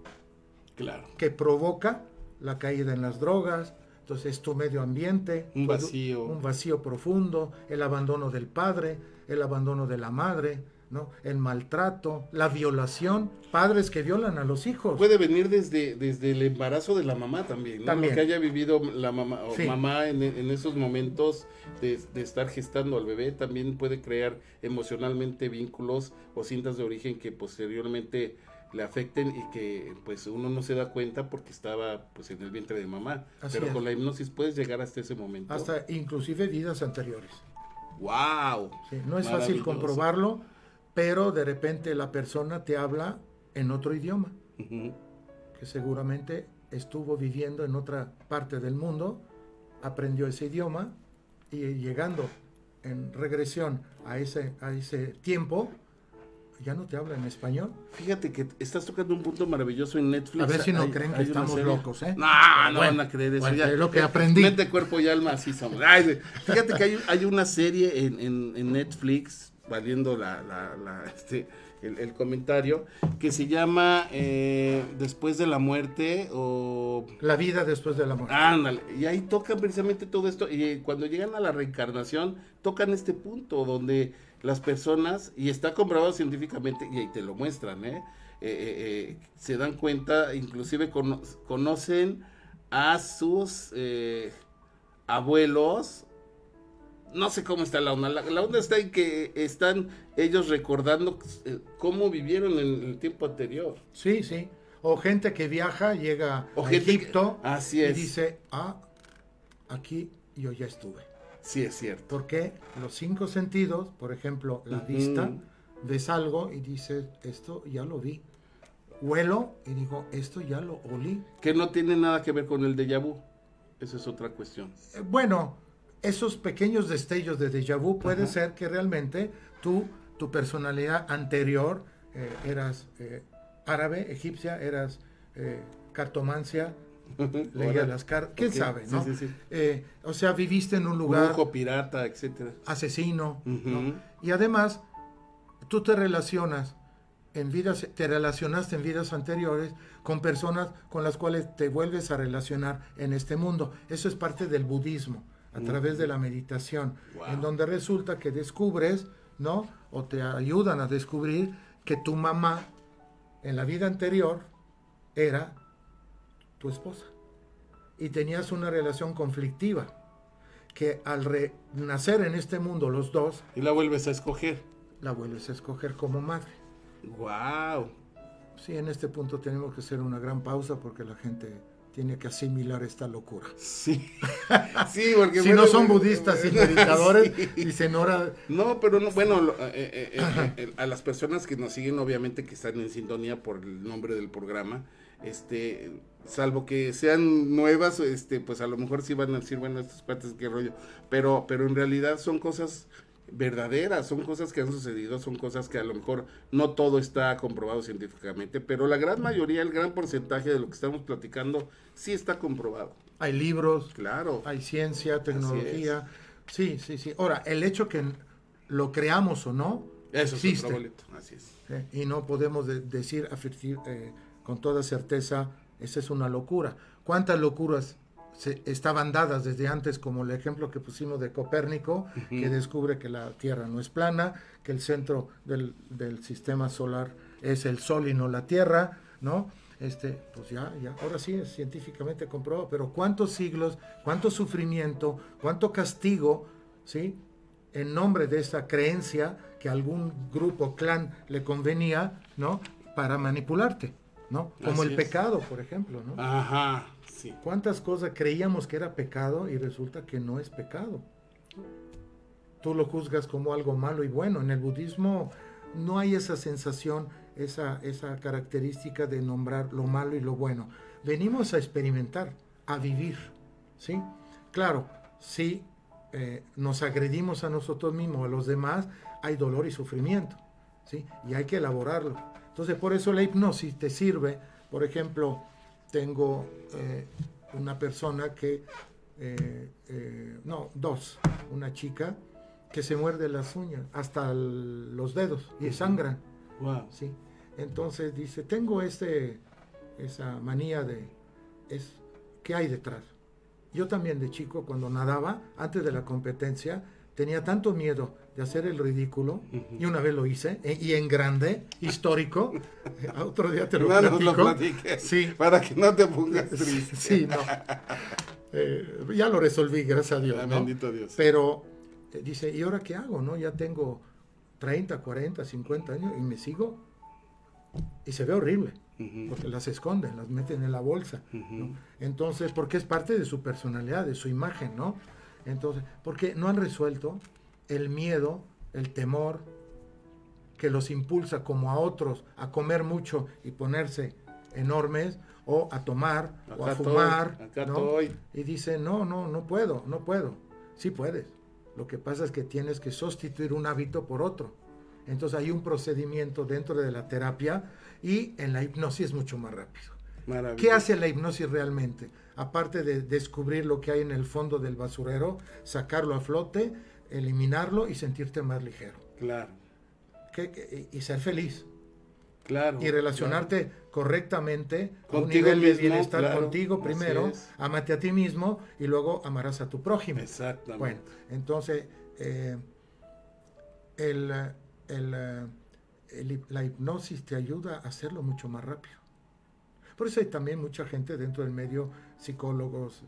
Claro. que provoca la caída en las drogas, entonces es tu medio ambiente, Un vacío. un vacío profundo, el abandono del padre, el abandono de la madre, ¿no? El maltrato, la violación, padres que violan a los hijos. Puede venir desde, desde el embarazo de la mamá también, ¿no? También. Lo que haya vivido la mamá, o Sí. mamá en, en esos momentos de, de estar gestando al bebé también puede crear emocionalmente vínculos o cintas de origen que posteriormente le afecten y que pues uno no se da cuenta porque estaba pues en el vientre de mamá. Así Pero es. con la hipnosis puedes llegar hasta ese momento. Hasta inclusive vidas anteriores. ¡Wow! Sí, no es fácil comprobarlo, pero de repente la persona te habla en otro idioma, Ujú. que seguramente estuvo viviendo en otra parte del mundo, aprendió ese idioma y llegando en regresión a ese, a ese tiempo, ya no te habla en español. Fíjate que estás tocando un punto maravilloso en Netflix. A ver si no Hay- creen que estamos serie- locos, ¿eh? No, no Bueno, van a creer eso. bueno, ya. es lo que aprendí. Mente, cuerpo y alma, así somos. Ay, fíjate que hay, hay una serie en, en- en Netflix, valiendo la, la- la, este, el, el comentario, que se llama eh, Después de la muerte o... La vida después de la muerte. Ándale, y ahí tocan precisamente todo esto, y eh, cuando llegan a la reencarnación, tocan este punto donde las personas, y está comprobado científicamente, y ahí te lo muestran, ¿eh? Eh, eh, eh, se dan cuenta, inclusive cono- conocen a sus abuelos, no sé cómo está la onda, la, la onda está en que están ellos recordando eh, cómo vivieron en el tiempo anterior. Sí, sí. O gente que viaja, llega O a gente que- Egipto así y es. dice, ah, aquí yo ya estuve. Sí, es cierto. Porque los cinco sentidos, por ejemplo, la vista, ves algo y dices, esto ya lo vi. huelo y digo, esto ya lo olí. Que no tiene nada que ver con el déjà vu. Esa es otra cuestión. Eh, bueno, esos pequeños destellos de déjà vu puede Ajá. ser que realmente tú, tu personalidad anterior, eh, eras eh, árabe, egipcia, eras eh, cartomancia, leía Órale. las cartas, quién sabe, ¿no? sí, sí. O sea, viviste en un lugar Brujo, pirata, etcétera. asesino. Y además, tú te relacionas en vidas, te relacionaste en vidas anteriores con personas con las cuales te vuelves a relacionar en este mundo. Eso es parte del budismo, a través de la meditación, Wow. en donde resulta que descubres, ¿no? O te ayudan a descubrir que tu mamá en la vida anterior era tu esposa y tenías una relación conflictiva que al renacer en este mundo los dos Y la vuelves a escoger. la vuelves a escoger como madre. Wow. Sí, en este punto tenemos que hacer una gran pausa porque la gente tiene que asimilar esta locura. Sí. Sí, porque si bueno, no son budistas y meditadores, sí. dicen ahora No, pero no, bueno, lo- eh, eh, eh, a las personas que nos siguen, obviamente que están en sintonía por el nombre del programa, este, salvo que sean nuevas, este, pues a lo mejor sí van a decir, bueno, estas partes qué rollo, pero, pero en realidad son cosas verdaderas, son cosas que han sucedido, son cosas que a lo mejor no todo está comprobado científicamente, pero la gran mayoría, el gran porcentaje de lo que estamos platicando, sí está comprobado. hay libros, Claro. hay ciencia, tecnología. Sí, sí, sí. Ahora, el hecho que lo creamos o no, Eso existe. así es. ¿eh? Y no podemos de- decir eh, con toda certeza, esa es una locura. ¿Cuántas locuras se, estaban dadas desde antes, como el ejemplo que pusimos de Copérnico, que descubre que la Tierra no es plana, que el centro del, del sistema solar es el Sol y no la Tierra, ¿no? Este, pues ya, ya, ahora sí es científicamente comprobado, pero cuántos siglos, cuánto sufrimiento, cuánto castigo, ¿sí? en nombre de esa creencia que algún grupo, clan le convenía, ¿no? Para manipularte, ¿no? Como Así el es. pecado, por ejemplo, ¿no? Ajá, sí. ¿Cuántas cosas creíamos que era pecado y resulta que no es pecado? Tú lo juzgas como algo malo y bueno. En el budismo no hay esa sensación, esa, esa característica de nombrar lo malo y lo bueno. Venimos a experimentar, a vivir, ¿sí? Claro, si eh, nos agredimos a nosotros mismos, a los demás, hay dolor y sufrimiento, ¿sí? Y hay que elaborarlo. Entonces, por eso la hipnosis te sirve. Por ejemplo, tengo eh, una persona que, eh, eh, no, dos, una chica que se muerde las uñas hasta el- los dedos y sangran. Wow. ¿sí? Entonces dice, tengo este, esa manía de, es, ¿qué hay detrás? Yo también de chico, cuando nadaba, antes de la competencia, tenía tanto miedo de hacer el ridículo, y una vez lo hice, e- y en grande, histórico, otro día te lo No lo platiques, Sí, Para que no te pongas triste. sí, no. Eh, ya lo resolví, gracias a Dios. Ah, ¿no? Bendito Dios. Pero eh, dice, ¿y ahora qué hago? no Ya tengo 30, 40, 50 años y me sigo. Y se ve horrible, porque las esconden, las meten en la bolsa. Entonces, porque es parte de su personalidad, de su imagen, ¿no? Entonces, porque no han resuelto el miedo, el temor que los impulsa como a otros a comer mucho y ponerse enormes o a tomar o a fumar, estoy, acá ¿no? estoy. Y dice, no, no, no puedo, no puedo. Sí puedes. Lo que pasa es que tienes que sustituir un hábito por otro. Entonces hay un procedimiento dentro de la terapia y en la hipnosis es mucho más rápido. ¿Qué hace la hipnosis realmente? Aparte de descubrir lo que hay en el fondo del basurero, sacarlo a flote, eliminarlo y sentirte más ligero. Claro, ¿Qué- qué- y ser feliz. claro. Y relacionarte correctamente a un Contigo nivel de mismo, bienestar claro, contigo primero, amate a ti mismo y luego amarás a tu prójimo. Exactamente. Bueno, entonces eh, el, eh, el, el hip- la hipnosis te ayuda a hacerlo mucho más rápido. Por eso hay también mucha gente dentro del medio, psicólogos,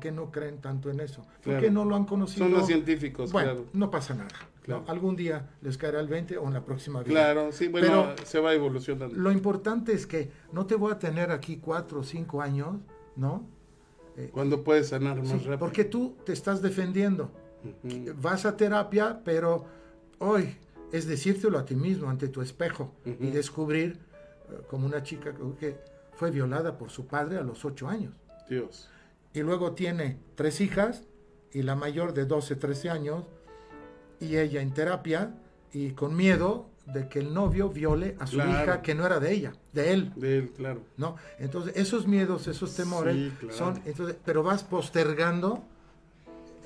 que no creen tanto en eso. Claro. Porque no lo han conocido. Son los científicos, Bueno, claro. no pasa nada. Algún día les caerá el 20 o en la próxima vida. Claro, sí, bueno, Pero- se va evolucionando. Lo importante es que no te voy a tener aquí cuatro o cinco años, ¿no? Cuando puedes sanar más Sí, rápido. porque tú te estás defendiendo. Vas a terapia, pero hoy es decírtelo a ti mismo ante tu espejo y descubrir eh, como una chica que fue violada por su padre a los ocho años. Dios. Y luego tiene tres hijas y la mayor de 12, 13 años y ella en terapia y con miedo de que el novio viole a su Claro. hija que no era de ella, de él. De él, claro. ¿no? Entonces, esos miedos, esos temores Sí, claro. son, entonces, pero vas postergando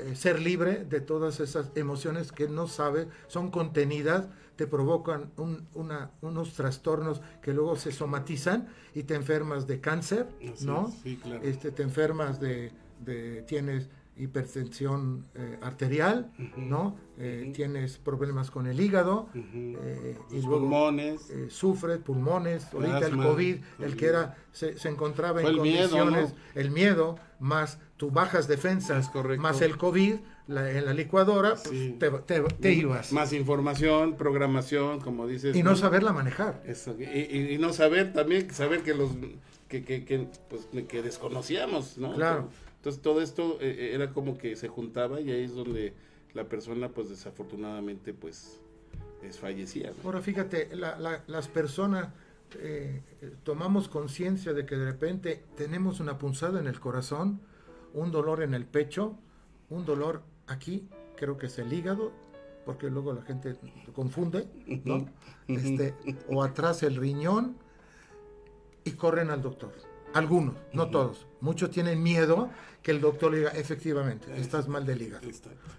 eh, ser libre de todas esas emociones que no sabes, son contenidas, te provocan un- una- unos trastornos que luego se somatizan y te enfermas de cáncer, Así ¿no? es, sí, claro. Este, te enfermas de, de- tienes hipertensión eh, arterial, ¿no? Eh, Tienes problemas con el hígado, eh, y Los luego pulmones. eh, sufres pulmones, ahorita el COVID, el que era, se, se encontraba en miedo, condiciones, ¿no? el miedo, más tus bajas defensas, más el COVID, la- en la licuadora, pues, Sí. te, te- te ibas. Más información, programación, como dices. Y no saberla manejar. Eso, y, y- y no saber también, saber que los que, que, que, pues, que desconocíamos, ¿no? Claro. Entonces todo esto eh, era como que se juntaba y ahí es donde la persona, pues desafortunadamente, pues es fallecía. ¿no? Ahora fíjate, la- la- las personas eh, eh, tomamos conciencia de que de repente tenemos una punzada en el corazón, un dolor en el pecho, un dolor aquí, creo que es el hígado, porque luego la gente confunde, ¿no? Este, o atrás el riñón, y corren al doctor. Algunos, no todos. Muchos tienen miedo que el doctor le diga, efectivamente, estás mal del hígado.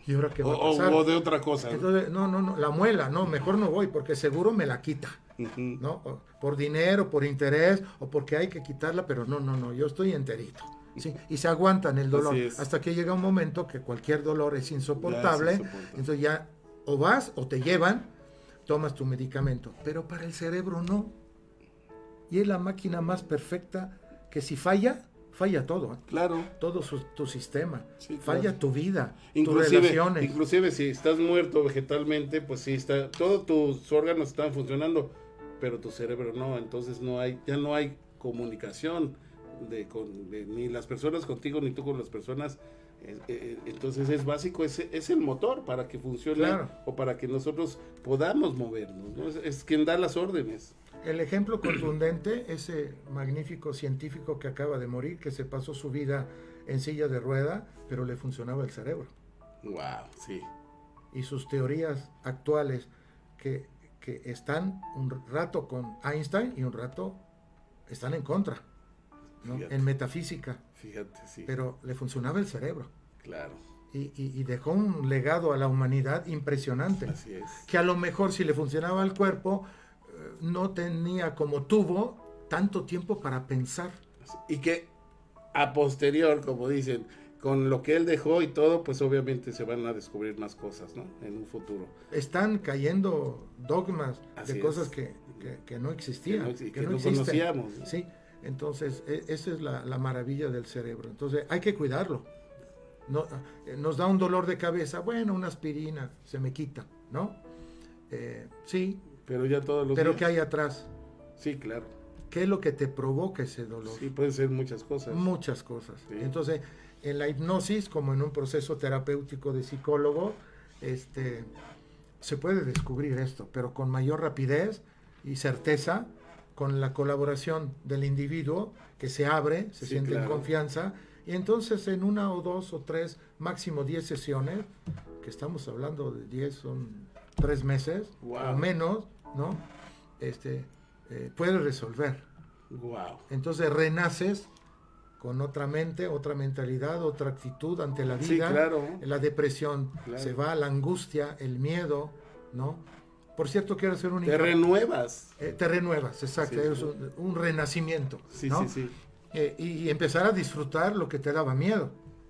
¿Y ahora qué va a O- o- pasar? o de otra cosa, ¿no? Entonces, no, no, no, la muela, no, mejor no voy porque seguro me la quita. ¿no? Por dinero, por interés o porque hay que quitarla, pero no, no, no, yo estoy enterito. ¿sí? Y se aguantan el dolor es. hasta que llega un momento que cualquier dolor es insoportable. insoportable. Entonces ya o vas o te llevan, tomas tu medicamento. Pero para el cerebro no. Y es la máquina más perfecta que si falla, falla todo. ¿eh? Claro. Todo su- tu sistema. Falla tu vida, tus Inclusive, relaciones. inclusive si estás muerto vegetalmente, pues sí está, todos tus órganos están funcionando, pero tu cerebro no, entonces no hay, ya no hay comunicación de, con, de- ni las personas contigo ni tú con las personas. eh, eh, entonces es básico, es, es el motor para que funcione Claro. o para que nosotros podamos movernos, ¿no? es, es quien da las órdenes. El ejemplo contundente, ese magnífico científico que acaba de morir, que se pasó su vida en silla de rueda, pero le funcionaba el cerebro. Wow, sí. Y sus teorías actuales, que, que están un rato con Einstein y un rato están en contra, ¿no? Fíjate. en metafísica, Fíjate, sí. pero le funcionaba el cerebro. Claro. Y, y- y dejó un legado a la humanidad impresionante. Así es. Que a lo mejor si le funcionaba el cuerpo, no tenía como tuvo tanto tiempo para pensar. Y que a posterior, como dicen, con lo que él dejó y todo, pues obviamente se van a descubrir más cosas, ¿no? En un futuro. Están cayendo dogmas Así de es. cosas que, que- que no existían, Que no que no conocíamos, ¿no? Sí, entonces e- esa es la, la maravilla del cerebro. Entonces hay que cuidarlo. No, eh, nos da un dolor de cabeza, bueno, una aspirina, se me quita, ¿no? Eh, sí, Pero ya todos los pero días. ¿qué hay atrás? Sí, claro. ¿Qué es lo que te provoca ese dolor? Sí, pueden ser muchas cosas. Muchas cosas. Sí. Entonces, en la hipnosis, como en un proceso terapéutico de psicólogo, este, se puede descubrir esto, pero con mayor rapidez y certeza, con la colaboración del individuo que se abre, se Sí, siente en confianza, y entonces en una o dos o tres, máximo diez sesiones, que estamos hablando de diez, son tres meses Wow. o menos, ¿no? Este, eh, puedes resolver. Wow. Entonces renaces con otra mente, otra mentalidad, otra actitud ante la Sí, vida. claro. La depresión Claro. se va, la angustia, el miedo, ¿no? Por cierto, quiero hacer un... Te renuevas. Eh, te renuevas, exacto. Sí, es sí. un, un renacimiento. Sí, ¿no? sí, sí. Eh, y, y empezar a disfrutar lo que te daba miedo,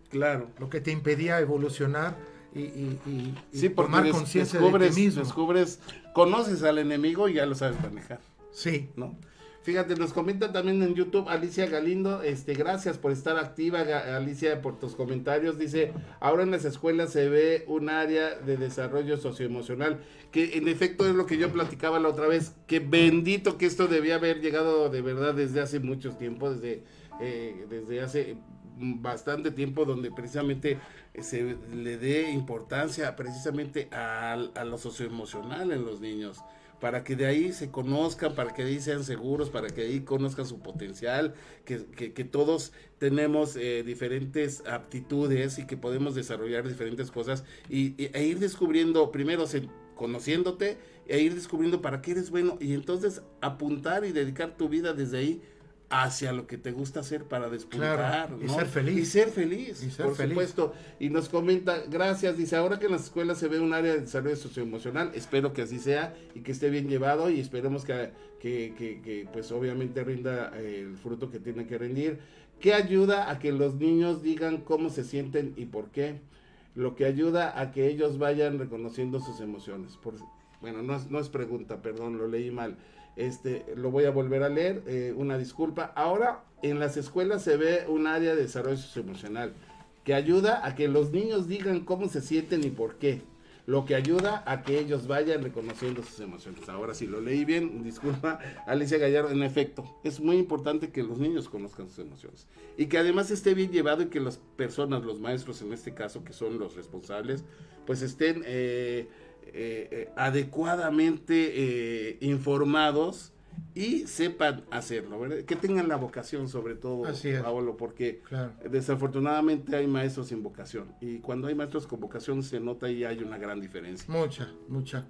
Claro. lo que te impedía evolucionar y, y- y- Sí, tomar conciencia de descubres, ti mismo. descubres, conoces al enemigo y ya lo sabes manejar. Sí. ¿no? Fíjate, nos comenta también en YouTube Alicia Galindo, este, gracias por estar activa, Alicia, por tus comentarios. Dice, ahora en las escuelas se ve un área de desarrollo socioemocional, que en efecto es lo que yo platicaba la otra vez, que bendito que esto debía haber llegado de verdad desde hace mucho tiempo, desde, eh, desde hace bastante tiempo, donde precisamente se le dé importancia precisamente al- a, lo socioemocional en los niños para que de ahí se conozcan, para que de ahí sean seguros, para que de ahí conozcan su potencial, que, que, todos tenemos eh, diferentes aptitudes y que podemos desarrollar diferentes cosas y- e ir descubriendo, primero se- conociéndote, e ir descubriendo para qué eres bueno y entonces apuntar y dedicar tu vida desde ahí hacia lo que te gusta hacer para despuntar, Claro, y ¿no? ser feliz. Y ser feliz, Y ser por feliz. supuesto. Y nos comenta, gracias, dice, ahora que en las escuelas se ve un área de desarrollo socioemocional, espero que así sea y que esté bien llevado y esperemos que, que, que- que, pues obviamente rinda eh, el fruto que tiene que rendir. ¿Qué ayuda a que los niños digan cómo se sienten y por qué? Lo que ayuda a que ellos vayan reconociendo sus emociones. Por, bueno, no es, no es pregunta, perdón, lo leí mal. Este, lo voy a volver a leer, eh, una disculpa. Ahora, en las escuelas se ve un área de desarrollo socioemocional que ayuda a que los niños digan cómo se sienten y por qué. Lo que ayuda a que ellos vayan reconociendo sus emociones. Ahora sí, lo leí bien, disculpa, Alicia Gallardo, en efecto, es muy importante que los niños conozcan sus emociones. Y que además esté bien llevado y que las personas, los maestros en este caso, que son los responsables, pues estén eh, eh, eh, adecuadamente eh, informados y sepan hacerlo, ¿verdad? Que tengan la vocación sobre todo. Paolo, porque Claro. desafortunadamente hay maestros sin vocación y cuando hay maestros con vocación se nota y hay una gran diferencia. Mucha, mucha.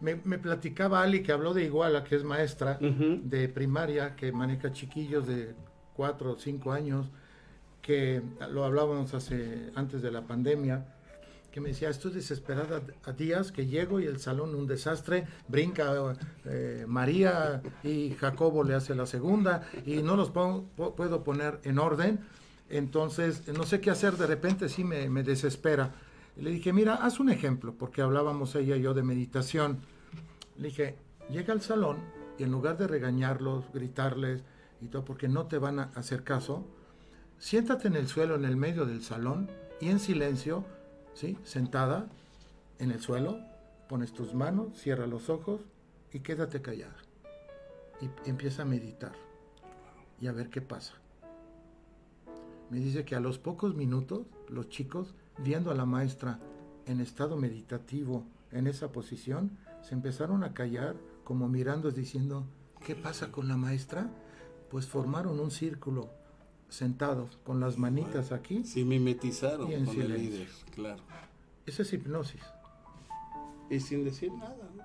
Me, me platicaba Ali que habló de Iguala, que es maestra de primaria, que maneja chiquillos de 4 o 5 años, que lo hablábamos hace, antes de la pandemia, que me decía, estoy desesperada a días que llego y el salón un desastre, brinca eh, María y Jacobo le hace la segunda y no los puedo poner en orden, entonces no sé qué hacer, de repente sí me, me desespera. Y le dije, mira, haz un ejemplo, porque hablábamos ella y yo de meditación. Le dije, llega al salón y en lugar de regañarlos, gritarles y todo, porque no te van a hacer caso, siéntate en el suelo en el medio del salón y en silencio, ¿sí? Sentada en el suelo, pones tus manos, cierra los ojos y quédate callada. Y empieza a meditar y a ver qué pasa. Me dice que a los pocos minutos los chicos, viendo a la maestra en estado meditativo, en esa posición, se empezaron a callar como mirando diciendo, ¿qué pasa con la maestra? Pues formaron un círculo sentados con las manitas aquí. Sí, mimetizaron y en con el silencio. líder, claro. Esa es hipnosis. Y sin decir nada, ¿no?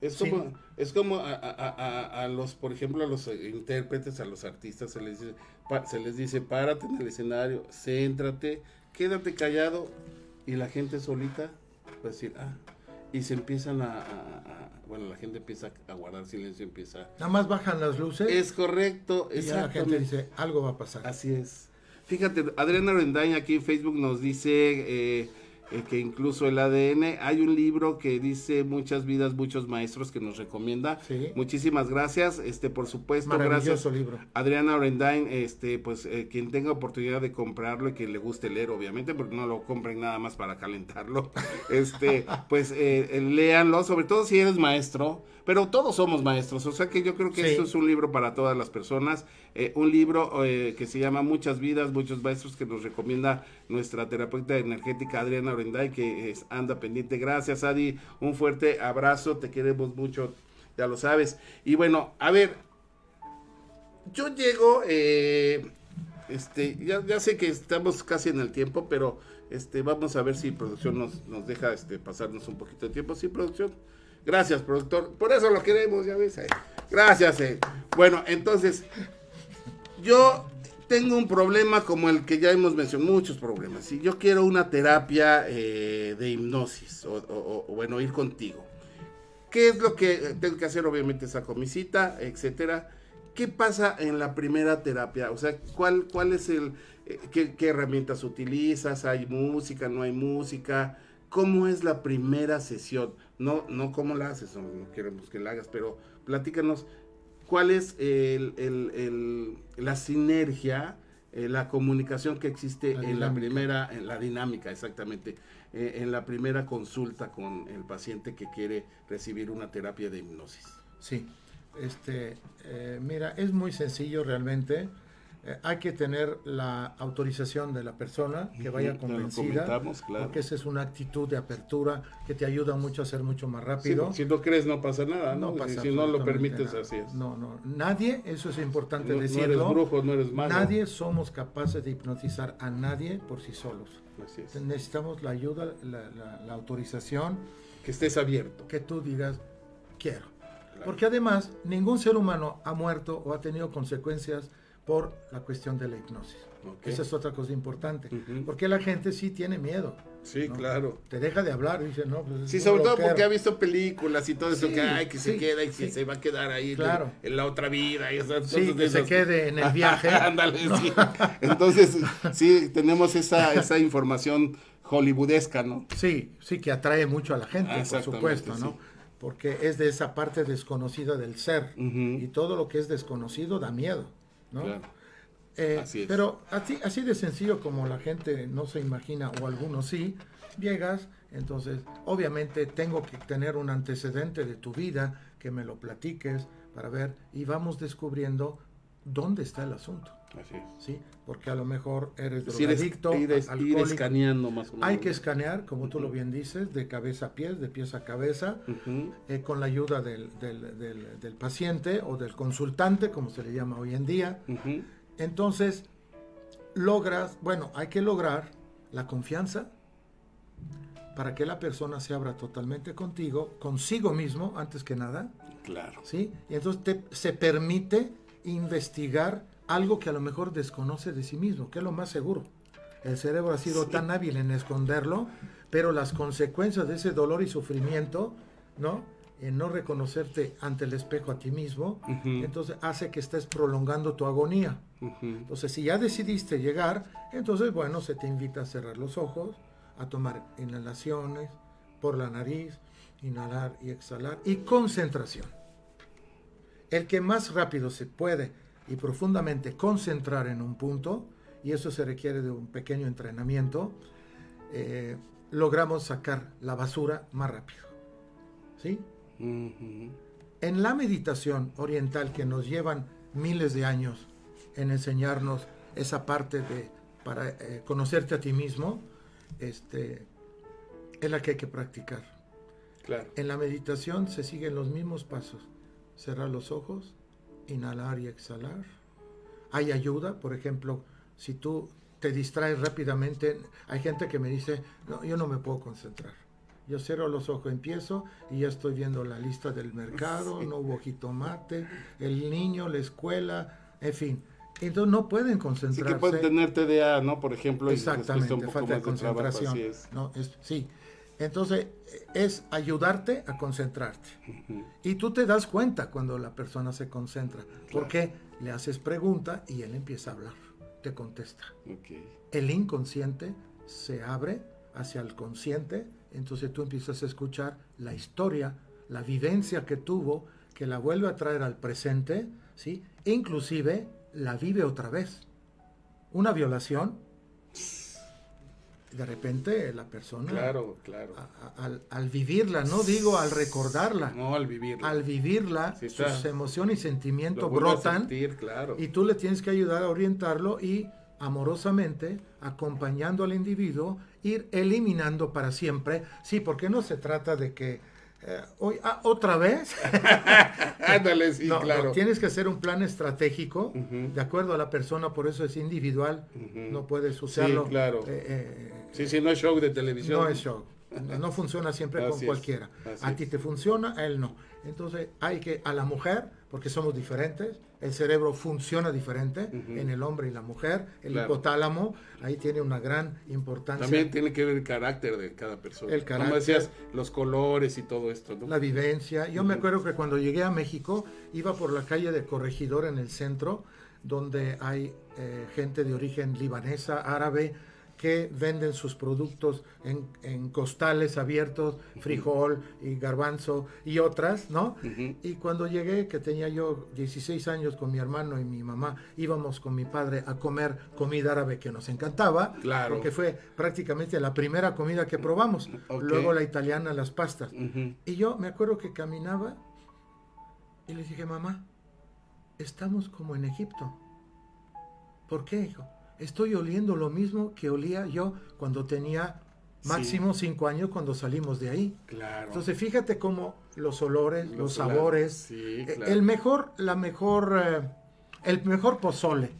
Es Sí. como, es como a, a- a- a los, por ejemplo, a los eh, intérpretes, a los artistas, se les dice, pa- se les dice, párate en el escenario, céntrate, quédate callado, y la gente solita va a decir, ah, y se empiezan a- bueno, la gente empieza a guardar silencio, empieza Nada más bajan las luces. Es correcto, y ya la gente dice, algo va a pasar. Así es. Fíjate, Adriana Rendaña aquí en Facebook nos dice eh, eh, que incluso el ADN, hay un libro que dice Muchas vidas, muchos maestros que nos recomienda. Muchísimas gracias, este por supuesto, Maravilloso gracias. libro. Adriana Orendain, este, pues eh, quien tenga oportunidad de comprarlo y que le guste leer, obviamente, porque no lo compren nada más para calentarlo, este, pues eh, eh, léanlo, sobre todo si eres maestro, pero todos somos maestros, o sea que yo creo que Sí. esto es un libro para todas las personas, eh, un libro eh, que se llama Muchas vidas, muchos maestros que nos recomienda nuestra terapeuta energética Adriana Orendain, que es- anda pendiente. Gracias, Adi, un fuerte abrazo, te queremos mucho, ya lo sabes. Y bueno, a ver, yo llego, eh, este, ya, ya sé que estamos casi en el tiempo, pero este, vamos a ver si producción nos, nos deja este, pasarnos un poquito de tiempo. Sí, producción. Gracias, productor. Por eso lo queremos, ya ves. eh. Gracias. eh. Bueno, entonces, yo tengo un problema como el que ya hemos mencionado, muchos problemas. Si yo quiero una terapia eh, de hipnosis, o, bueno, ir contigo. ¿Qué es lo que eh, tengo que hacer? Obviamente saco mi cita, etcétera. ¿Qué pasa en la primera terapia? O sea, ¿cuál, cuál es el, qué herramientas utilizas? ¿Hay música? ¿No hay música? ¿Cómo es la primera sesión? No, no cómo la haces, no, no queremos que la hagas, pero platícanos cuál es el- el- el- la sinergia, eh, la comunicación que existe La en la primera, en la dinámica, exactamente, eh, en la primera consulta con el paciente que quiere recibir una terapia de hipnosis. Sí, este, eh, mira, es muy sencillo realmente. Eh, hay que tener la autorización de la persona que vaya convencida, comentamos, claro. porque esa es una actitud de apertura que te ayuda mucho a ser mucho más Sí, rápido. si no crees no pasa nada, ¿no? No pasa si no lo permites, nada. así es. No, no, nadie, eso es importante No- no eres decirlo. brujo, no eres malo. Nadie somos capaces de hipnotizar a nadie por sí solos. Así es. Necesitamos la ayuda, la, la- la autorización, Que estés abierto. que tú digas, quiero. Porque además, ningún ser humano ha muerto o ha tenido consecuencias por la cuestión de la hipnosis. Esa es otra cosa importante. Porque la gente sí tiene miedo. Sí, ¿no? claro. Te deja de hablar, dice, no, pues es Sí, sobre todo porque ha visto películas y todo eso Sí, que hay que se queda y que sí. se va a quedar ahí Claro. en la otra vida y esas Sí, que se quede en el viaje. Ándale, sí. Entonces, sí, tenemos esa, esa información hollywoodesca, ¿no? Sí, sí, que atrae mucho a la gente, Ah, por supuesto, ¿no? Porque es de esa parte desconocida del ser. Y todo lo que es desconocido da miedo, ¿no? Claro. Eh, Así es. Pero así, así de sencillo como la gente no se imagina, o algunos sí, llegas, entonces obviamente tengo que tener un antecedente de tu vida, que me lo platiques para ver, y vamos descubriendo dónde está el asunto, Así es. ¿sí? Porque a lo mejor eres drogadicto, ir es- ir escaneando más o menos. Hay que escanear, como tú lo bien dices, de cabeza a pies, de pies a cabeza, eh, con la ayuda del, del- del- del paciente o del consultante, como se le llama hoy en día. Entonces, logras, bueno, hay que lograr la confianza para que la persona se abra totalmente contigo, consigo mismo, antes que nada, Claro. ¿sí? Y entonces te- se permite investigar algo que a lo mejor desconoce de sí mismo, que es lo más seguro. El cerebro ha sido tan hábil en esconderlo, pero las consecuencias de ese dolor y sufrimiento, ¿no? En no reconocerte ante el espejo a ti mismo, entonces hace que estés prolongando tu agonía. Entonces, si ya decidiste llegar, entonces, bueno, se te invita a cerrar los ojos, a tomar inhalaciones por la nariz, inhalar y exhalar, y concentración. El que más rápido se puede y profundamente concentrar en un punto, y eso se requiere de un pequeño entrenamiento, eh, logramos sacar la basura más rápido. ¿Sí? En la meditación oriental que nos llevan miles de años en enseñarnos esa parte de para eh, conocerte a ti mismo, este, es la que hay que practicar. Claro. En la meditación se siguen los mismos pasos. Cerrar los ojos, inhalar y exhalar. Hay ayuda, por ejemplo, si tú te distraes rápidamente, hay gente que me dice, no, yo no me puedo concentrar. Yo cierro los ojos, empiezo y ya estoy viendo la lista del mercado, no hubo jitomate, el niño, la escuela, en fin. Entonces no pueden Sí concentrarse. que pueden tener TDA, ¿no? Por ejemplo, y Exactamente, poco falta de más de trabajo, concentración. así es. ¿no? Es- sí. Entonces, es ayudarte a concentrarte. Y tú te das cuenta cuando la persona se concentra, porque le haces pregunta y él empieza a hablar, te contesta. El inconsciente se abre hacia el consciente, entonces tú empiezas a escuchar la historia, la vivencia que tuvo, que la vuelve a traer al presente, ¿sí? E inclusive la vive otra vez. Una violación, de repente la persona Claro, claro. a- a- al, al vivirla, no digo al recordarla, No, al vivirlo. al vivirla, Sí sus emociones y sentimientos brotan sentir, claro. y tú le tienes que ayudar a orientarlo y amorosamente, acompañando al individuo, ir eliminando para siempre. Sí, porque no se trata de que eh, hoy, ah, otra vez. Ándale, sí, No, no, claro. tienes que hacer un plan estratégico de acuerdo a la persona, por eso es individual. No puedes usarlo. claro. eh, eh, Sí, sí, no es show de televisión. no es show. No, no funciona siempre con Así cualquiera. A ti te funciona, a él no. Entonces hay que, a la mujer, porque somos diferentes, el cerebro funciona diferente en el hombre y la mujer, el Claro. hipotálamo, ahí tiene una gran importancia. También tiene que ver el carácter de cada persona. El Como carácter. decías, los colores y todo esto, ¿no? la vivencia. Yo me acuerdo que cuando llegué a México iba por la calle de Corregidor en el centro, donde hay eh, gente de origen libanesa, árabe, que venden sus productos en, en costales abiertos, frijol y garbanzo y otras, ¿no? Y cuando llegué, que tenía yo 16 años con mi hermano y mi mamá, íbamos con mi padre a comer comida árabe que nos encantaba, Claro. porque fue prácticamente la primera comida que probamos. Luego la italiana, las pastas. Y yo me acuerdo que caminaba y le dije, mamá, estamos como en Egipto. ¿Por qué, hijo? Estoy oliendo lo mismo que olía yo cuando tenía máximo cinco años cuando salimos de ahí. Claro. Entonces fíjate cómo los olores, los, Los sabores, sí, eh, claro. el mejor, la mejor, eh, el mejor pozole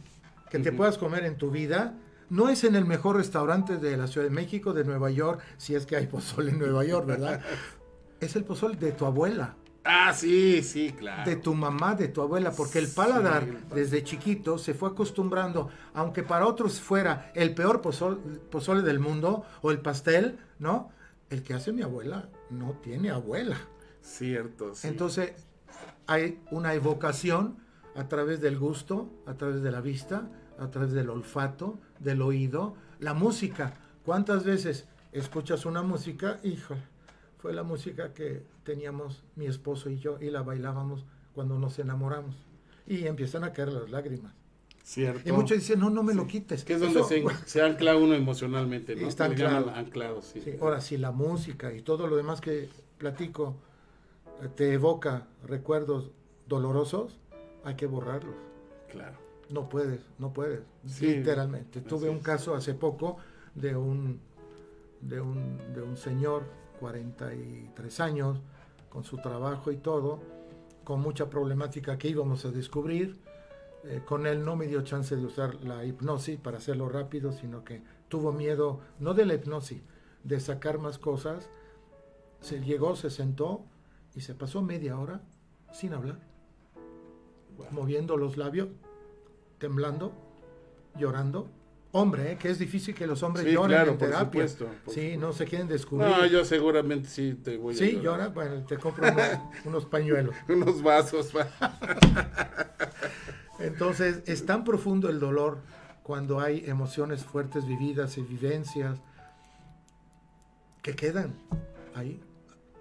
que te puedas comer en tu vida no es en el mejor restaurante de la Ciudad de México, de Nueva York, si es que hay pozole en Nueva York, ¿verdad? es el pozole de tu abuela, Ah, sí, sí, claro. de tu mamá, de tu abuela, porque el paladar desde chiquito se fue acostumbrando, aunque para otros fuera el peor pozol- pozole del mundo o el pastel, ¿no? El que hace mi abuela no tiene abuela. Cierto, sí. Entonces hay una evocación a través del gusto, a través de la vista, a través del olfato, del oído, la música. ¿Cuántas veces escuchas una música? Híjole, fue la música que teníamos mi esposo y yo y la bailábamos cuando nos enamoramos. Y empiezan a caer las lágrimas. Cierto. Y muchos dicen, no, no me lo quites. Que es donde se, se ancla uno emocionalmente, ¿no? Está anclado. anclado, sí. Sí, ahora, si la música y todo lo demás que platico eh, te evoca recuerdos dolorosos, hay que borrarlos. Claro. No puedes, no puedes. Literalmente. Tuve un caso hace poco de un, de un, de un señor, 43 años, con su trabajo y todo, con mucha problemática que íbamos a descubrir. Eh, con él no me dio chance de usar la hipnosis para hacerlo rápido, sino que tuvo miedo, no de la hipnosis, de sacar más cosas. Se llegó, se sentó y se pasó media hora sin hablar, moviendo los labios, temblando, llorando. Hombre, ¿eh? que es difícil que los hombres Sí, lloren claro, en por terapia. supuesto, por sí, no se quieren descubrir. No, yo seguramente sí te voy a Sí, llora, bueno, te compro unos, unos pañuelos. Unos vasos. va. Entonces, es tan profundo el dolor cuando hay emociones fuertes vividas y vivencias que quedan ahí.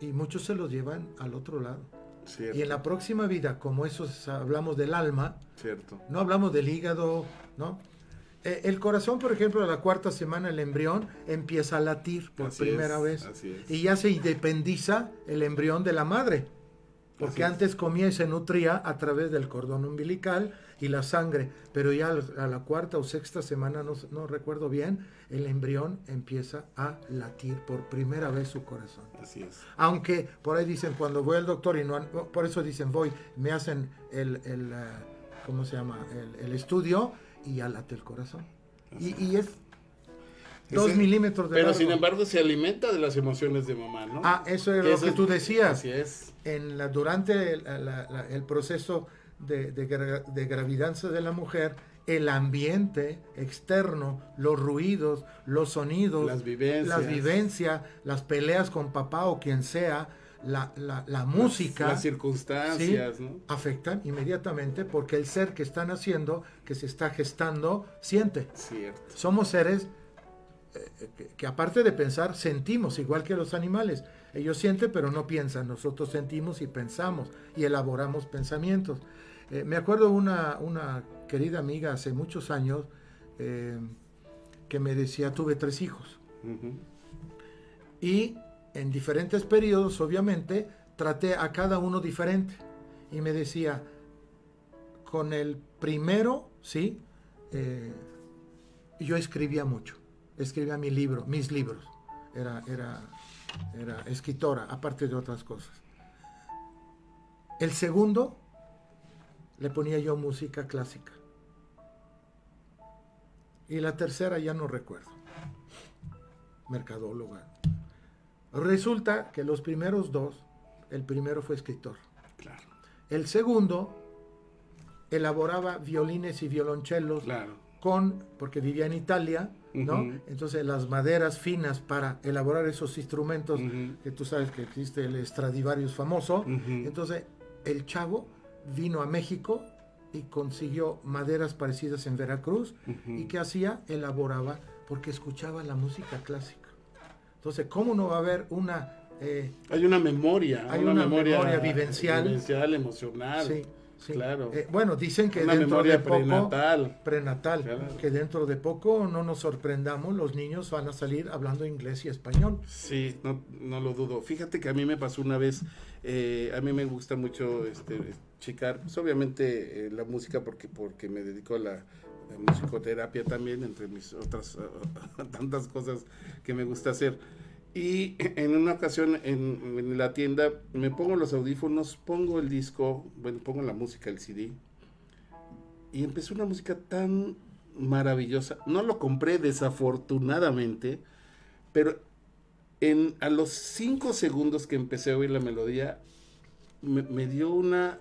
Y muchos se los llevan al otro lado. Cierto. Y en la próxima vida, como eso es- hablamos del alma, Cierto. no hablamos del hígado, ¿no? Eh, el corazón, por ejemplo, a la cuarta semana el embrión empieza a latir por Así primera es, vez. así es. Y ya se independiza el embrión de la madre. Porque Así antes comía y se nutría a través del cordón umbilical y la sangre. Pero ya a la cuarta o sexta semana, no, no recuerdo bien, el embrión empieza a latir por primera vez su corazón. Así es. Aunque por ahí dicen, cuando voy al doctor y no, han- por eso dicen, voy, me hacen el, el, eh, ¿cómo se llama? El, el estudio y ya late el corazón. Y, y es dos Ese- milímetros de Pero largo. sin embargo se alimenta de las emociones de mamá, ¿no? Ah, eso es Que lo eso que es- tú decías. Así es. En la, durante el, la- la- el proceso de, de, gra- de gravidad de la mujer, el ambiente externo, los ruidos, los sonidos, Las vivencias. las vivencias, las peleas con papá o quien sea, la, la- la música, Las circunstancias, ¿sí? ¿no? afectan inmediatamente porque el ser que está naciendo, que se está gestando, siente. Cierto. Somos seres eh, que, que aparte de pensar, sentimos igual que los animales. Ellos sienten pero no piensan, nosotros sentimos y pensamos y elaboramos pensamientos. Eh, me acuerdo una, una querida amiga hace muchos años eh, que me decía, tuve tres hijos. Y en diferentes periodos, obviamente, traté a cada uno diferente. Y me decía, con el primero, ¿sí? Eh, yo escribía mucho. Escribía mi libro, mis libros. Era, era, era escritora, aparte de otras cosas. El segundo, le ponía yo música clásica. Y la tercera ya no recuerdo. Mercadóloga. Resulta que los primeros dos, el primero fue escritor. Claro. El segundo elaboraba violines y violonchelos Claro. con, porque vivía en Italia, ¿no? Entonces las maderas finas para elaborar esos instrumentos, que tú sabes que existe el Stradivarius famoso. Entonces el chavo vino a México y consiguió maderas parecidas en Veracruz. ¿Y qué hacía? Elaboraba porque escuchaba la música clásica. Entonces, ¿cómo no va a haber una... eh, Hay una memoria. Hay una memoria vivencial. Vivencial, emocional. Sí, sí. Claro. Eh, bueno, dicen que Una dentro memoria de poco, prenatal. prenatal, Claro. que dentro de poco no nos sorprendamos, los niños van a salir hablando inglés y español. Sí, no, no lo dudo. Fíjate que a mí me pasó una vez, eh, a mí me gusta mucho este, checar, pues obviamente eh, la música porque, porque me dedico a la musicoterapia también, entre mis otras tantas cosas que me gusta hacer. Y en una ocasión en, en, la tienda me pongo los audífonos, pongo el disco, bueno, pongo la música, el CD. Y empezó una música tan maravillosa. No lo compré desafortunadamente, pero en, a los cinco segundos que empecé a oír la melodía, me, me dio una,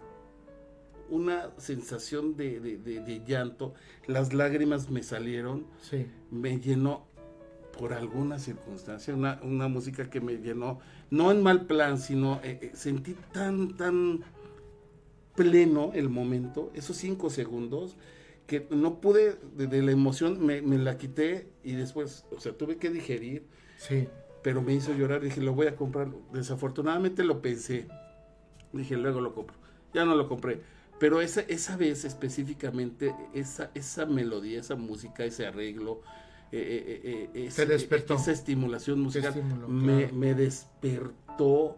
una sensación de, de, de, de, llanto. Las lágrimas me salieron. Sí. Me llenó por alguna circunstancia, una, una, música que me llenó, no en mal plan, sino eh, eh, sentí tan, tan pleno el momento, esos cinco segundos, que no pude, de, de la emoción, me, me, la quité y después, o sea, tuve que digerir. Sí. Pero me hizo llorar, dije, lo voy a comprar. Desafortunadamente lo pensé. Dije, luego lo compro. Ya no lo compré. Pero esa, esa vez específicamente, esa, esa melodía, esa música, ese arreglo, eh, eh, eh, ese, despertó. esa estimulación musical estimuló, me, claro. me, despertó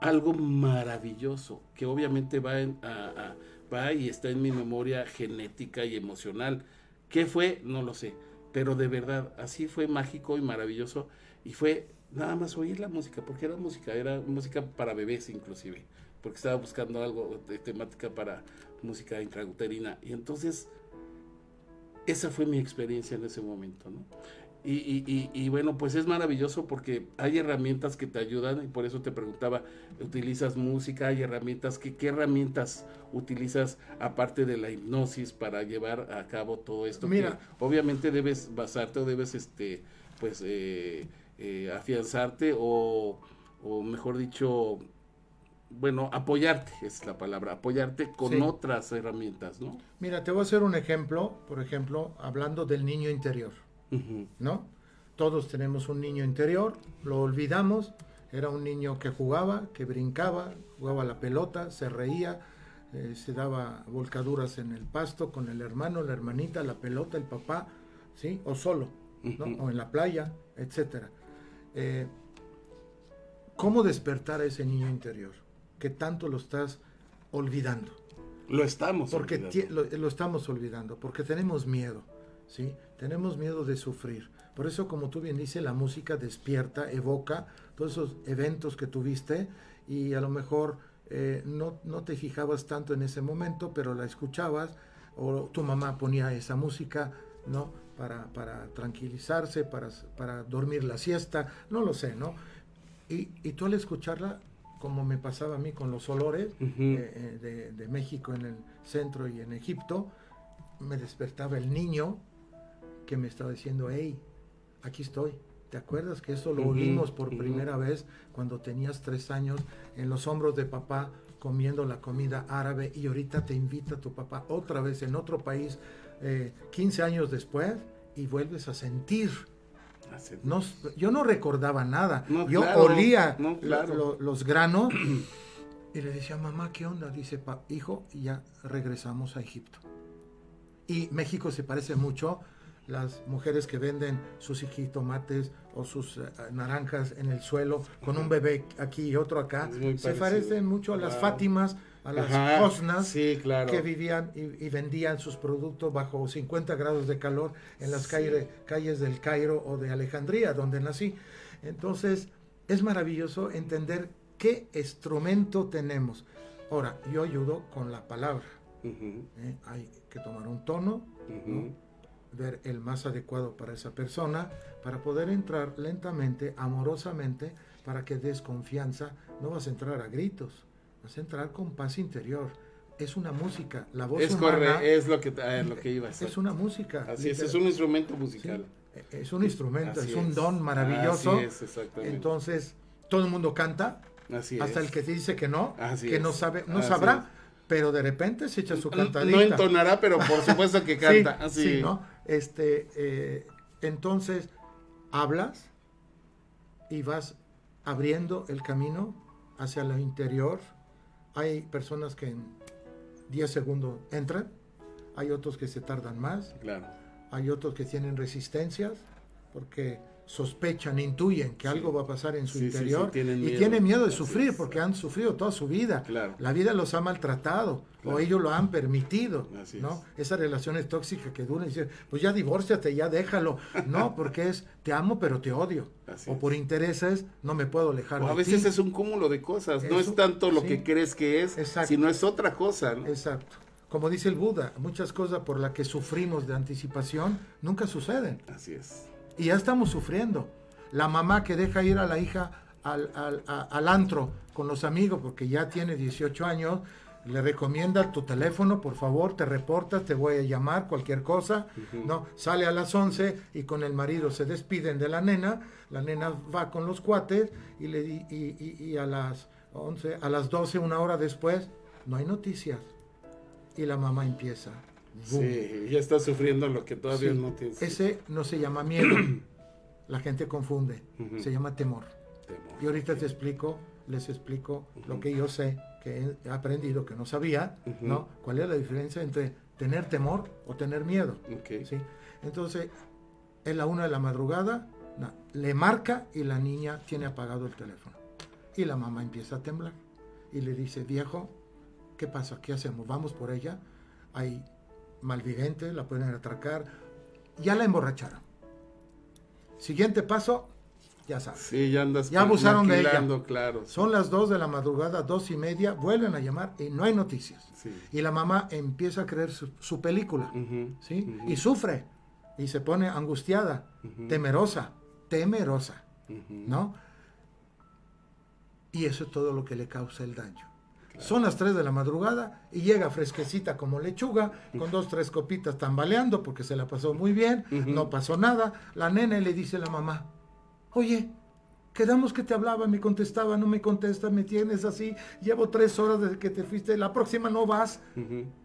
algo maravilloso que obviamente va, en, a, a, va y está en mi memoria genética y emocional. ¿Qué fue? No lo sé. Pero de verdad, así fue mágico y maravilloso. Y fue nada más oír la música, porque era música, era música para bebés inclusive, porque estaba buscando algo de temática para música intrauterina. Y entonces esa fue mi experiencia en ese momento, ¿no? Y, y, y, y, bueno, pues es maravilloso porque hay herramientas que te ayudan y por eso te preguntaba, ¿utilizas música? ¿Hay herramientas? ¿Qué, qué herramientas utilizas aparte de la hipnosis para llevar a cabo todo esto? Mira, que obviamente debes basarte o debes, este, pues, eh, eh, afianzarte o, o mejor dicho, bueno, apoyarte, es la palabra, apoyarte con sí. otras herramientas, ¿no? Mira, te voy a hacer un ejemplo, por ejemplo, hablando del niño interior, uh -huh. ¿no? Todos tenemos un niño interior, lo olvidamos, era un niño que jugaba, que brincaba, jugaba la pelota, se reía, eh, se daba volcaduras en el pasto con el hermano, la hermanita, la pelota, el papá, ¿sí? O solo, ¿no? Uh -huh. O en la playa, etcétera. Eh, ¿Cómo despertar a ese niño interior? Que tanto lo estás olvidando. Lo estamos porque lo, lo, estamos olvidando, porque tenemos miedo, ¿sí? Tenemos miedo de sufrir. Por eso, como tú bien dices, la música despierta, evoca todos esos eventos que tuviste y a lo mejor eh, no, no te fijabas tanto en ese momento, pero la escuchabas o tu mamá ponía esa música, ¿no? Para, para tranquilizarse, para, para dormir la siesta, no lo sé, ¿no? Y, y tú al escucharla como me pasaba a mí con los olores uh -huh. eh, de, de, México en el centro y en Egipto, me despertaba el niño que me estaba diciendo, hey, aquí estoy. ¿Te acuerdas que eso lo uh -huh. oímos por uh -huh. primera vez cuando tenías tres años en los hombros de papá comiendo la comida árabe y ahorita te invita tu papá otra vez en otro país eh, 15 años después y vuelves a sentir no, yo no recordaba nada. No, yo claro, olía no, claro. lo, los granos y le decía, mamá, ¿qué onda? Dice, hijo, y ya regresamos a Egipto. Y México se parece mucho. Las mujeres que venden sus jitomates o sus uh, naranjas en el suelo con un bebé aquí y otro acá, se parecen mucho a las wow. Fátimas, a las Josnas sí, claro. que vivían y, y, vendían sus productos bajo 50 grados de calor en las sí. calles, calles del Cairo o de Alejandría, donde nací. Entonces, es maravilloso entender qué instrumento tenemos. Ahora, yo ayudo con la palabra. Uh -huh. ¿eh? Hay que tomar un tono, uh -huh. ¿no? Ver el más adecuado para esa persona, para poder entrar lentamente, amorosamente, para que des confianza. No vas a entrar a gritos, vas a entrar con paz interior. Es una música, la voz es humana, correcto, es lo que, eh, lo que iba a ser. Es una música. Así es, es un instrumento musical. Sí, es un instrumento, Así es un don maravilloso. Así es, exactamente. Entonces, todo el mundo canta, Así hasta es. el que dice que no, Así que no sabe, no Así sabrá, es. pero de repente se echa su cantadita. No entonará, pero por supuesto que canta. sí, Así. sí, ¿no? Este, eh, entonces, hablas y vas abriendo el camino hacia lo interior. Hay personas que en 10 segundos entran, hay otros que se tardan más, claro. hay otros que tienen resistencias, porque sospechan, intuyen que algo va a pasar en su Sí, sí, sí, interior tienen y miedo. tienen miedo de sufrir porque han sufrido toda su vida. Claro. La vida los ha maltratado Claro. o ellos lo han permitido. Así ¿no? Esas relaciones tóxicas que duran y dicen, pues ya divórciate, ya déjalo. No, porque es te amo pero te odio. Así o por intereses no me puedo alejar O a veces ti. es un cúmulo de cosas, no es tanto lo que crees que es, Exacto. sino es otra cosa, ¿no? Exacto. Como dice el Buda, muchas cosas por las que sufrimos de anticipación nunca suceden. Así es. Y ya estamos sufriendo. La mamá que deja ir a la hija al, al- al antro con los amigos porque ya tiene 18 años, le recomienda tu teléfono, por favor, te reportas, te voy a llamar, cualquier cosa. No, sale a las 11 y con el marido se despiden de la nena, la nena va con los cuates y, le, y- y a las 11, a las 12, una hora después, no hay noticias. Y la mamá empieza. Boom. Sí, ya estás sufriendo lo que todavía Sí, no tienes. Ese no se llama miedo. La gente confunde. Se llama temor. Temor. Y ahorita te explico, les explico lo que yo sé, que he aprendido, que no sabía. ¿no? ¿Cuál es la diferencia entre tener temor o tener miedo? Ok. ¿sí? Entonces, es la una de la madrugada, le marca y la niña tiene apagado el teléfono. Y la mamá empieza a temblar. Y le dice, viejo, ¿qué pasa? ¿Qué hacemos? ¿Vamos por ella? Hay malvidentes, la pueden atracar. Ya la emborracharon. Siguiente paso, ya sabes. Sí, ya andas Ya abusaron de ella. claro. Son las 2 de la madrugada, dos y media, vuelven a llamar y no hay noticias. Sí. Y la mamá empieza a creer su, su película, ¿sí? Y sufre, y se pone angustiada, temerosa, temerosa. ¿no? Y eso es todo lo que le causa el daño. Son las 3 de la madrugada y llega fresquecita como lechuga, con dos, tres copitas tambaleando porque se la pasó muy bien, no pasó nada. La nena le dice a la mamá, oye, quedamos que te hablaba, me contestaba, no me contestas, me tienes así, llevo tres horas desde que te fuiste, la próxima no vas.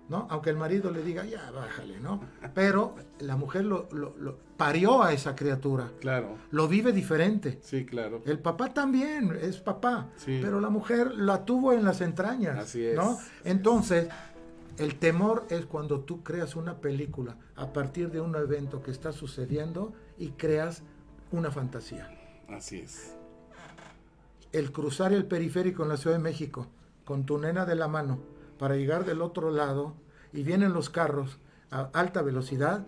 ¿No? Aunque el marido le diga, ya, bájale, ¿no? Pero la mujer lo, lo- lo- parió a esa criatura, Claro. lo vive diferente. Sí, claro. El papá también es papá, Sí. pero la mujer la tuvo en las entrañas, Así es. ¿no? Entonces, el temor es cuando tú creas una película a partir de un evento que está sucediendo y creas una fantasía. Así es. El cruzar el periférico en la Ciudad de México con tu nena de la mano para llegar del otro lado y vienen los carros a alta velocidad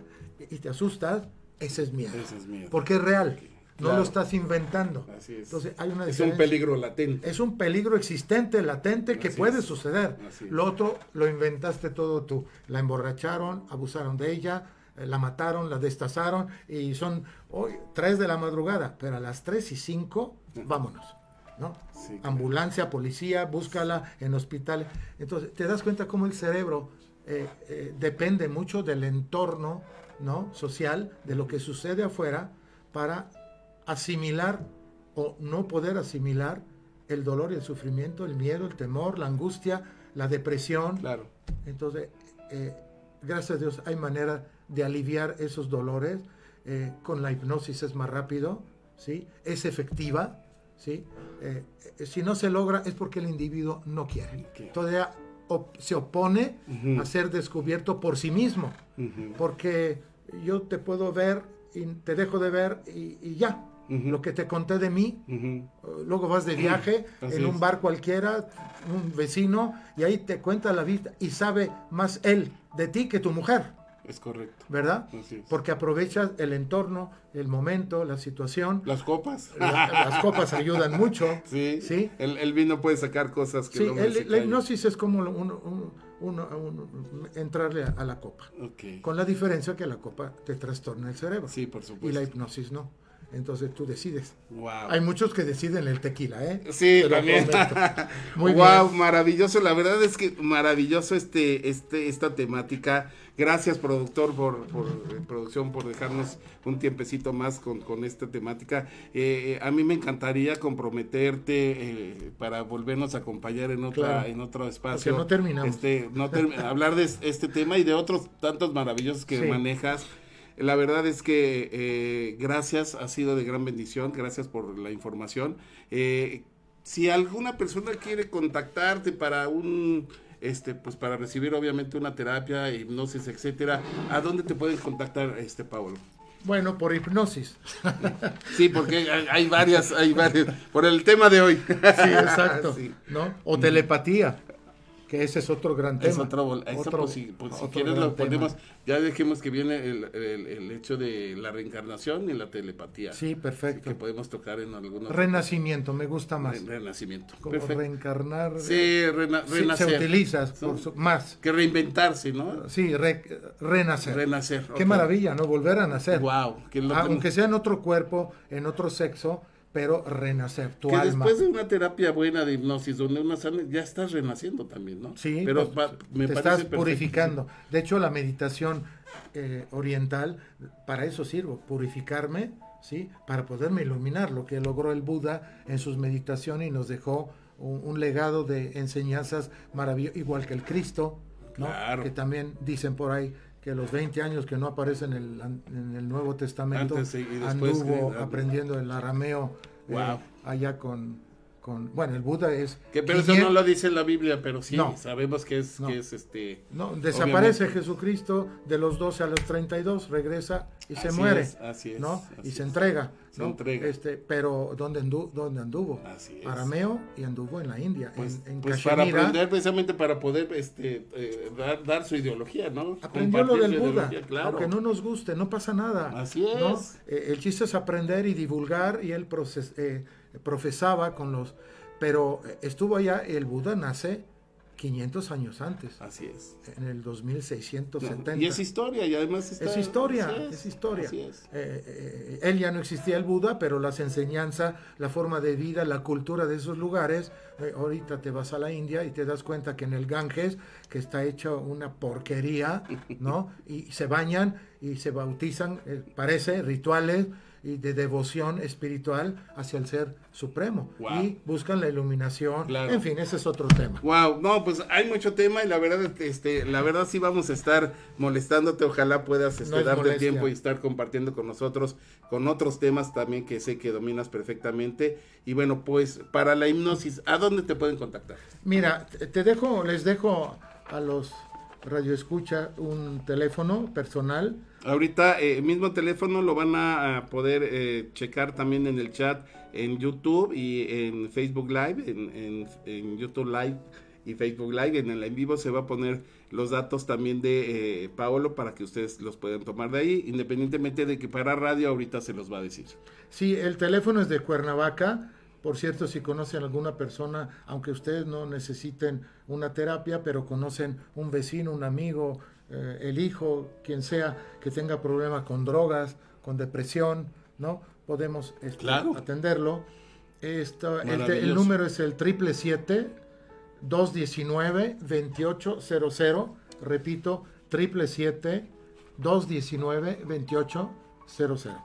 y te asustas, ese es miedo. Ese es miedo. Porque es real. No Claro. lo estás inventando. Así es. Entonces hay una Es un peligro latente. Es un peligro existente, latente, que Así puede es. suceder. Lo otro lo inventaste todo tú. La emborracharon, abusaron de ella, eh, la mataron, la destazaron y son hoy 3 de la madrugada, pero a las 3 y 5, vámonos. ¿No? Sí, claro. Ambulancia, policía, búscala en hospital. Entonces, te das cuenta cómo el cerebro eh, eh, depende mucho del entorno ¿no? social, de lo que sucede afuera, para asimilar o no poder asimilar el dolor y el sufrimiento, el miedo, el temor, la angustia, la depresión. Claro. Entonces, eh, gracias a Dios hay manera de aliviar esos dolores. eh, con la hipnosis es más rápido, ¿sí? Es efectiva, ¿sí? Eh, si no se logra es porque el individuo no quiere. Ok. Todavía op- se opone a ser descubierto por sí mismo. Porque yo te puedo ver y te dejo de ver y, y ya. Lo que te conté de mí, eh, luego vas de viaje en un bar cualquiera, un vecino, y ahí te cuenta la vida y sabe más él de ti que tu mujer, Es correcto. ¿verdad? Así es. Porque aprovechas el entorno, el momento, la situación. Las copas. La- las copas ayudan mucho. Sí. Sí. El, el vino puede sacar cosas que Sí, el hombre el- la hipnosis es como un- un- un- entrarle a, a la copa, con la diferencia que la copa te trastorna el cerebro Sí, por supuesto. y la hipnosis no. Entonces tú decides. Wow. Hay muchos que deciden el tequila, ¿eh? Sí, también. Muy wow, bien. maravilloso. La verdad es que maravilloso este, este, esta temática. Gracias, productor, por, por eh, producción, por dejarnos un tiempecito más con, con esta temática. Eh, eh, a mí me encantaría comprometerte eh, para volvernos a acompañar en otra, Claro. en otro espacio. Porque no terminamos. Este, no ter- hablar de este tema y de otros tantos maravillosos que Sí. manejas. La verdad es que eh, gracias, ha sido de gran bendición, gracias por la información. Eh, si alguna persona quiere contactarte para un, este, pues para recibir obviamente una terapia, hipnosis, etcétera, ¿a dónde te pueden contactar, este Pablo? Bueno, por hipnosis. Sí, porque hay- varias, hay varias, por el tema de hoy. Sí, exacto. Sí. ¿no? O telepatía, que ese es otro gran tema. Es otro, Otro- pues, si, pues, si otro quieres gran lo ponemos, tema. ya dejemos que viene el, el- el hecho de la reencarnación y la telepatía. Sí, perfecto. Que podemos tocar en algunos... Renacimiento, me gusta más. Re- renacimiento. Como Perfecto. reencarnar. Sí, rena- Sí, renacer. se utiliza por su- más. Que reinventarse, ¿no? Sí, re- renacer. Renacer. Qué ok. maravilla, ¿no? Volver a nacer. Wow, loco. Ah, Aunque sea en otro cuerpo, en otro sexo, pero renacer, tu que alma. después de una terapia buena de hipnosis donde una sana, ya estás renaciendo también, ¿no? Sí, pero pues, pa- me te estás perfecto. purificando. De hecho, la meditación eh, oriental, para eso sirvo, purificarme, ¿sí? Para poderme iluminar, lo que logró el Buda en sus meditaciones y nos dejó un, un legado de enseñanzas maravillosas, igual que el Cristo, ¿no? Claro. Que también dicen por ahí que los 20 años que no aparece en el, en el Nuevo Testamento, Antes y- y después anduvo que- aprendiendo el arameo eh, allá con, con, bueno, el Buda es... Que, pero eso 500 no lo dice en la Biblia, pero sí, No. sabemos que es, No. que es este... No, desaparece obviamente. Jesucristo de los 12 a los 32, regresa y se muere, es, así es, ¿no? así y se entrega, Se ¿no? entrega. Este, pero ¿dónde, andu- dónde anduvo? Así es. Arameo y anduvo en la India, Pues, en, en pues para Cachemira. aprender precisamente para poder este eh, dar, dar su ideología, ¿no? Aprendió lo del Buda, claro. aunque no nos guste, no pasa nada. Así ¿no? es. Eh, el chiste es aprender y divulgar y él proces- eh, profesaba con los... Pero eh, estuvo allá, el Buda nace 500 años antes, Así es. en el 2670. Y es historia, y además está- Es historia, es, historia. así es. Eh, eh, él ya no existía el Buda, pero las enseñanzas, la forma de vida, la cultura de esos lugares, eh, ahorita te vas a la India y te das cuenta que en el Ganges, que está hecho una porquería, ¿no? Y se bañan y se bautizan, parece, rituales y de devoción espiritual hacia el ser supremo. Wow. Y buscan la iluminación. Claro. En fin, ese es otro tema. Wow, no, pues hay mucho tema y la verdad, este, la verdad sí vamos a estar molestándote. Ojalá puedas este, No darte tiempo y estar compartiendo con nosotros con otros temas también que sé que dominas perfectamente. Y bueno, pues para la hipnosis, ¿a dónde te pueden contactar? Mira, te dejo, les dejo a los radioescucha un teléfono personal. Ahorita eh, mismo teléfono lo van a, poder eh, checar también en el chat en YouTube y en Facebook Live, en, en- en YouTube Live y Facebook Live. En el en vivo se va a poner los datos también de eh, Paolo para que ustedes los puedan tomar de ahí, independientemente de que para radio ahorita se los va a decir. Sí, el teléfono es de Cuernavaca. Por cierto, si conocen alguna persona, aunque ustedes no necesiten una terapia, pero conocen un vecino, un amigo, eh, el hijo, quien sea, que tenga problemas con drogas, con depresión, ¿no? Podemos este, Claro. atenderlo. Esto, el, te- el Maravilloso. número es el triple siete 219 2800 repito triple siete 219 2800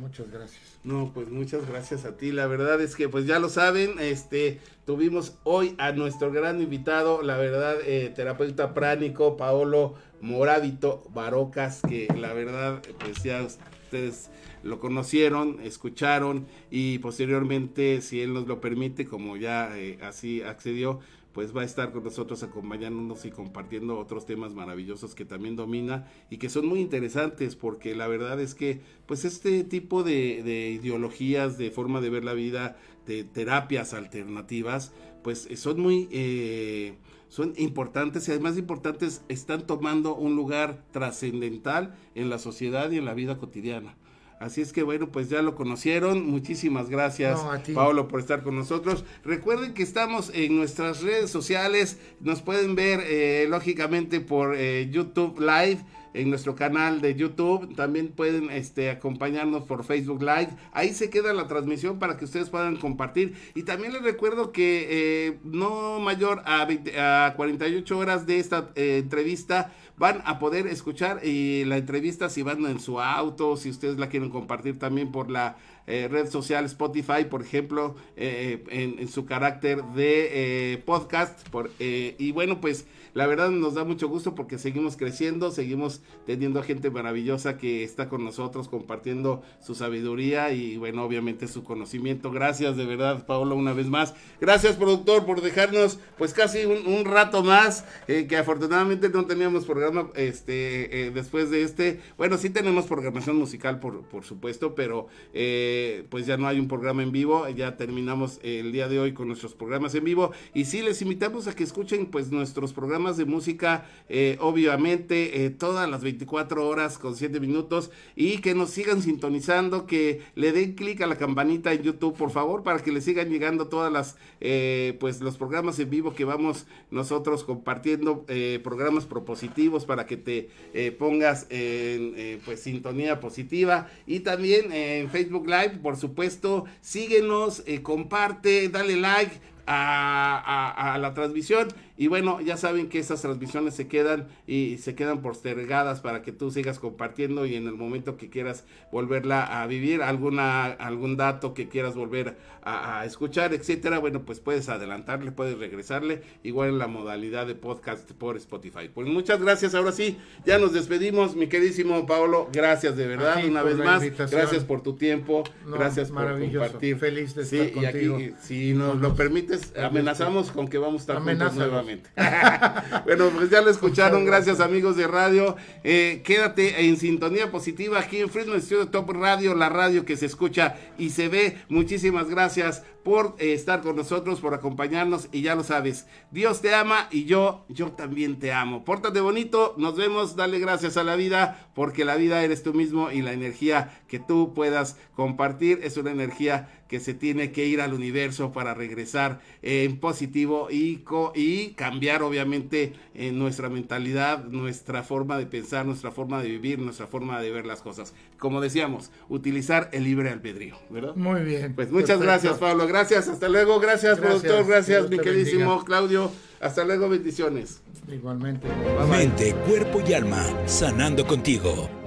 muchas gracias No, pues muchas gracias a ti. La verdad es que pues ya lo saben, este tuvimos hoy a nuestro gran invitado, la verdad, eh, terapeuta pránico, Paolo Moravito Barocas, que la verdad, pues ya ustedes lo conocieron, escucharon y posteriormente, si él nos lo permite, como ya eh, así accedió, pues va a estar con nosotros acompañándonos y compartiendo otros temas maravillosos que también domina y que son muy interesantes porque la verdad es que pues este tipo de, de ideologías, de forma de ver la vida, de terapias alternativas, pues eh, son muy... eh, son importantes y además de importantes están tomando un lugar trascendental en la sociedad y en la vida cotidiana. Así es que bueno, pues ya lo conocieron. Muchísimas gracias, No. Paolo, por estar con nosotros. Recuerden que estamos en nuestras redes sociales. Nos pueden ver, eh, lógicamente, por eh, YouTube Live, en nuestro canal de YouTube. También pueden este, acompañarnos por Facebook Live. Ahí se queda la transmisión para que ustedes puedan compartir. Y también les recuerdo que eh, no mayor a, 20 a 48 horas de esta eh, entrevista van a poder escuchar eh, la entrevista si van en su auto, si ustedes la quieren compartir también por la eh, red social Spotify, por ejemplo, en, en, su carácter de podcast. Por, y bueno, pues la verdad nos da mucho gusto porque seguimos creciendo, seguimos teniendo a gente maravillosa que está con nosotros compartiendo su sabiduría y bueno, obviamente su conocimiento. Gracias de verdad, Paolo, una vez más. Gracias, productor, por dejarnos pues casi un, rato más, eh, que afortunadamente no teníamos programa este eh, después de este. Bueno, sí tenemos programación musical, por, por supuesto, pero eh, pues ya no hay un programa en vivo. Ya terminamos el día de hoy con nuestros programas en vivo y sí les invitamos a que escuchen pues nuestros programas de música, eh, obviamente, eh, todas las 24 horas con 7 minutos y que nos sigan sintonizando, que le den clic a la campanita en YouTube, por favor, para que le sigan llegando todas las, eh, pues los programas en vivo que vamos nosotros compartiendo, programas propositivos para que te pongas en pues sintonía positiva y también en Facebook Live, por supuesto, síguenos, comparte, dale like a, a, la transmisión. Y bueno, ya saben que esas transmisiones se quedan y se quedan postergadas para que tú sigas compartiendo y en el momento que quieras volverla a vivir, alguna, algún dato que quieras volver a, escuchar, etcétera, bueno, pues puedes adelantarle, puedes regresarle, igual en la modalidad de podcast por Spotify. Pues muchas gracias, ahora sí, ya nos despedimos, mi queridísimo Paolo, gracias de verdad, una vez más, gracias por tu tiempo, gracias por compartir. Feliz de estar contigo. Y aquí, si nos lo permites, amenazamos con que vamos a estar juntos nuevamente. bueno, pues ya lo escucharon, gracias amigos de radio. Eh, quédate en sintonía positiva aquí en Friedman Studio Top Radio, la radio que se escucha y se ve. Muchísimas gracias por eh, estar con nosotros, por acompañarnos y ya lo sabes, Dios te ama y yo, yo también te amo. Pórtate bonito, nos vemos, dale gracias a la vida porque la vida eres tú mismo y la energía que tú puedas compartir es una energía que se tiene que ir al universo para regresar en positivo y, y cambiar obviamente en nuestra mentalidad, nuestra forma de pensar, nuestra forma de vivir, nuestra forma de ver las cosas. Como decíamos, utilizar el libre albedrío, ¿verdad? Muy bien. Pues muchas gracias, Pablo. Gracias, hasta luego. Gracias, productor. Gracias, mi queridísimo Claudio. Hasta luego, bendiciones. Igualmente. Mente, cuerpo y alma, sanando contigo